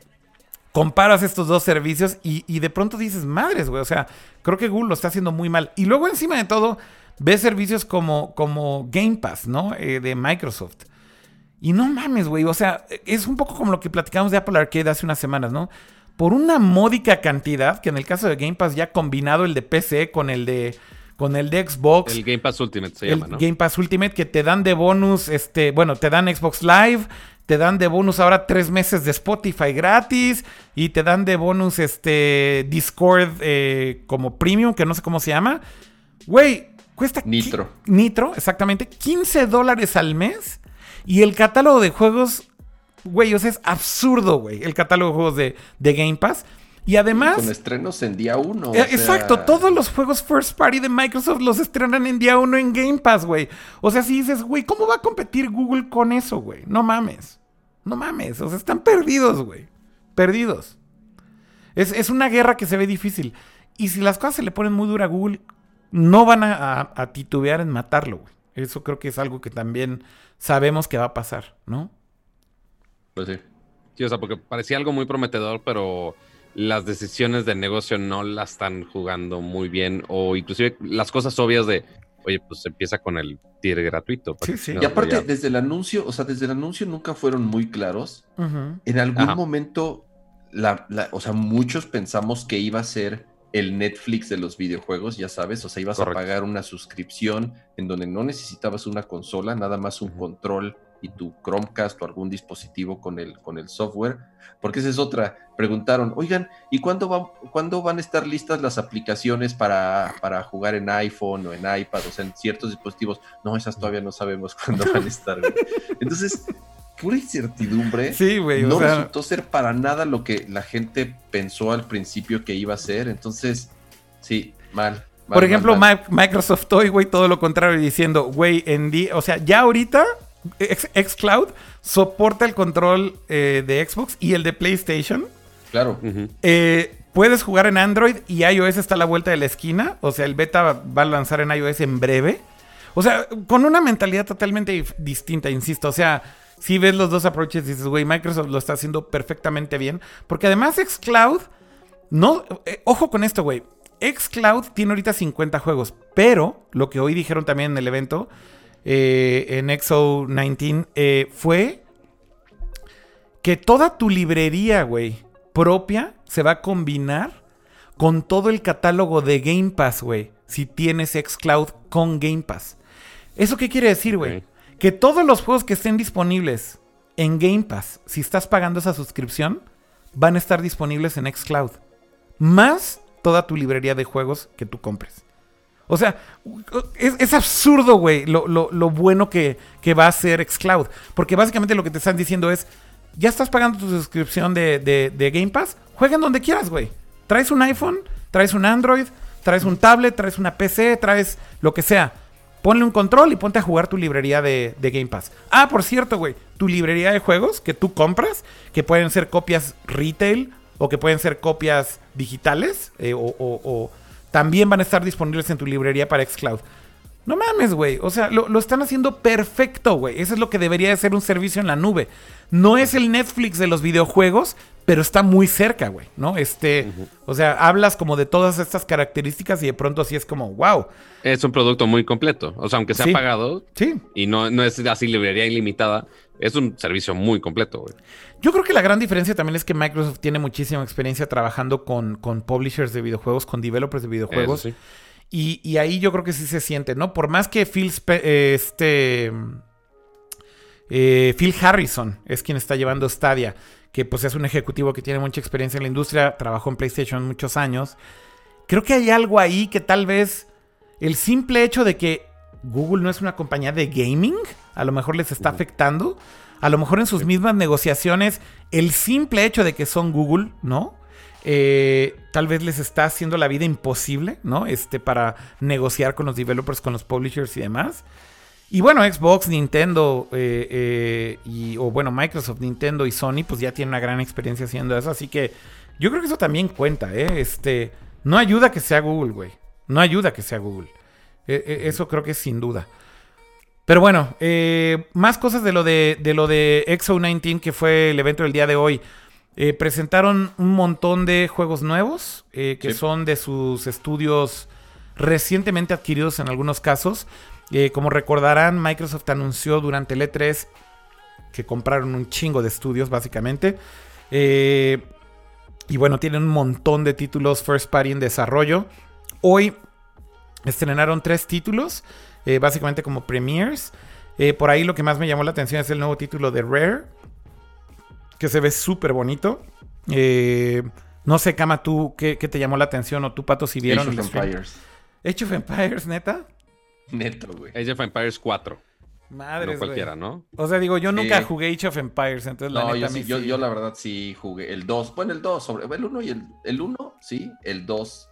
Comparas estos dos servicios y, de pronto dices, madres, güey. O sea, creo que Google lo está haciendo muy mal. Y luego, encima de todo, ves servicios como, como Game Pass, ¿no? Eh, de Microsoft. Y no mames, güey. O sea, es un poco como lo que platicamos de Apple Arcade hace unas semanas, ¿no? Por una módica cantidad, que en el caso de Game Pass ya combinado el de PC con el de con el de Xbox. El Game Pass Ultimate se llama, ¿no? Game Pass Ultimate que te dan de bonus, este, bueno, te dan Xbox Live, te dan de bonus ahora tres meses de Spotify gratis y te dan de bonus este Discord eh, como premium, que no sé cómo se llama. Güey, cuesta... Nitro. Nitro, exactamente. 15 dólares al mes y el catálogo de juegos, güey, o sea, es absurdo, güey, el catálogo de juegos de, de Game Pass. Y además. Con estrenos en día uno. Eh, exacto, todos los juegos first party de Microsoft los estrenan en día uno en Game Pass, güey. O sea, si dices, güey, ¿cómo va a competir Google con eso, güey? No mames. No mames. O sea, están perdidos, güey. Perdidos. Es, es, una guerra que se ve difícil. Y si las cosas se le ponen muy dura a Google, no van a, a titubear en matarlo, güey. Eso creo que es algo que también sabemos que va a pasar, ¿no? Pues sí. Sí, o sea, porque parecía algo muy prometedor, pero las decisiones de negocio no la están jugando muy bien. O inclusive las cosas obvias de, oye, pues empieza con el tier gratuito. Sí, sí. y aparte, desde el anuncio, o sea, desde el anuncio nunca fueron muy claros. En algún momento, la, o sea, muchos pensamos que iba a ser el Netflix de los videojuegos, ya sabes, o sea, ibas a pagar una suscripción en donde no necesitabas una consola, nada más un control y tu Chromecast o algún dispositivo con el, con el software, porque esa es otra. Preguntaron, oigan, ¿y cuándo, va, ¿cuándo van a estar listas las aplicaciones para, para, jugar en iPhone o en iPad, o sea, en ciertos dispositivos? No, esas todavía no sabemos cuándo van a estar. Entonces, pura incertidumbre. Sí, güey. No resultó ser para nada lo que la gente pensó al principio que iba a ser. Entonces, sí, mal. Por ejemplo, Microsoft hoy, güey, todo lo contrario, diciendo, güey, en o sea, ya ahorita Xcloud soporta el control eh, de Xbox y el de PlayStation. Claro. Eh, puedes jugar en Android y iOS está a la vuelta de la esquina. O sea, el beta va a lanzar en iOS en breve. O sea, con una mentalidad totalmente distinta, insisto. O sea, si ves los dos approaches y dices, güey, Microsoft lo está haciendo perfectamente bien. Porque además Xcloud, no, eh, ojo con esto, güey. Xcloud tiene ahorita 50 juegos, pero lo que hoy dijeron también en el evento, eh, en Exo 19, eh, fue que toda tu librería, güey, propia, se va a combinar con todo el catálogo de Game Pass, güey, si tienes Xcloud con Game Pass. ¿Eso qué quiere decir, güey? que todos los juegos que estén disponibles en Game Pass, si estás pagando esa suscripción, van a estar disponibles en Xcloud. Más toda tu librería de juegos que tú compres. O sea, es, absurdo, güey, lo, bueno que, va a ser Xcloud. Porque básicamente lo que te están diciendo es, ya estás pagando tu suscripción de, de Game Pass, juega en donde quieras, güey. Traes un iPhone, traes un Android, traes un tablet, traes una PC, traes lo que sea ponle un control y ponte a jugar tu librería de, Game Pass. Ah, por cierto, güey, tu librería de juegos que tú compras, que pueden ser copias retail o que pueden ser copias digitales, eh, o, también van a estar disponibles en tu librería para Xcloud. No mames, güey. O sea, lo, lo, están haciendo perfecto, güey. Eso es lo que debería de ser un servicio en la nube. No es el Netflix de los videojuegos, pero está muy cerca, güey, ¿no? Este, o sea, hablas como de todas estas características y de pronto así es como, wow. Es un producto muy completo, o sea, aunque sea pagado sí. y no, no es así librería ilimitada, es un servicio muy completo, güey. Yo creo que la gran diferencia también es que Microsoft tiene muchísima experiencia trabajando con, con publishers de videojuegos, con developers de videojuegos. y, y, ahí yo creo que sí se siente, ¿no? Por más que Phil, este... Eh, Phil Harrison es quien está llevando Stadia que pues es un ejecutivo que tiene mucha experiencia en la industria, trabajó en PlayStation muchos años. Creo que hay algo ahí que tal vez el simple hecho de que Google no es una compañía de gaming, a lo mejor les está afectando. A lo mejor en sus mismas negociaciones, el simple hecho de que son Google, ¿no? Eh, tal vez les está haciendo la vida imposible, ¿no? Este, para negociar con los developers, con los publishers y demás. Y bueno, Xbox, Nintendo, eh, eh, y, o bueno, Microsoft, Nintendo y Sony, pues ya tienen una gran experiencia haciendo eso. Así que yo creo que eso también cuenta, ¿eh? Este, no ayuda que sea Google, güey. No ayuda que sea Google. Eso creo que es sin duda. Pero bueno, más cosas de lo de, de lo de XO19, que fue el evento del día de hoy. presentaron un montón de juegos nuevos que son de sus estudios recientemente adquiridos en algunos casos. Eh, como recordarán, Microsoft anunció durante el E3 que compraron un chingo de estudios, básicamente. Eh, y bueno, tienen un montón de títulos first party en desarrollo. Hoy estrenaron tres títulos, eh, básicamente como premiers. por ahí lo que más me llamó la atención es el nuevo título de Rare, que se ve súper bonito. no sé, Kama, tú, ¿qué, te llamó la atención? O tú, Pato, si vieron Age of Empires. Age of Empires, neta. Neto, güey. Age of Empires 4. Madre. No cualquiera, ¿no? O sea, digo, yo nunca jugué Age of Empires, entonces la neta yo, sí, yo, la verdad sí jugué el 2. Bueno, el 2, sobre el 1 y el, el 1, sí, el 2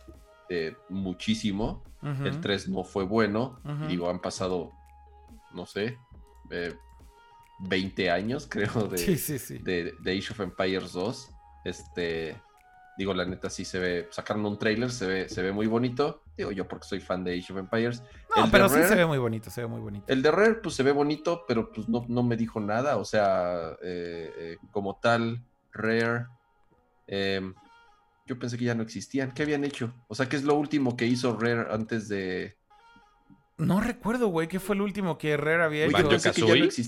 eh, muchísimo. El 3 no fue bueno. Digo, han pasado, no sé, eh, 20 años, creo, de, de, de, Age of Empires 2. Este, Digo, la neta sí se ve, sacaron un trailer, se ve, se ve muy bonito. Digo yo porque soy fan de Age of Empires. No, pero sí se ve muy bonito, se ve muy bonito. El de Rare, pues se ve bonito, pero pues no, no me dijo nada. O sea, eh, eh, como tal, Rare, em, yo pensé que ya no existían. ¿Qué habían hecho? O sea, ¿qué es lo último que hizo Rare antes de... No recuerdo, güey, ¿qué fue el último que Rare había hecho? Banjo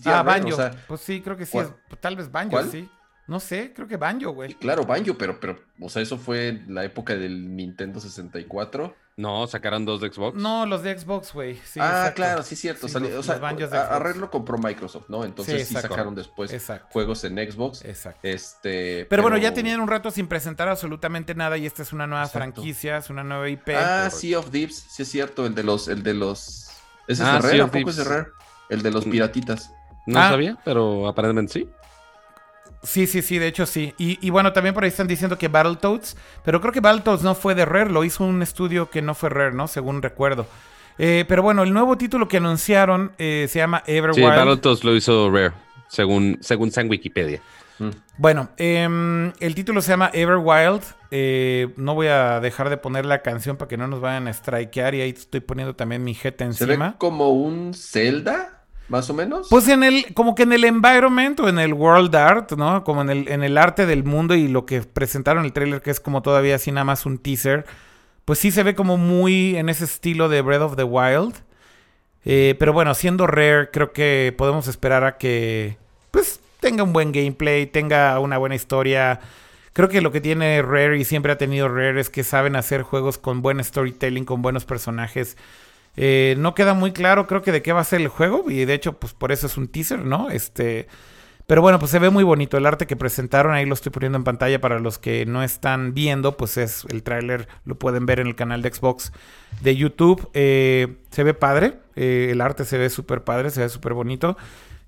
ah, Banjo. pues sí, creo que sí. tal vez Banjo, sí. No sé, creo que Banjo, güey. Claro, Banjo, pero, pero, o sea, eso fue la época del Nintendo 64. No, sacaron dos de Xbox. No, los de Xbox, güey. ah, claro, sí, cierto. o sea, a, compró Microsoft, ¿no? Entonces sí, sacaron después juegos en Xbox. Exacto. Este, pero, bueno, ya tenían un rato sin presentar absolutamente nada y esta es una nueva franquicia, es una nueva IP. Ah, Sea of Thieves, sí es cierto, el de los, el de los. ¿Ese es ah, de Rare? ¿A poco es de Rare? El de los mm. piratitas. No ah. sabía, pero aparentemente sí. Sí, sí, sí, de hecho sí. Y, bueno, también por ahí están diciendo que Battletoads, pero creo que Battletoads no fue de Rare, lo hizo un estudio que no fue Rare, ¿no? Según recuerdo. Eh, pero bueno, el nuevo título que anunciaron eh, se llama Everwild. Sí, Battletoads lo hizo Rare, según, según San Wikipedia. Mm. Bueno, em, el título se llama Everwild. Eh, no voy a dejar de poner la canción para que no nos vayan a strikear y ahí estoy poniendo también mi jeta encima. ¿Se ve como un Zelda? Más o menos. Pues en el, como que en el environment o en el world art, ¿no? Como en el, en el arte del mundo y lo que presentaron el trailer, que es como todavía así nada más un teaser, pues sí se ve como muy en ese estilo de Breath of the Wild. Eh, pero bueno, siendo Rare, creo que podemos esperar a que, pues, tenga un buen gameplay, tenga una buena historia. Creo que lo que tiene Rare y siempre ha tenido Rare es que saben hacer juegos con buen storytelling, con buenos personajes. Eh, no queda muy claro, creo que de qué va a ser el juego. Y de hecho, pues por eso es un teaser, ¿no? Este. Pero bueno, pues se ve muy bonito el arte que presentaron. Ahí lo estoy poniendo en pantalla para los que no están viendo. Pues es el tráiler, lo pueden ver en el canal de Xbox de YouTube. Eh, se ve padre. Eh, el arte se ve súper padre, se ve súper bonito.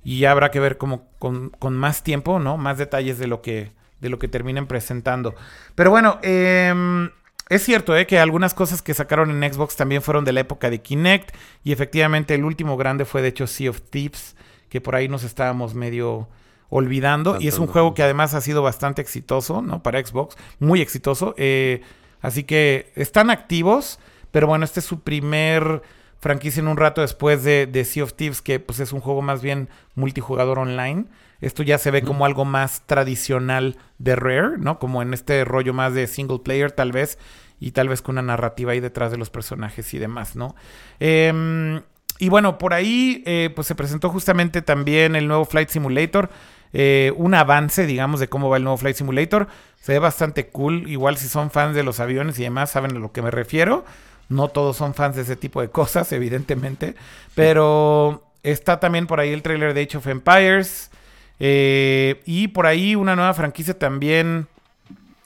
Y ya habrá que ver como con, con, más tiempo, ¿no? Más detalles de lo que, de lo que terminen presentando. Pero bueno, eh, es cierto ¿eh? que algunas cosas que sacaron en Xbox también fueron de la época de Kinect. Y efectivamente el último grande fue de hecho Sea of Thieves, que por ahí nos estábamos medio olvidando. y es un juego que además ha sido bastante exitoso, ¿no? Para Xbox, muy exitoso. Eh, así que están activos, pero bueno, este es su primer franquicia en un rato después de, de Sea of Thieves, que pues es un juego más bien multijugador online. Esto ya se ve como algo más tradicional de Rare, ¿no? Como en este rollo más de single player tal vez y tal vez con una narrativa ahí detrás de los personajes y demás, ¿no? Em, y bueno, por ahí eh, pues se presentó justamente también el nuevo Flight Simulator. Eh, un avance, digamos, de cómo va el nuevo Flight Simulator. Se ve bastante cool. Igual si son fans de los aviones y demás, saben a lo que me refiero. No todos son fans de ese tipo de cosas, evidentemente. Pero está también por ahí el trailer de Age of Empires. Eh, y por ahí una nueva franquicia también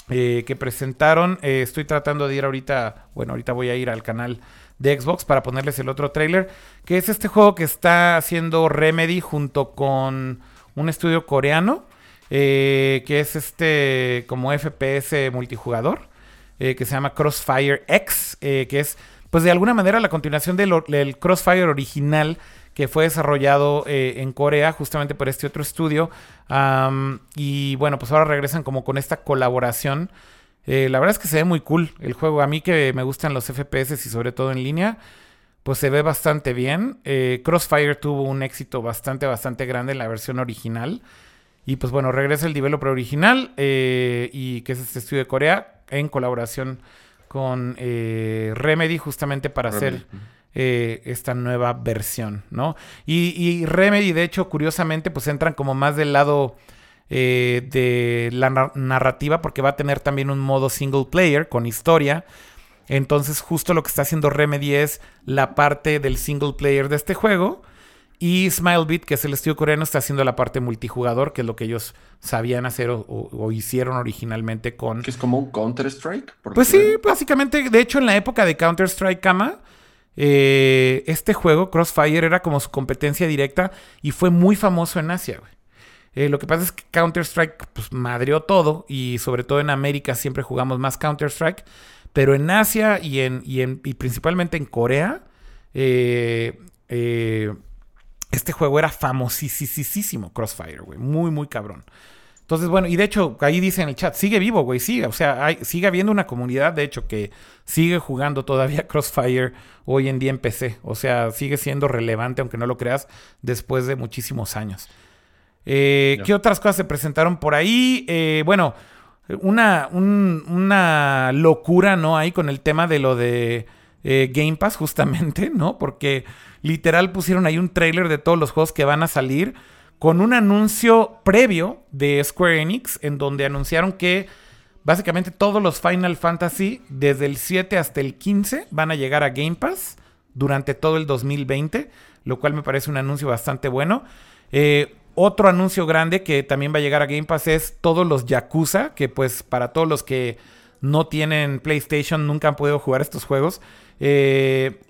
eh, que presentaron. Eh, estoy tratando de ir ahorita, bueno, ahorita voy a ir al canal de Xbox para ponerles el otro trailer, que es este juego que está haciendo Remedy junto con un estudio coreano, que es este como FPS multijugador, que se llama Crossfire X, que es pues de alguna manera la continuación del, del Crossfire original que fue desarrollado eh, en Corea justamente por este otro estudio. y bueno, pues ahora regresan como con esta colaboración. Eh, la verdad es que se ve muy cool el juego. A mí que me gustan los FPS y sobre todo en línea, pues se ve bastante bien. Eh, Crossfire tuvo un éxito bastante, bastante grande en la versión original. Y pues bueno, regresa el developer original y que es este estudio de Corea en colaboración con Remedy justamente para hacer eh, esta nueva versión, ¿no? Y, Remedy, de hecho, curiosamente, pues entran como más del lado eh, de la narrativa, porque va a tener también un modo single player con historia. Entonces, justo lo que está haciendo Remedy es la parte del single player de este juego. Y Smilebit, que es el estudio coreano, está haciendo la parte multijugador, que es lo que ellos sabían hacer o, hicieron originalmente con. Que es como un Counter-Strike. Pues sí, básicamente. De hecho, en la época de Counter-Strike Kama, eh, este juego, Crossfire, era como su competencia directa y fue muy famoso en Asia, eh, lo que pasa es que Counter-Strike pues, madreó todo y sobre todo en América siempre jugamos más Counter-Strike, pero en Asia y, en, y, principalmente en Corea, eh, este juego era famosísimo, Crossfire, güey, muy, muy cabrón. Entonces, bueno, y de hecho, ahí dice en el chat, sigue vivo, güey, sigue. O sea, hay, sigue habiendo una comunidad, de hecho, que sigue jugando todavía Crossfire hoy en día en PC. O sea, sigue siendo relevante, aunque no lo creas, después de muchísimos años. Eh, ¿Qué otras cosas se presentaron por ahí? Eh, bueno, una, una locura, ¿no? Ahí con el tema de lo de eh, Game Pass, justamente, ¿no? Porque literal pusieron ahí un trailer de todos los juegos que van a salir con un anuncio previo de Square Enix en donde anunciaron que básicamente todos los Final Fantasy desde el 7 hasta el 15 van a llegar a Game Pass durante todo el 2020, lo cual me parece un anuncio bastante bueno. Eh, otro anuncio grande que también va a llegar a Game Pass es todos los Yakuza, que pues para todos los que no tienen PlayStation nunca han podido jugar estos juegos. Eh,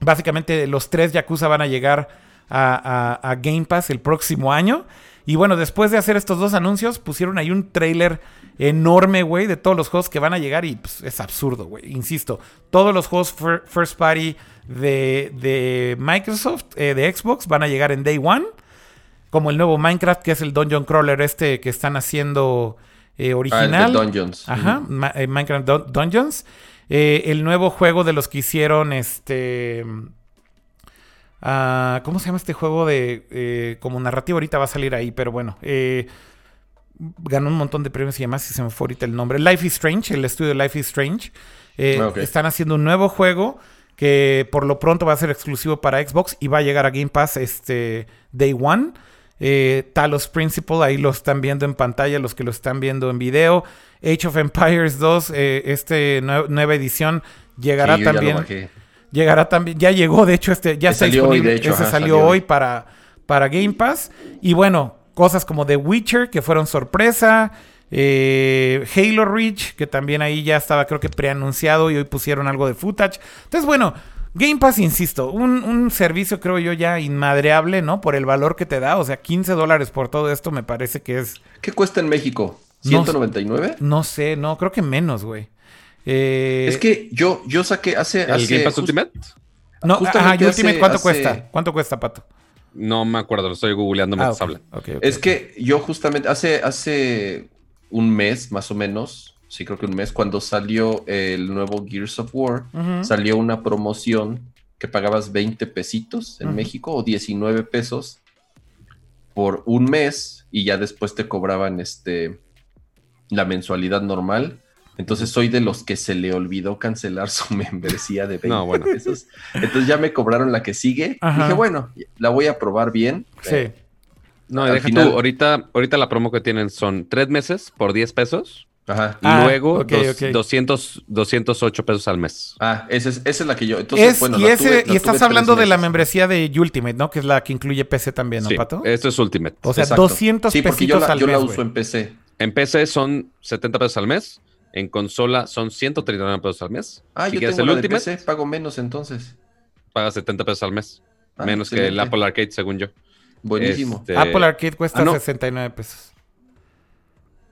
básicamente los tres Yakuza van a llegar a, Game Pass el próximo año. Y bueno, después de hacer estos dos anuncios, pusieron ahí un trailer enorme, güey, de todos los juegos que van a llegar y pues, es absurdo, güey. Insisto, todos los juegos first party de, Microsoft, eh, de Xbox, van a llegar en Day One. Como el nuevo Minecraft, que es el Dungeon Crawler este que están haciendo eh, original. Ah, Dungeons. Ajá, eh, Minecraft Dungeons. el nuevo juego de los que hicieron este... Ah, ¿Cómo se llama este juego de... Eh, como narrativo ahorita va a salir ahí, pero bueno. Eh, ganó un montón de premios y demás, si se me fue ahorita el nombre. Life is Strange, el estudio Life is Strange. Eh, ah, están haciendo un nuevo juego que por lo pronto va a ser exclusivo para Xbox y va a llegar a Game Pass este Day One. Talos Principle, ahí lo están viendo en pantalla, los que lo están viendo en video. Age of Empires 2, este nueva edición, llegará también llegará también, ya llegó, de hecho, este, ya está salió disponible, hoy, de hecho, salió, hoy para, para Game Pass. Y bueno, cosas como The Witcher, que fueron sorpresa. Eh, Halo Reach, que también ahí ya estaba creo que preanunciado y hoy pusieron algo de footage. Entonces, bueno, Game Pass, insisto, un, un, servicio creo yo ya inmadreable, ¿no? Por el valor que te da. O sea, 15 dólares por todo esto me parece que es... ¿Qué cuesta en México? ¿199? no sé, no, creo que menos, güey. Eh, es que yo, yo saqué hace. ¿El Game Pass Ultimate? No, ajá, Ultimate, ¿cuánto cuesta? ¿Cuánto cuesta, Pato? No me acuerdo, lo estoy googleando mientras ah, es que yo justamente hace, hace un mes, más o menos, sí creo que un mes, cuando salió el nuevo Gears of War, salió una promoción que pagabas 20 pesitos en México o 19 pesos por un mes y ya después te cobraban este la mensualidad normal entonces soy de los que se le olvidó cancelar su membresía de 20 no, bueno. pesos. Entonces ya me cobraron la que sigue. Dije, bueno, la voy a probar bien. Sí. Eh, no, deja tú, ahorita, ahorita la promo que tienen son tres meses por 10 pesos Ajá. Y Ah, luego ok, dos- ok. 200, 208 pesos al mes. Ah, esa es, esa es la que yo. Entonces, Es- bueno, y, ese, tuve- y estás hablando de la membresía de Ultimate, ¿no? Que es la que incluye PC también, ¿no, Sí, Pato? esto es Ultimate. O sea, Exacto. 200 Sí, porque yo la, al yo la uso en PC. En PC son 70 pesos al mes. En consola son 139 pesos al mes. Ah, si yo tengo el la de Ultimate, PC, pago menos entonces. pagas 70 pesos al mes. Ah, menos que el. Apple Arcade, según yo. Buenísimo. Este, Apple Arcade cuesta ah, no. 69 pesos.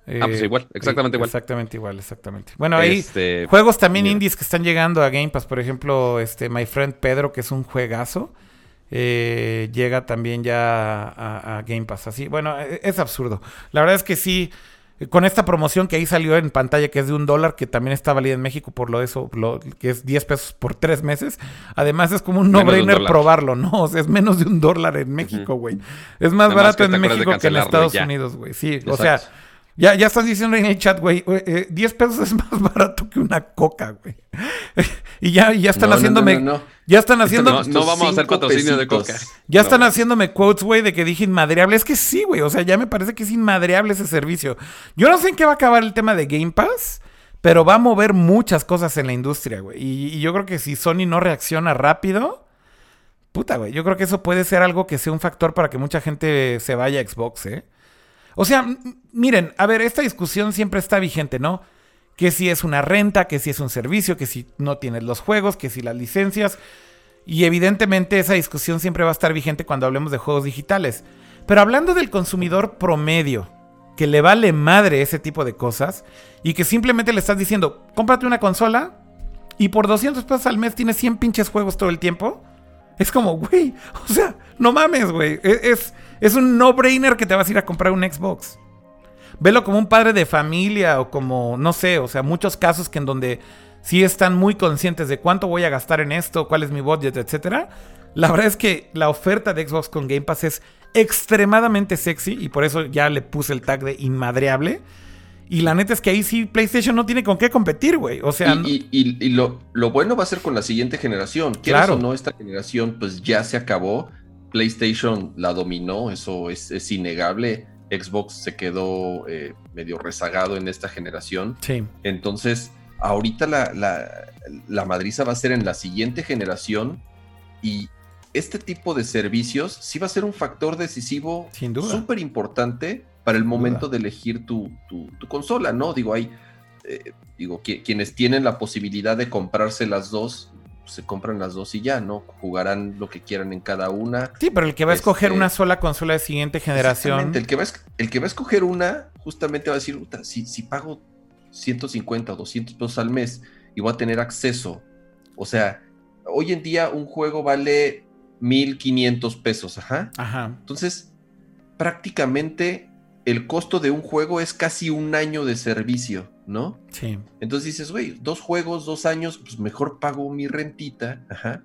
Ah, pues Eh, igual, exactamente igual. Exactamente igual, exactamente. Bueno, ahí Este, juegos también mira. indies que están llegando a Game Pass. Por ejemplo, este My Friend Pedro, que es un juegazo. eh, llega también ya a, a Game Pass. Así, bueno, e- es absurdo. La verdad es que sí, con esta promoción que ahí salió en pantalla, que es de un dólar, que también está válida en México por lo de eso, lo, que es 10 pesos por tres meses. Además, es como un no-brainer probarlo, ¿no? O sea, es menos de un dólar en México, güey. Es más barato en México que en Estados ya. Unidos, güey. Sí, o sea, ya, ya están diciendo en el chat, güey, eh, 10 pesos es más barato que una coca, güey. y ya, ya están No, haciéndome, no, no, no. ya están haciendo, no, no vamos a hacer patrocinio de. Coca. ya No. están haciéndome quotes, güey, de que dije inmadreable. Es que sí, güey, o sea, ya me parece que es inmadreable ese servicio. Yo no sé en qué va a acabar el tema de Game Pass, pero va a mover muchas cosas en la industria, güey. Y, y yo creo que si Sony no reacciona rápido, puta, güey, yo creo que eso puede ser algo que sea un factor para que mucha gente se vaya a Xbox, ¿eh? O sea, miren, a ver, esta discusión siempre está vigente, ¿no? Que si es una renta, que si es un servicio, que si no tienes los juegos, que si las licencias. Y evidentemente esa discusión siempre va a estar vigente cuando hablemos de juegos digitales. Pero hablando del consumidor promedio, que le vale madre ese tipo de cosas, y que simplemente le estás diciendo, cómprate una consola y por 200 pesos al mes tienes 100 pinches juegos todo el tiempo. Es como, güey, o sea, no mames, güey. E- Es, es un no-brainer que te vas a ir a comprar un Xbox. Velo como un padre de familia o como, no sé, o sea, muchos casos que en donde sí están muy conscientes de cuánto voy a gastar en esto, cuál es mi budget, etcétera. La verdad es que la oferta de Xbox con Game Pass es extremadamente sexy y por eso ya le puse el tag de inmadreable. Y la neta es que ahí sí PlayStation no tiene con qué competir, güey. O sea, y y- y- y lo, lo bueno va a ser con la siguiente generación. Claro. o no, esta generación pues ya se acabó. PlayStation la dominó, eso es, es innegable. Xbox se quedó eh, medio rezagado en esta generación. sí. Entonces, ahorita la, la, la madriza va a ser en la siguiente generación y este tipo de servicios sí va a ser un factor decisivo súper importante para el momento de elegir tu, tu- tu consola, ¿no? Digo, hay, eh, digo, qui- quienes tienen la posibilidad de comprarse las dos, se compran las dos y ya, ¿no? Jugarán lo que quieran en cada una. Sí, pero el que va a escoger Este- una sola consola de siguiente generación. El que, va a, el que va a escoger una, justamente va a decir, "Puta, si, si pago 150 o 200 pesos al mes y voy a tener acceso, o sea, hoy en día un juego vale 1500 pesos, ajá. Ajá. Entonces, prácticamente el costo de un juego es casi un año de servicio, ¿no? Sí. Entonces dices, güey, dos juegos, dos años, pues mejor pago mi rentita, ajá.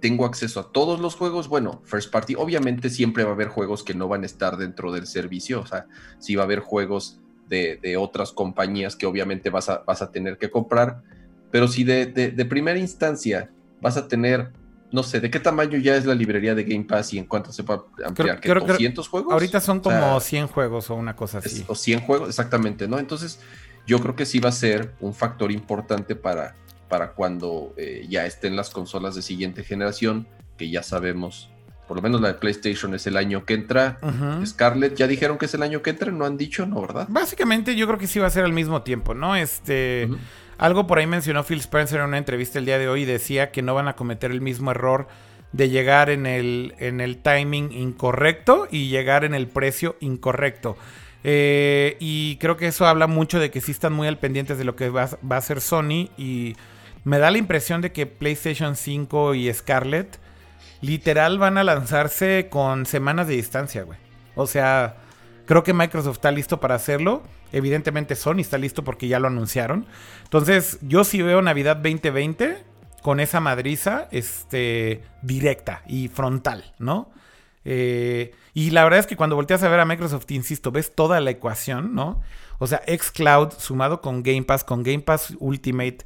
Tengo acceso a todos los juegos, bueno, first party, obviamente siempre va a haber juegos que no van a estar dentro del servicio, o sea, sí va a haber juegos de, de otras compañías que obviamente vas a, vas a tener que comprar, pero si de, de- de primera instancia vas a tener, no sé, ¿de qué tamaño ya es la librería de Game Pass y en cuánto se va a ampliar? ¿Qué, creo- creo- 200 juegos? Ahorita son O sea, como 100 juegos o una cosa es- así. o 100 juegos, exactamente, ¿no? Entonces, yo creo que sí va a ser un factor importante para, para cuando eh, ya estén las consolas de siguiente generación, que ya sabemos, por lo menos la de PlayStation es el año que entra. Scarlett, ¿ya dijeron que es el año que entra? ¿No han dicho? ¿No, verdad? Básicamente yo creo que sí va a ser al mismo tiempo, ¿no? Este. Algo por ahí mencionó Phil Spencer en una entrevista el día de hoy y decía que no van a cometer el mismo error de llegar en el, en el timing incorrecto y llegar en el precio incorrecto. Eh, y creo que eso habla mucho de que sí están muy al pendientes de lo que va, va a hacer Sony y me da la impresión de que PlayStation 5 y Scarlett literal van a lanzarse con semanas de distancia, güey. O sea, creo que Microsoft está listo para hacerlo. Evidentemente Sony está listo porque ya lo anunciaron. Entonces, yo sí veo Navidad 2020 con esa madriza este, directa y frontal, ¿no? Eh, y la verdad es que cuando volteas a ver a Microsoft, insisto, ves toda la ecuación, ¿no? O sea, xCloud sumado con Game Pass, con Game Pass Ultimate,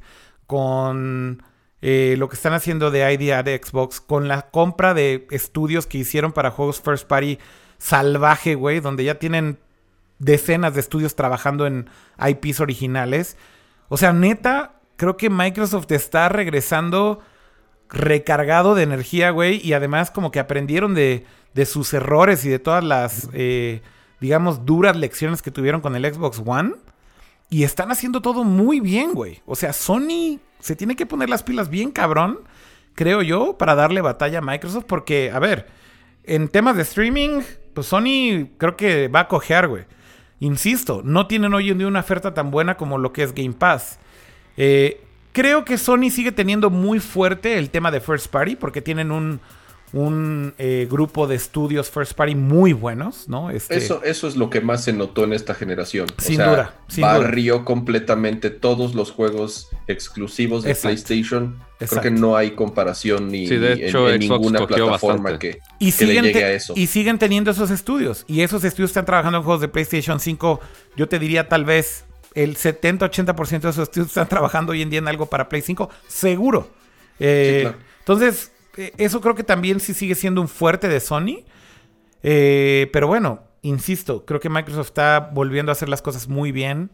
con eh, lo que están haciendo de IDA de Xbox, con la compra de estudios que hicieron para juegos First Party salvaje, güey, donde ya tienen decenas de estudios trabajando en IPs originales. O sea, neta, creo que Microsoft está regresando recargado de energía, güey, y además como que aprendieron de, de sus errores y de todas las, eh, digamos, duras lecciones que tuvieron con el Xbox One. Y están haciendo todo muy bien, güey. O sea, Sony se tiene que poner las pilas bien cabrón, creo yo, para darle batalla a Microsoft. Porque, a ver, en temas de streaming, pues Sony creo que va a cojear, güey. Insisto, no tienen hoy en día una oferta tan buena como lo que es Game Pass. Eh, creo que Sony sigue teniendo muy fuerte el tema de First Party porque tienen un, un eh, grupo de estudios first party muy buenos, ¿no? Este... Eso, eso es lo que más se notó en esta generación. Sin duda. Sin barrió completamente todos los juegos exclusivos de PlayStation. Creo que no hay comparación ni, en, ninguna plataforma que, y le llegue a eso. Y siguen teniendo esos estudios. Y esos estudios están trabajando en juegos de PlayStation 5. Yo te diría tal vez el 70-80% de esos estudios están trabajando hoy en día en algo para Play 5. Seguro. Eh, entonces eh, eso creo que también sí sigue siendo un fuerte de Sony. Eh, pero bueno, insisto, creo que Microsoft está volviendo a hacer las cosas muy bien.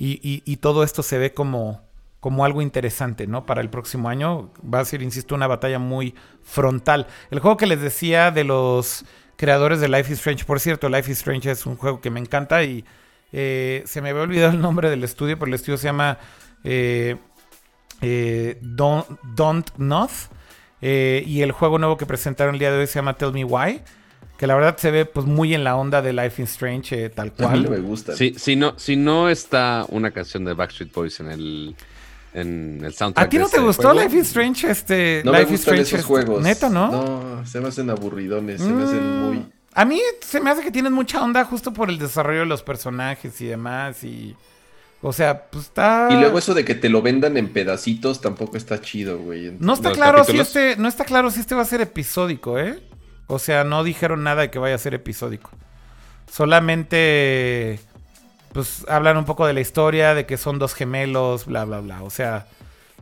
Y, todo esto se ve como, algo interesante, ¿no? Para el próximo año va a ser, insisto, una batalla muy frontal. El juego que les decía de los creadores de Life is Strange, por cierto, Life is Strange es un juego que me encanta y eh, se me había olvidado el nombre del estudio, pero el estudio se llama Don't, Don't Not. Eh, y el juego nuevo que presentaron el día de hoy se llama Tell Me Why. Que la verdad se ve pues muy en la onda de Life is Strange, eh, tal cual. A mí me gusta. si, no, si no está una canción de Backstreet Boys en el, en el soundtrack. ¿A ti no te gustó Life is Strange? Este, no Life me gustan esos juegos. Neta, ¿no? No, se me hacen aburridones, se me hacen mm, muy... A mí se me hace que tienen mucha onda justo por el desarrollo de los personajes y demás y... O sea, pues está. Y luego eso de que te lo vendan en pedacitos tampoco está chido, güey. No está claro si este. No está claro si este va a ser episódico, ¿eh? O sea, no dijeron nada de que vaya a ser episódico. Solamente. Pues hablan un poco de la historia, de que son dos gemelos, bla, bla, bla. O sea.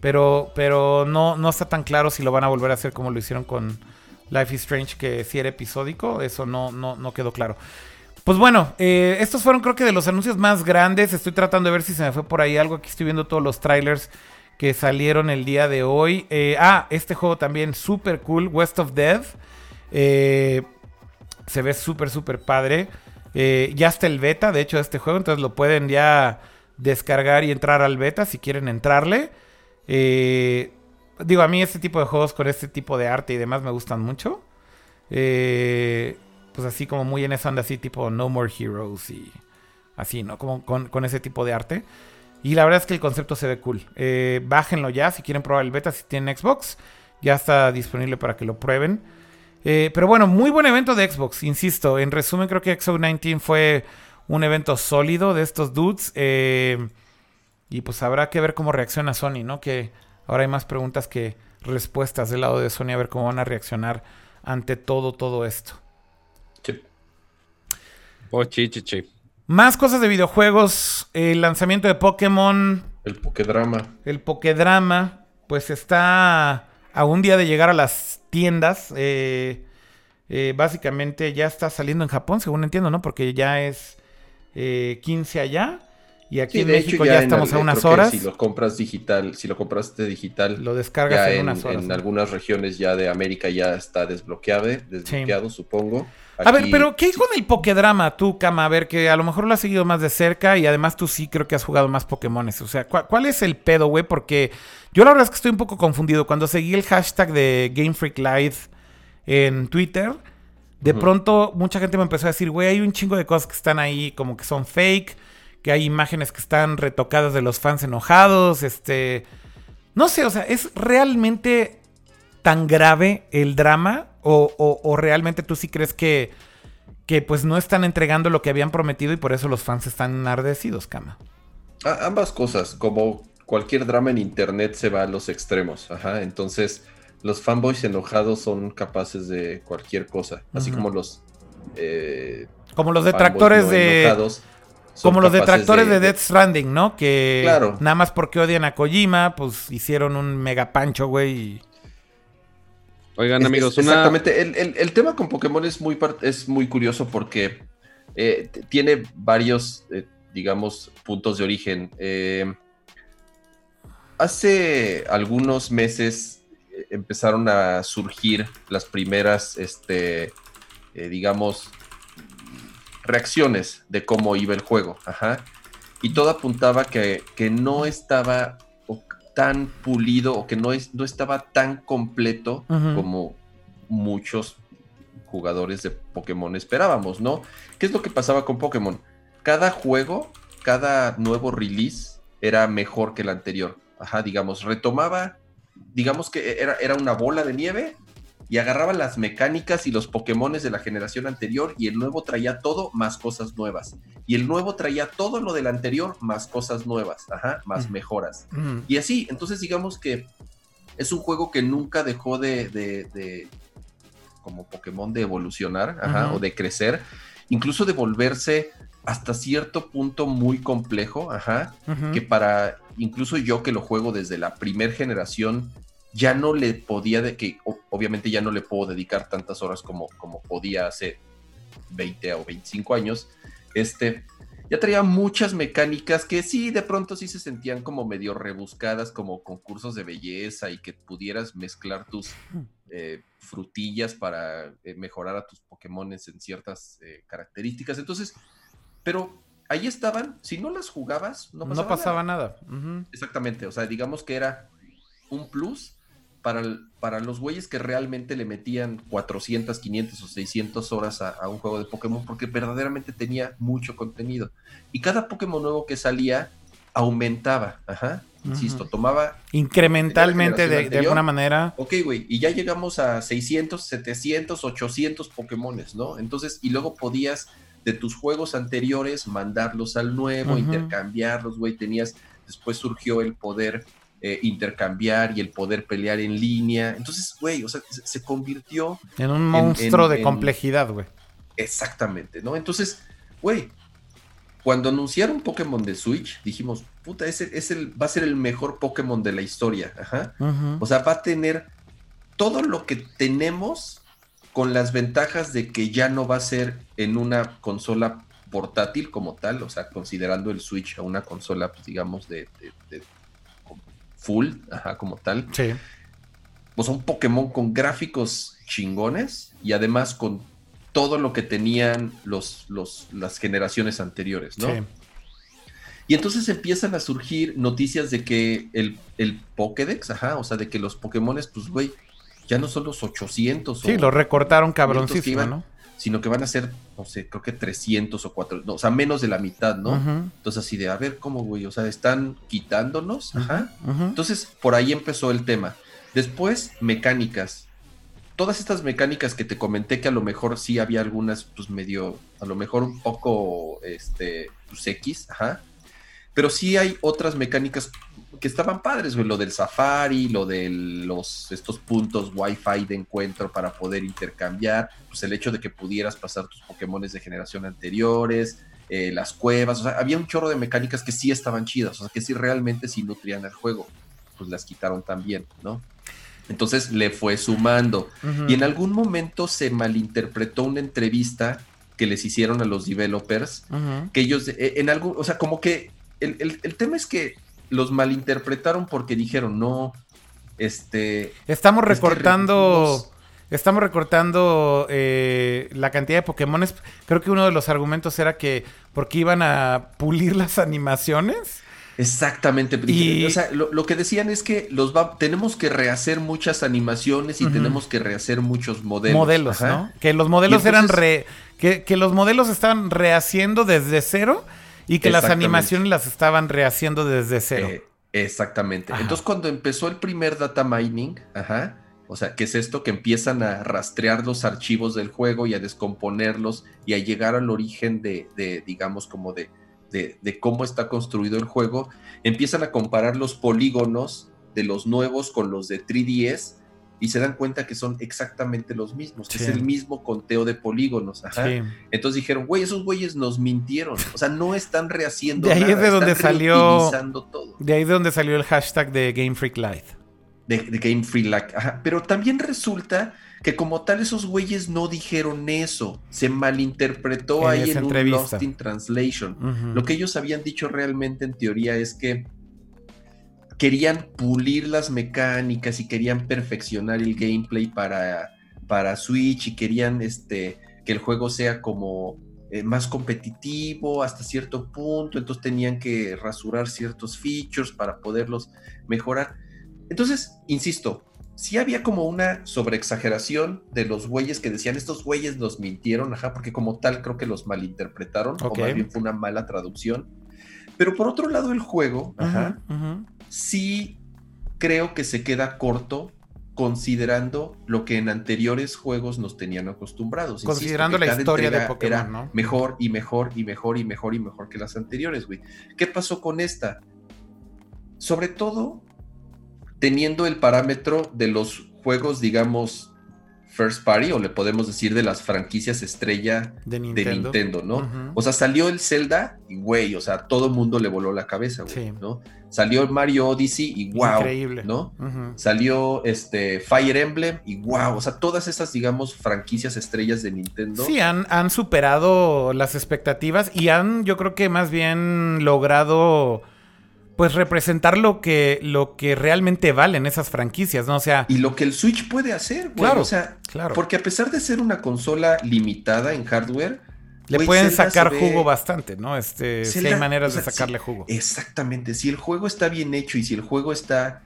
Pero, pero no, no está tan claro si lo van a volver a hacer como lo hicieron con Life is Strange, que si era episódico. Eso no, no, no quedó claro. Pues bueno, eh, estos fueron creo que de los anuncios más grandes. Estoy tratando de ver si se me fue por ahí algo. Aquí estoy viendo todos los trailers que salieron el día de hoy. Eh, ah, este juego también súper cool, West of Death. Eh, se ve súper, súper padre. ya está el beta, de hecho, de este juego. Entonces lo pueden ya descargar y entrar al beta si quieren entrarle. digo, a mí este tipo de juegos con este tipo de arte y demás me gustan mucho. Eh, pues así como muy en esa onda así tipo No More Heroes y así, ¿no? Como con, ese tipo de arte. Y la verdad es que el concepto se ve cool. Eh, bájenlo ya si quieren probar el beta, si tienen Xbox. Ya está disponible para que lo prueben. Eh, pero bueno, muy buen evento de Xbox, insisto. En resumen, creo que XO19 fue un evento sólido de estos dudes. Eh, y pues habrá que ver cómo reacciona Sony, ¿no? Que ahora hay más preguntas que respuestas del lado de Sony a ver cómo van a reaccionar ante todo, todo esto. Oh, Más cosas de videojuegos. El lanzamiento de Pokémon. El Pokédrama. El Pokédrama. Pues está a un día de llegar a las tiendas. Eh, eh, básicamente ya está saliendo en Japón, según entiendo, ¿no? Porque ya es 15 eh, allá. Y aquí en México ya, estamos a unas horas. Si lo compras digital, si lo compraste digital, lo descargas en, unas horas. En algunas regiones ya de América ya está desbloqueado, desbloqueado, supongo. A ver, pero ¿qué con el Pokédrama tú, Kama? A ver, que a lo mejor lo has seguido más de cerca y además tú sí creo que has jugado más Pokémones. O sea, ¿cuál, es el pedo, güey? Porque yo la verdad es que estoy un poco confundido. Cuando seguí el hashtag de Game Freak Live en Twitter, de pronto mucha gente me empezó a decir, güey, hay un chingo de cosas que están ahí como que son fake, que hay imágenes que están retocadas de los fans enojados, este... No sé, o sea, ¿es realmente tan grave el drama? ¿O, realmente tú sí crees que, que pues no están entregando lo que habían prometido y por eso los fans están enardecidos, Kama? ambas cosas, como cualquier drama en internet se va a los extremos, ajá, entonces los fanboys enojados son capaces de cualquier cosa, así como los... Eh, como los detractores de... Como los detractores de, Death Stranding, ¿no? Que claro. nada más porque odian a Kojima, pues hicieron un mega pancho, güey. Y... Oigan, amigos, Exactamente. El, tema con Pokémon es muy, es muy curioso porque eh, tiene varios, eh, digamos, puntos de origen. Eh, hace algunos meses empezaron a surgir las primeras, este, digamos, reacciones de cómo iba el juego. Ajá. Y todo apuntaba que, que no estaba tan pulido o que no, es, no estaba tan completo como muchos jugadores de Pokémon esperábamos, ¿no? ¿Qué es lo que pasaba con Pokémon? Cada juego, cada nuevo release era mejor que el anterior. Ajá, digamos, retomaba, digamos que era, era una bola de nieve y agarraba las mecánicas y los Pokémones de la generación anterior y el nuevo traía todo más cosas nuevas. Y el nuevo traía todo lo del anterior más cosas nuevas, ajá, más mejoras. Y así, entonces digamos que es un juego que nunca dejó de, de, como Pokémon de evolucionar, ajá, o de crecer, incluso de volverse hasta cierto punto muy complejo, ajá, que para incluso yo que lo juego desde la primer generación, ya no le podía, de que obviamente ya no le puedo dedicar tantas horas como, como podía hace 20 o 25 años, este, ya traía muchas mecánicas que sí, de pronto sí se sentían como medio rebuscadas, como concursos de belleza y que pudieras mezclar tus eh, frutillas para eh, mejorar a tus Pokémon en ciertas eh, características. Entonces, pero ahí estaban, si no las jugabas, no pasaba, nada. Exactamente, o sea, digamos que era un plus para, los güeyes que realmente le metían 400, 500 o 600 horas a, un juego de Pokémon porque verdaderamente tenía mucho contenido. Y cada Pokémon nuevo que salía aumentaba, ajá, insisto, tomaba... Incrementalmente de, alguna manera. Ok, güey, y ya llegamos a 600, 700, 800 Pokémones, ¿no? Entonces, y luego podías de tus juegos anteriores mandarlos al nuevo, intercambiarlos, güey, tenías, después surgió el poder eh, intercambiar y el poder pelear en línea. Entonces, güey, o sea, se, convirtió en un monstruo de complejidad, güey. Exactamente, ¿no? Entonces, güey, cuando anunciaron Pokémon de Switch, dijimos, puta, ese es el, va a ser el mejor Pokémon de la historia. Ajá. O sea, va a tener todo lo que tenemos con las ventajas de que ya no va a ser en una consola portátil como tal, o sea, considerando el Switch a una consola, pues, digamos, de, full, ajá, como tal. Sí. Pues un Pokémon con gráficos chingones y además con todo lo que tenían los, los, las generaciones anteriores, ¿no? Sí. Y entonces empiezan a surgir noticias de que el, el Pokédex, ajá, o sea, de que los Pokémones, pues, güey, ya no son los 800. Sí, lo recortaron cabroncísimo, ¿no? Sino que van a ser, no sé, creo que 300 o 400, o sea, menos de la mitad, ¿no? Entonces así de, a ver, ¿cómo, güey? O sea, están quitándonos, ajá. Entonces, por ahí empezó el tema. Después, mecánicas. Todas estas mecánicas que te comenté que a lo mejor sí había algunas, pues medio, a lo mejor un poco, este, pues X, ajá. Pero sí hay otras mecánicas que estaban padres, güey, lo del Safari, lo de los, estos puntos Wi-Fi de encuentro para poder intercambiar, pues el hecho de que pudieras pasar tus Pokémones de generación anteriores, eh, las cuevas, o sea, había un chorro de mecánicas que sí estaban chidas, o sea, que sí realmente sí nutrían el juego, pues las quitaron también, ¿no? Entonces le fue sumando. Y en algún momento se malinterpretó una entrevista que les hicieron a los developers, que ellos, eh, en algún, o sea, como que el, el tema es que los malinterpretaron porque dijeron, no, este... Estamos recortando... Estamos recortando eh, la cantidad de Pokémones. Creo que uno de los argumentos era que porque iban a pulir las animaciones. Exactamente. Y... O sea, lo, que decían es que los tenemos que rehacer muchas animaciones y tenemos que rehacer muchos modelos. Modelos, ¿no? Que los modelos eran re... Que, que, los modelos estaban rehaciendo desde cero y que las animaciones las estaban rehaciendo desde cero. Eh, exactamente. Entonces, cuando empezó el primer data mining, ajá, o sea, ¿qué es esto? Que empiezan a rastrear los archivos del juego y a descomponerlos y a llegar al origen de, de digamos, como de, de, de, cómo está construido el juego. Empiezan a comparar los polígonos de los nuevos con los de 3DS y se dan cuenta que son exactamente los mismos, es el mismo conteo de polígonos. Entonces dijeron, güey, esos güeyes nos mintieron, o sea, no están rehaciendo. De ahí es de donde salió. De ahí de donde salió el hashtag de Game Freak Live. de, de Game Free Lack. Ajá, pero también resulta que como tal esos güeyes no dijeron eso, se malinterpretó En ahí en entrevista. un Lost in Translation. Lo que ellos habían dicho realmente en teoría es que querían pulir las mecánicas y querían perfeccionar el gameplay para, para Switch y querían este, que el juego sea como eh, más competitivo hasta cierto punto, entonces tenían que rasurar ciertos features para poderlos mejorar. Entonces, insisto, sí había como una sobreexageración de los güeyes que decían estos güeyes nos mintieron, ajá, porque como tal creo que los malinterpretaron, Ok. o más bien fue una mala traducción. Pero por otro lado, el juego, ajá, Ujú, ujú. Sí creo que se queda corto considerando lo que en anteriores juegos nos tenían acostumbrados. Considerando la historia de Pokémon, era ¿no? Mejor y mejor y mejor y mejor y mejor que las anteriores, güey. ¿Qué pasó con esta? Sobre todo teniendo el parámetro de los juegos, digamos, first party, o le podemos decir de las franquicias estrella De de Nintendo. ¿no? O sea, salió el Zelda y, güey, o sea, todo el mundo le voló la cabeza, güey, Sí. ¿no? Salió Mario Odyssey y, wow, Increíble. ¿no? Salió este Fire Emblem y, wow, o sea, todas esas, digamos, franquicias estrellas de Nintendo. Sí, han, han superado las expectativas y han, yo creo que más bien logrado, pues, representar lo que, lo que realmente valen esas franquicias, ¿no? O sea, Y lo que el Switch puede hacer, güey, Claro, o sea, claro. porque a pesar de ser una consola limitada en hardware, le pueden Zelda sacar ve- jugo bastante, ¿no? Este, Zelda, hay maneras o sea, de sacarle sí, jugo. Exactamente, si el juego está bien hecho y si el juego está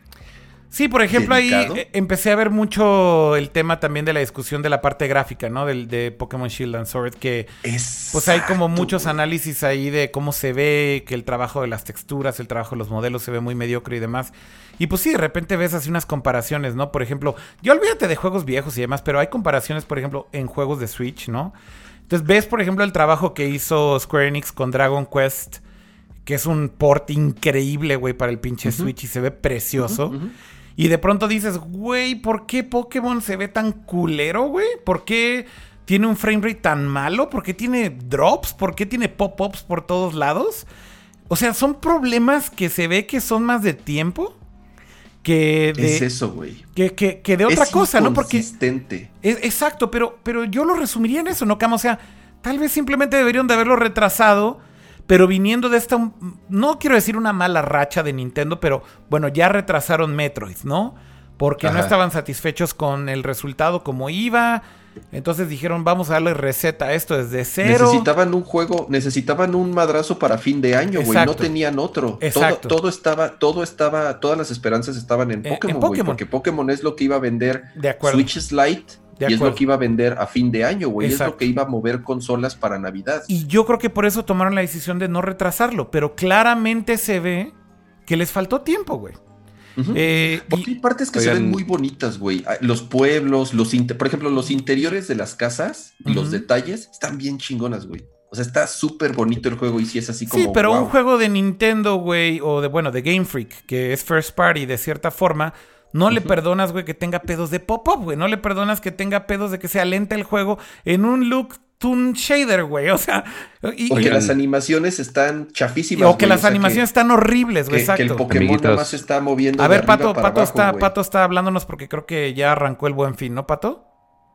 Sí, por ejemplo, ahí eh, empecé a ver mucho el tema también de la discusión de la parte gráfica, ¿no? Del, de Pokémon Shield and Sword, que es pues hay como muchos análisis ahí de cómo se ve, que el trabajo de las texturas, el trabajo de los modelos se ve muy mediocre y demás. Y pues sí, de repente ves así unas comparaciones, ¿no? Por ejemplo, yo olvídate de juegos viejos y demás, pero hay comparaciones, por ejemplo, en juegos de Switch, ¿no? Entonces ves, por ejemplo, el trabajo que hizo Square Enix con Dragon Quest, que es un port increíble, güey, para el pinche. Switch y se ve precioso. Y de pronto dices, güey, ¿por qué Pokémon se ve tan culero, güey? ¿Por qué tiene un frame rate tan malo? ¿Por qué tiene drops? ¿Por qué tiene pop-ups por todos lados? O sea, son problemas que se ve que son más de tiempo que de, Es eso, güey. que, que- que de otra Es cosa, ¿no? Porque inconsistente. es- exacto, pero, pero yo lo resumiría en eso, ¿no, Cam? O sea, tal vez simplemente deberían de haberlo retrasado, pero viniendo de esta, no quiero decir una mala racha de Nintendo, pero bueno, ya retrasaron Metroid, ¿no? Porque no estaban satisfechos con el resultado como iba. Entonces dijeron, vamos a darle receta a esto desde cero. Necesitaban un juego, necesitaban un madrazo para fin de año, güey. No tenían otro. Exacto. Todo, todo estaba, todo estaba, todas las esperanzas estaban en en Pokémon, güey. Porque Pokémon es lo que iba a vender De acuerdo. Switch Lite De y es acuerdo. lo que iba a vender a fin de año, güey. Es lo que iba a mover consolas para Navidad. Y yo creo que por eso tomaron la decisión de no retrasarlo, pero claramente se ve que les faltó tiempo, güey. Eh, y- Porque hay partes que se Oigan. ven muy bonitas, güey. Ah, Los pueblos, los por ejemplo, los interiores de las casas, y los detalles están bien chingonas, güey. O sea, está súper bonito el juego y sí es así como. Sí, pero wow. un juego de Nintendo, güey, o de, bueno, de Game Freak, que es first party de cierta forma, no le perdonas, güey, que tenga pedos de pop-up, güey. No le perdonas que tenga pedos de que sea lenta el juego en un look Toon Shader, güey. O sea, y, las animaciones están chafísimas. o que güey, las o sea, animaciones están horribles, güey. que, que el Exacto. Pokémon Amiguitos. nada más se está moviendo. A ver, Pato, para Pato abajo, está, güey. Pato está hablándonos porque creo que ya arrancó el buen fin, ¿no, Pato?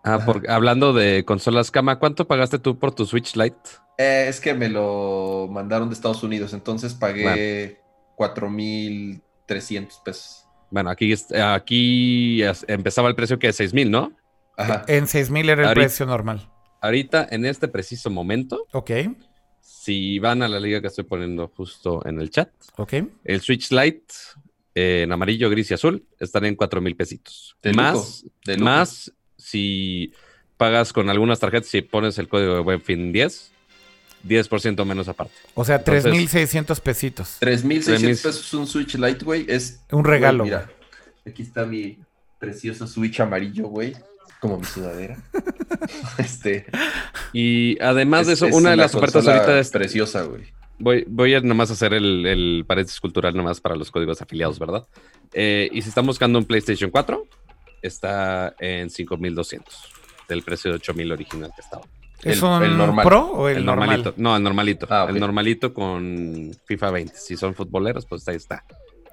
Ah, porque hablando de consolas cama, ¿cuánto pagaste tú por tu Switch Lite? Eh, es que me lo mandaron de Estados Unidos, entonces pagué 4,300 pesos. Bueno, aquí, aquí empezaba el precio que es 6 mil, ¿no? Ajá. En 6000 era el Ahorita- precio normal. Ahorita, en este preciso momento, Ok, si van a la liga que estoy poniendo justo en el chat, ok. el Switch Lite eh, en amarillo, gris y azul están en 4 mil pesitos. De lujo, más, de lujo. más si pagas con algunas tarjetas, si pones el código de Buenfin 10, 10% menos aparte. O sea, Entonces- 3600 pesitos. 3,600 3,000. pesos un Switch Lite, güey. Es Un regalo. Mira, aquí está mi precioso Switch amarillo, güey. Como mi sudadera. este. Y además es- de eso, es una de las ofertas ahorita es preciosa, güey. Voy, voy a nomás hacer el, el paréntesis cultural nomás para los códigos afiliados, ¿verdad? Eh, y si están buscando un PlayStation 4, está en 5200 del precio de 8000 original que estaba. ¿Es El- un el normal. Pro o el, El, normal? normalito. No, el normalito. Ah. El normalito con FIFA 20. Si son futboleros, pues ahí está.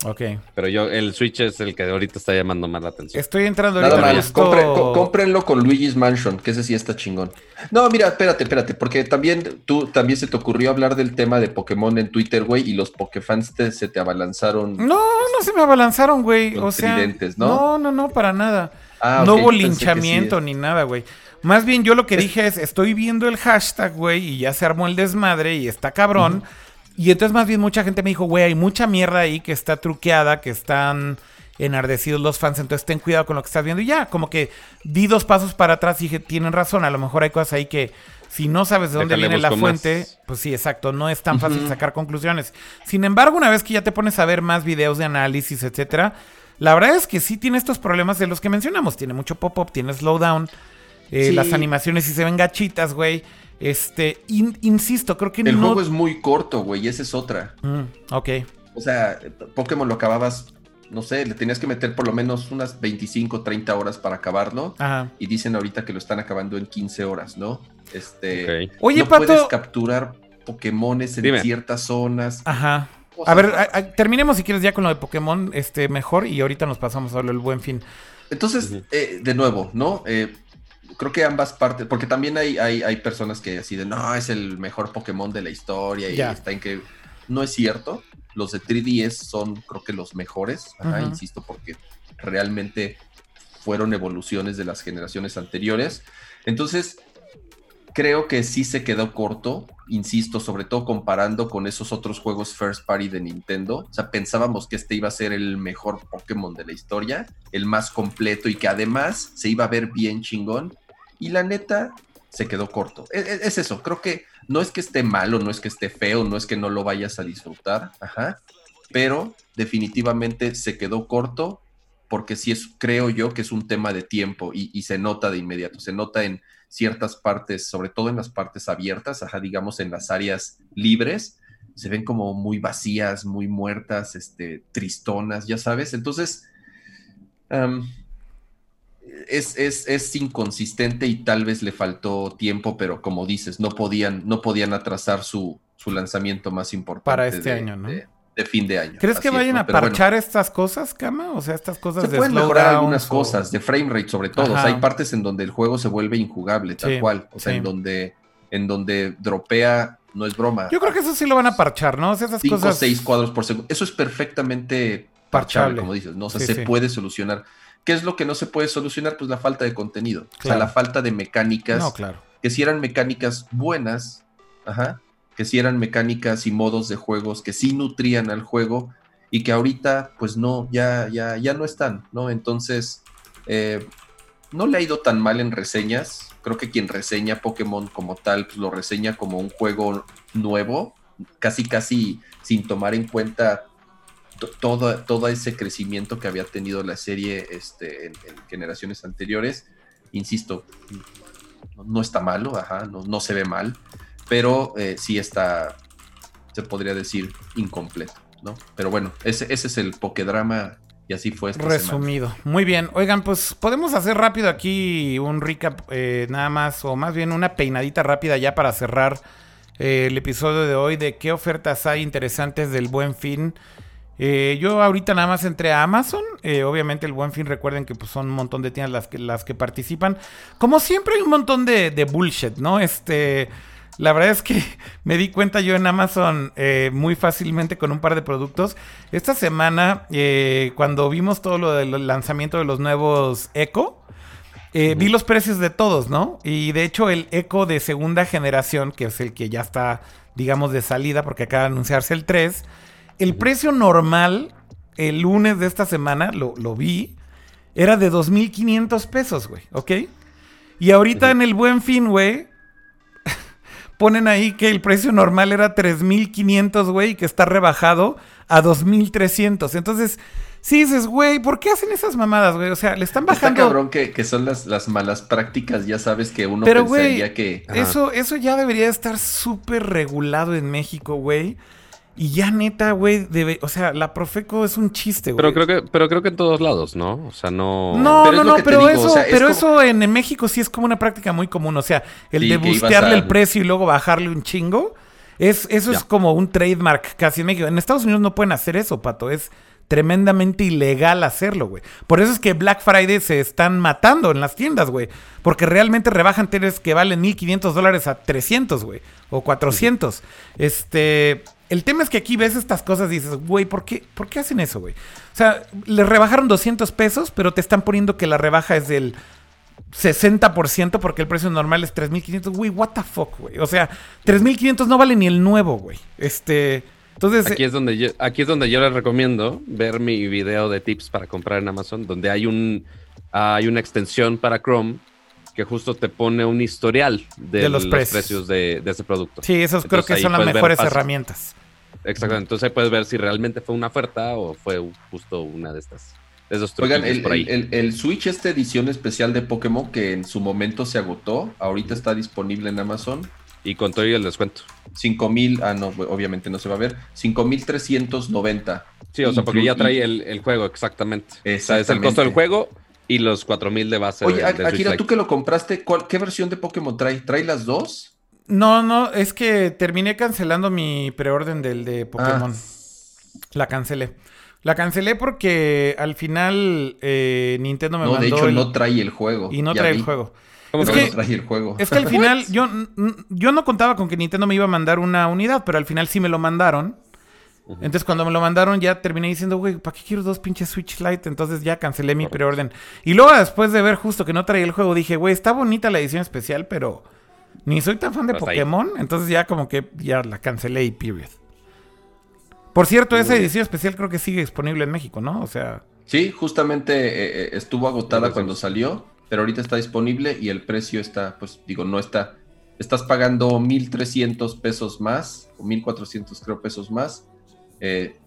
Ok. Pero yo, el Switch es el que ahorita está llamando más la atención. Estoy entrando Nada ahorita más, compre- cómprenlo con Luigi's Mansion, que ese sí está chingón. No, mira, espérate, espérate, porque también tú también se te ocurrió hablar del tema de Pokémon en Twitter, güey, y los Pokefans te- se te abalanzaron. No, no se me abalanzaron, güey. O sea, tridentes, ¿no? no, no, no, para nada. Ah, no hubo linchamiento sí. ni nada, güey. Más bien yo lo que dije es, estoy viendo el hashtag, güey, y ya se armó el desmadre y está cabrón. Y entonces más bien mucha gente me dijo, güey, hay mucha mierda ahí que está truqueada, que están enardecidos los fans, entonces ten cuidado con lo que estás viendo. Y ya, como que di dos pasos para atrás y dije, tienen razón, a lo mejor hay cosas ahí que si no sabes de dónde Déjale viene la fuente, más. pues sí, exacto, no es tan fácil sacar conclusiones. Sin embargo, una vez que ya te pones a ver más videos de análisis, etcétera, la verdad es que sí tiene estos problemas de los que mencionamos. Tiene mucho pop-up, tiene slowdown. eh, Sí. Las animaciones sí se ven gachitas, güey. Este, in- insisto, creo que El no. juego es muy corto, güey, y esa es otra. Mm, ok. O sea, Pokémon lo acababas, no sé, le tenías que meter por lo menos unas 25, 30 horas para acabarlo. Ajá. Y dicen ahorita que lo están acabando en 15 horas, ¿no? Este. Ok. Oye, no Pato. puedes capturar Pokémones en Dime. ciertas zonas. Ajá. A ver, raras. a- a- terminemos si quieres ya con lo de Pokémon, este, mejor, y ahorita nos pasamos a lo del buen fin. Entonces, eh, de nuevo, ¿no? Eh, creo que ambas partes, porque también hay, hay, hay personas que así de, no, es el mejor Pokémon de la historia y Ya. está en que... No es cierto, los de 3DS son creo que los mejores, ajá, insisto, porque realmente fueron evoluciones de las generaciones anteriores. Entonces, creo que sí se quedó corto, insisto, sobre todo comparando con esos otros juegos first party de Nintendo. O sea, pensábamos que este iba a ser el mejor Pokémon de la historia, el más completo y que además se iba a ver bien chingón. Y la neta, se quedó corto. Es, es- es eso, creo que no es que esté malo, no es que esté feo, no es que no lo vayas a disfrutar, ajá, pero definitivamente se quedó corto porque sí es, creo yo, que es un tema de tiempo y, se nota de inmediato, se nota en ciertas partes, sobre todo en las partes abiertas, ajá, digamos en las áreas libres, se ven como muy vacías, muy muertas, este, tristonas, ya sabes, entonces es, es, es inconsistente y tal vez le faltó tiempo, pero como dices, no podían, no podían atrasar su, su lanzamiento más importante Para este de- año, ¿no? de, de fin de año. ¿Crees que es, vayan ¿no? a bueno. parchar estas cosas, Kama? O sea, estas cosas Se de pueden mejorar algunas o- cosas, de frame rate sobre todo. O sea, hay partes en donde el juego se vuelve injugable, tal Sí, cual. O sea, sí. en donde, en donde dropea, no es broma. Yo creo que eso sí lo van a parchar, ¿no? O sea, esas 5 o cosas. 6 cuadros por segundo. Eso es perfectamente Parchable. parchable, como dices, ¿no? O sea, Sí, se puede solucionar. ¿Qué es lo que no se puede solucionar? Pues la falta de contenido. O sea, la falta de mecánicas No, claro. que si eran mecánicas buenas, ajá, que si eran mecánicas y modos de juegos que sí nutrían al juego y que ahorita pues no, ya, ya, ya no están, ¿no? Entonces, eh, no le ha ido tan mal en reseñas. Creo que quien reseña Pokémon como tal, pues lo reseña como un juego nuevo, casi, casi sin tomar en cuenta todo, todo ese crecimiento que había tenido la serie este, en, en generaciones anteriores. Insisto, no, no está malo, ajá, no, no se ve mal, pero eh, sí está, se podría decir, incompleto, ¿no? Pero bueno, ese, ese es el Pokédrama y así fue esta. Resumido. Muy bien. Oigan, pues podemos hacer rápido aquí un recap, eh, nada más, o más bien una peinadita rápida ya para cerrar eh, el episodio de hoy de qué ofertas hay interesantes del buen fin. Eh, yo ahorita nada más entré a Amazon. eh, obviamente el buen fin, recuerden que pues, son un montón de tiendas las que, las que participan. Como siempre hay un montón de, de bullshit, ¿no? Este... La verdad es que me di cuenta yo en Amazon eh, muy fácilmente con un par de productos. Esta semana, cuando vimos todo lo del lanzamiento de los nuevos Echo, eh, vi los precios de todos, ¿no? Y de hecho el Echo de segunda generación, que es el que ya está, digamos, de salida, porque acaba de anunciarse el 3, el precio normal, el lunes de esta semana, lo, lo vi, era de 2.500 pesos, güey, ¿ok? Y ahorita en el buen fin, güey, ponen ahí que el precio normal era 3.500, güey, y que está rebajado a 2.300. Entonces, sí dices, güey, ¿por qué hacen esas mamadas, güey? O sea, le están Está bajando... cabrón que, que son las, las malas prácticas, ya sabes que uno Pero, pensaría que... ajá. Eso, eso ya debería estar súper regulado en México, güey. Y ya neta, güey, debe... O sea, la Profeco es un chiste, güey. Pero creo que, pero creo que en todos lados, ¿no? O sea, no. No, Pero no, no, pero digo, eso, o sea, es pero como- eso en, en México sí es como una práctica muy común. O sea, el Sí, de bustearle a- el precio y luego bajarle un chingo. Es, eso es como un trademark casi en México. En Estados Unidos no pueden hacer eso, pato. Es tremendamente ilegal hacerlo, güey. Por eso es que Black Friday se están matando en las tiendas, güey. Porque realmente rebajan teles que valen 1500 dólares a 300, güey. O 400. Este. El tema es que aquí ves estas cosas y dices, güey, ¿por qué, ¿por qué hacen eso, güey? O sea, le rebajaron 200 pesos, pero te están poniendo que la rebaja es del 60% porque el precio normal es 3500. Güey, what the fuck, güey. O sea, 3500 no vale ni el nuevo, güey. Este. Entonces, aquí es donde yo, aquí es donde yo les recomiendo ver mi video de tips para comprar en Amazon, donde hay un hay una extensión para Chrome que justo te pone un historial de, los, precios, de, ese producto. Sí, esos creo que son las mejores herramientas. Exactamente, entonces ahí puedes ver si realmente fue una oferta o fue justo una de estas. De esos Oigan, el, por ahí. El, Switch, esta edición especial de Pokémon que en su momento se agotó, ahorita está disponible en Amazon. Y con todo el descuento. 5000, ah, no, obviamente no se va a ver. 5390. Sí, o sea, porque ya trae el, juego, exactamente. O sea, es el costo del juego y los 4000 de base. Oye, Akira, tú que lo compraste, ¿qué versión de Pokémon trae? ¿Trae las dos? No, no, es que terminé cancelando mi preorden del de Pokémon. Ah. La cancelé. La cancelé porque al final eh, Nintendo me no, mandó. No, de hecho, no trae el juego. Y no trae el juego es que, el juego? Es que al final yo, yo no contaba con que Nintendo me iba a mandar una unidad, pero al final sí me lo mandaron. Entonces cuando me lo mandaron ya terminé diciendo, güey, ¿para qué quiero dos pinches Switch Lite? Entonces ya cancelé mi preorden. Y luego después de ver justo que no traía el juego, dije, güey, está bonita la edición especial, pero ni soy tan fan de Pokémon. Entonces ya como que ya la cancelé y period. Por cierto, esa edición especial creo que sigue disponible en México, ¿no? O sea... Sí, justamente eh, eh, estuvo agotada cuando salió pero ahorita está disponible y el precio está, pues digo, no está, estás pagando 1.300 pesos más, o 1.400 creo pesos más, eh,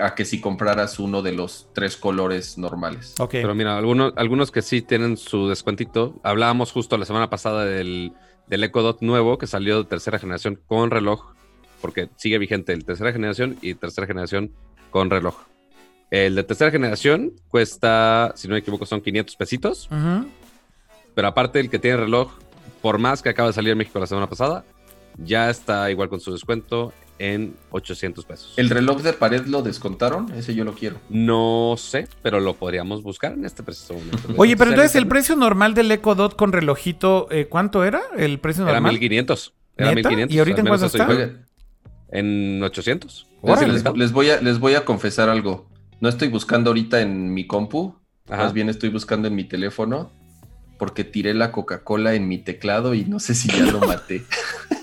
a que si compraras uno de los tres colores normales. Pero mira, algunos, algunos que sí tienen su descuentito, hablábamos justo la semana pasada del, del Echo Dot nuevo que salió de tercera generación con reloj, porque sigue vigente el tercera generación y tercera generación con reloj. El de tercera generación cuesta, si no me equivoco, son 500 pesitos. Pero aparte, el que tiene reloj, por más que acaba de salir en México la semana pasada, ya está igual con su descuento en 800 pesos. ¿El reloj de pared lo descontaron? Ese yo lo quiero. No sé, pero lo podríamos buscar en este preciso momento. Oye, pero entonces el precio normal del Echo Dot con relojito, eh, ¿cuánto era el precio normal? Era 1500. Era 1500. ¿Y ahorita en cuánto está? En 800. les, voy a, les voy a confesar algo. No estoy buscando ahorita en mi compu, más bien estoy buscando en mi teléfono porque tiré la Coca-Cola en mi teclado y no sé si ya lo maté.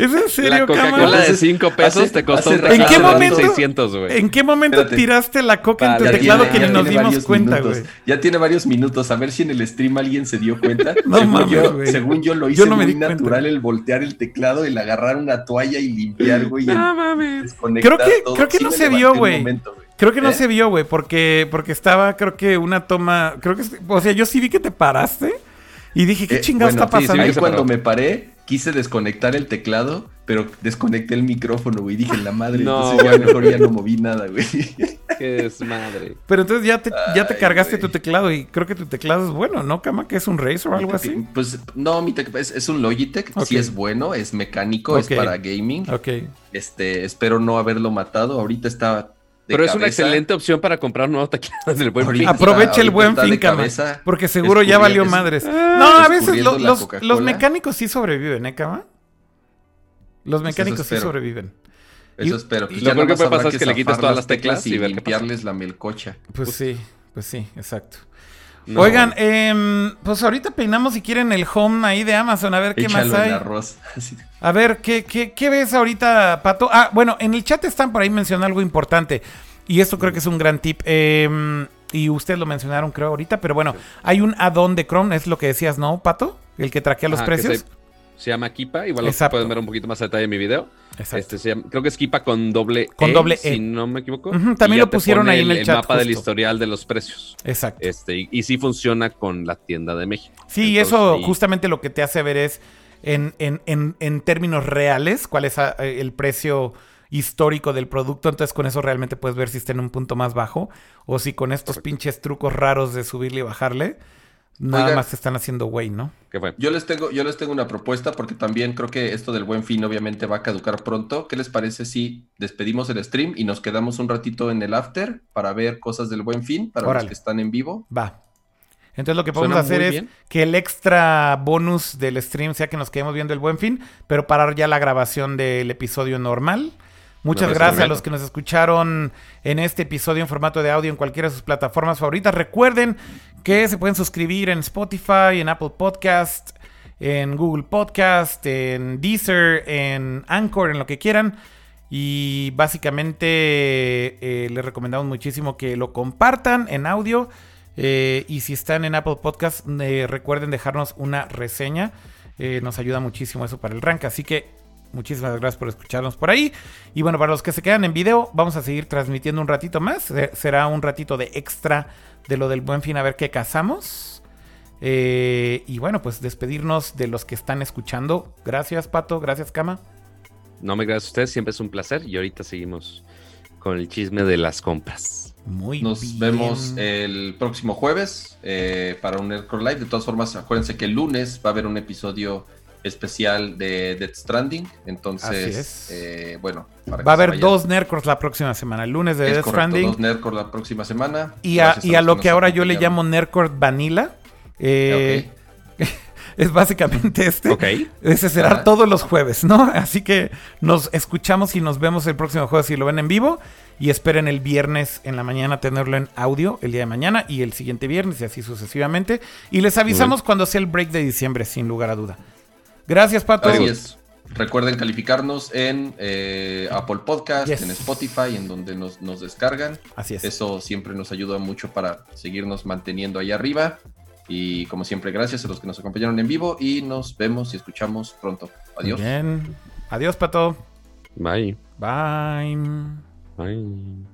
¿Es en serio, La Coca-Cola de 5 pesos te costó un ¿En qué momento, 600, güey. ¿En qué momento tiraste la coca en tu teclado que ni nos dimos cuenta, güey? Ya tiene varios minutos. A ver si en el stream alguien se dio cuenta. no según, mames, yo, según yo lo hice muy natural el voltear el teclado, el agarrar una toalla y limpiar, güey. No mames. Creo que, creo que no se vio, güey. Creo que no ¿Eh? se vio, güey, porque, porque estaba, creo que una toma, creo que, o sea, yo sí vi que te paraste y dije, ¿qué eh, chingada está pasando? ahí cuando me paré, quise desconectar el teclado, pero desconecté el micrófono, güey, dije, la madre, no, entonces ya mejor ya no moví nada, güey. Qué desmadre. Pero entonces ya te, ya te cargaste tu teclado y creo que tu teclado es bueno, ¿no, Cama? Que es un Razer o algo así. Pues no, mi es, es, un Logitech, sí es bueno, es mecánico, es para gaming. Ok. Este, espero no haberlo matado, ahorita está pero es una excelente opción para comprar nuevos teclados del buen fin. Aproveche el buen fin, Porque seguro ya valió madres. no, a veces los, mecánicos sí sobreviven, ¿eh, Cama? Los pues mecánicos sí sobreviven. Eso espero. Lo que puede pasar es que le quites todas las teclas y, limpiarles la melcocha. Pues sí, pues sí, exacto. Oigan, eh, pues ahorita peinamos si quieren el home ahí de Amazon, a ver qué más hay. A ver, ¿qué, ¿qué, qué, ves ahorita, Pato? Ah, bueno, en el chat están por ahí mencionando algo importante. Y esto creo que es un gran tip. Eh, y ustedes lo mencionaron, creo, ahorita, pero bueno, hay un add-on de Chrome, es lo que decías, ¿no, Pato? El que traquea los precios se llama Kipa, igual lo pueden ver un poquito más a detalle en mi video. Este creo que es Kipa con doble con e, doble e. si no me equivoco. también lo pusieron ahí en el, chat. El mapa del historial de los precios. Exacto. Este, y, sí funciona con la tienda de México. Sí, eso justamente lo que te hace ver es en, en, términos reales cuál es ah, el precio histórico del producto, entonces con eso realmente puedes ver si está en un punto más bajo o si con estos pinches trucos raros de subirle y bajarle nada Oigan. más se están haciendo güey, ¿no? ¿Qué fue? Yo les tengo, yo les tengo una propuesta porque también creo que esto del buen fin obviamente va a caducar pronto. ¿Qué les parece si despedimos el stream y nos quedamos un ratito en el after para ver cosas del buen fin para Órale. los que están en vivo? Va. Entonces lo que podemos Suena hacer es bien. que el extra bonus del stream sea que nos quedemos viendo el buen fin, pero parar ya la grabación del episodio normal. Muchas gracias a los que nos escucharon en este episodio en formato de audio en cualquiera de sus plataformas favoritas. Recuerden que se pueden suscribir en Spotify, en Apple Podcast, en Google Podcast, en Deezer, en Anchor, en lo que quieran. Y básicamente eh, les recomendamos muchísimo que lo compartan en audio. Eh, y si están en Apple Podcast, eh, recuerden dejarnos una reseña. Nos ayuda muchísimo eso para el rank. Así que muchísimas gracias por escucharnos por ahí. Y bueno, para los que se quedan en video, vamos a seguir transmitiendo un ratito más. Será un ratito de extra de lo del buen fin a ver qué cazamos. Eh, y bueno, pues despedirnos de los que están escuchando. Gracias, Pato. Gracias, Cama. No me gracias a ustedes, siempre es un placer. Y ahorita seguimos con el chisme de las compras. Muy Nos bien. vemos el próximo jueves eh, para un Nerdcore Live. De todas formas, acuérdense que el lunes va a haber un episodio especial de Death Stranding. Entonces, eh, bueno, para Va a haber dos Nerdcores la próxima semana. El lunes de Es Death correcto, Stranding. dos Nerdcore la próxima semana. Y a, y a lo que ahora yo le llamo Nerdcore Vanilla. eh, Es básicamente este. Ok. Ese será todos los jueves, ¿no? Así que nos escuchamos y nos vemos el próximo jueves si lo ven en vivo. Y esperen el viernes en la mañana tenerlo en audio el día de mañana y el siguiente viernes y así sucesivamente. Y les avisamos cuando sea el break de diciembre, sin lugar a duda. Gracias, Pato. Gracias. Recuerden calificarnos en eh, Apple Podcast, en Spotify, en donde nos, nos, descargan. Así es. Eso siempre nos ayuda mucho para seguirnos manteniendo ahí arriba. Y como siempre, gracias a los que nos acompañaron en vivo y nos vemos y escuchamos pronto. Adiós. Bien. Adiós, Pato. Bye. Bye. Bye.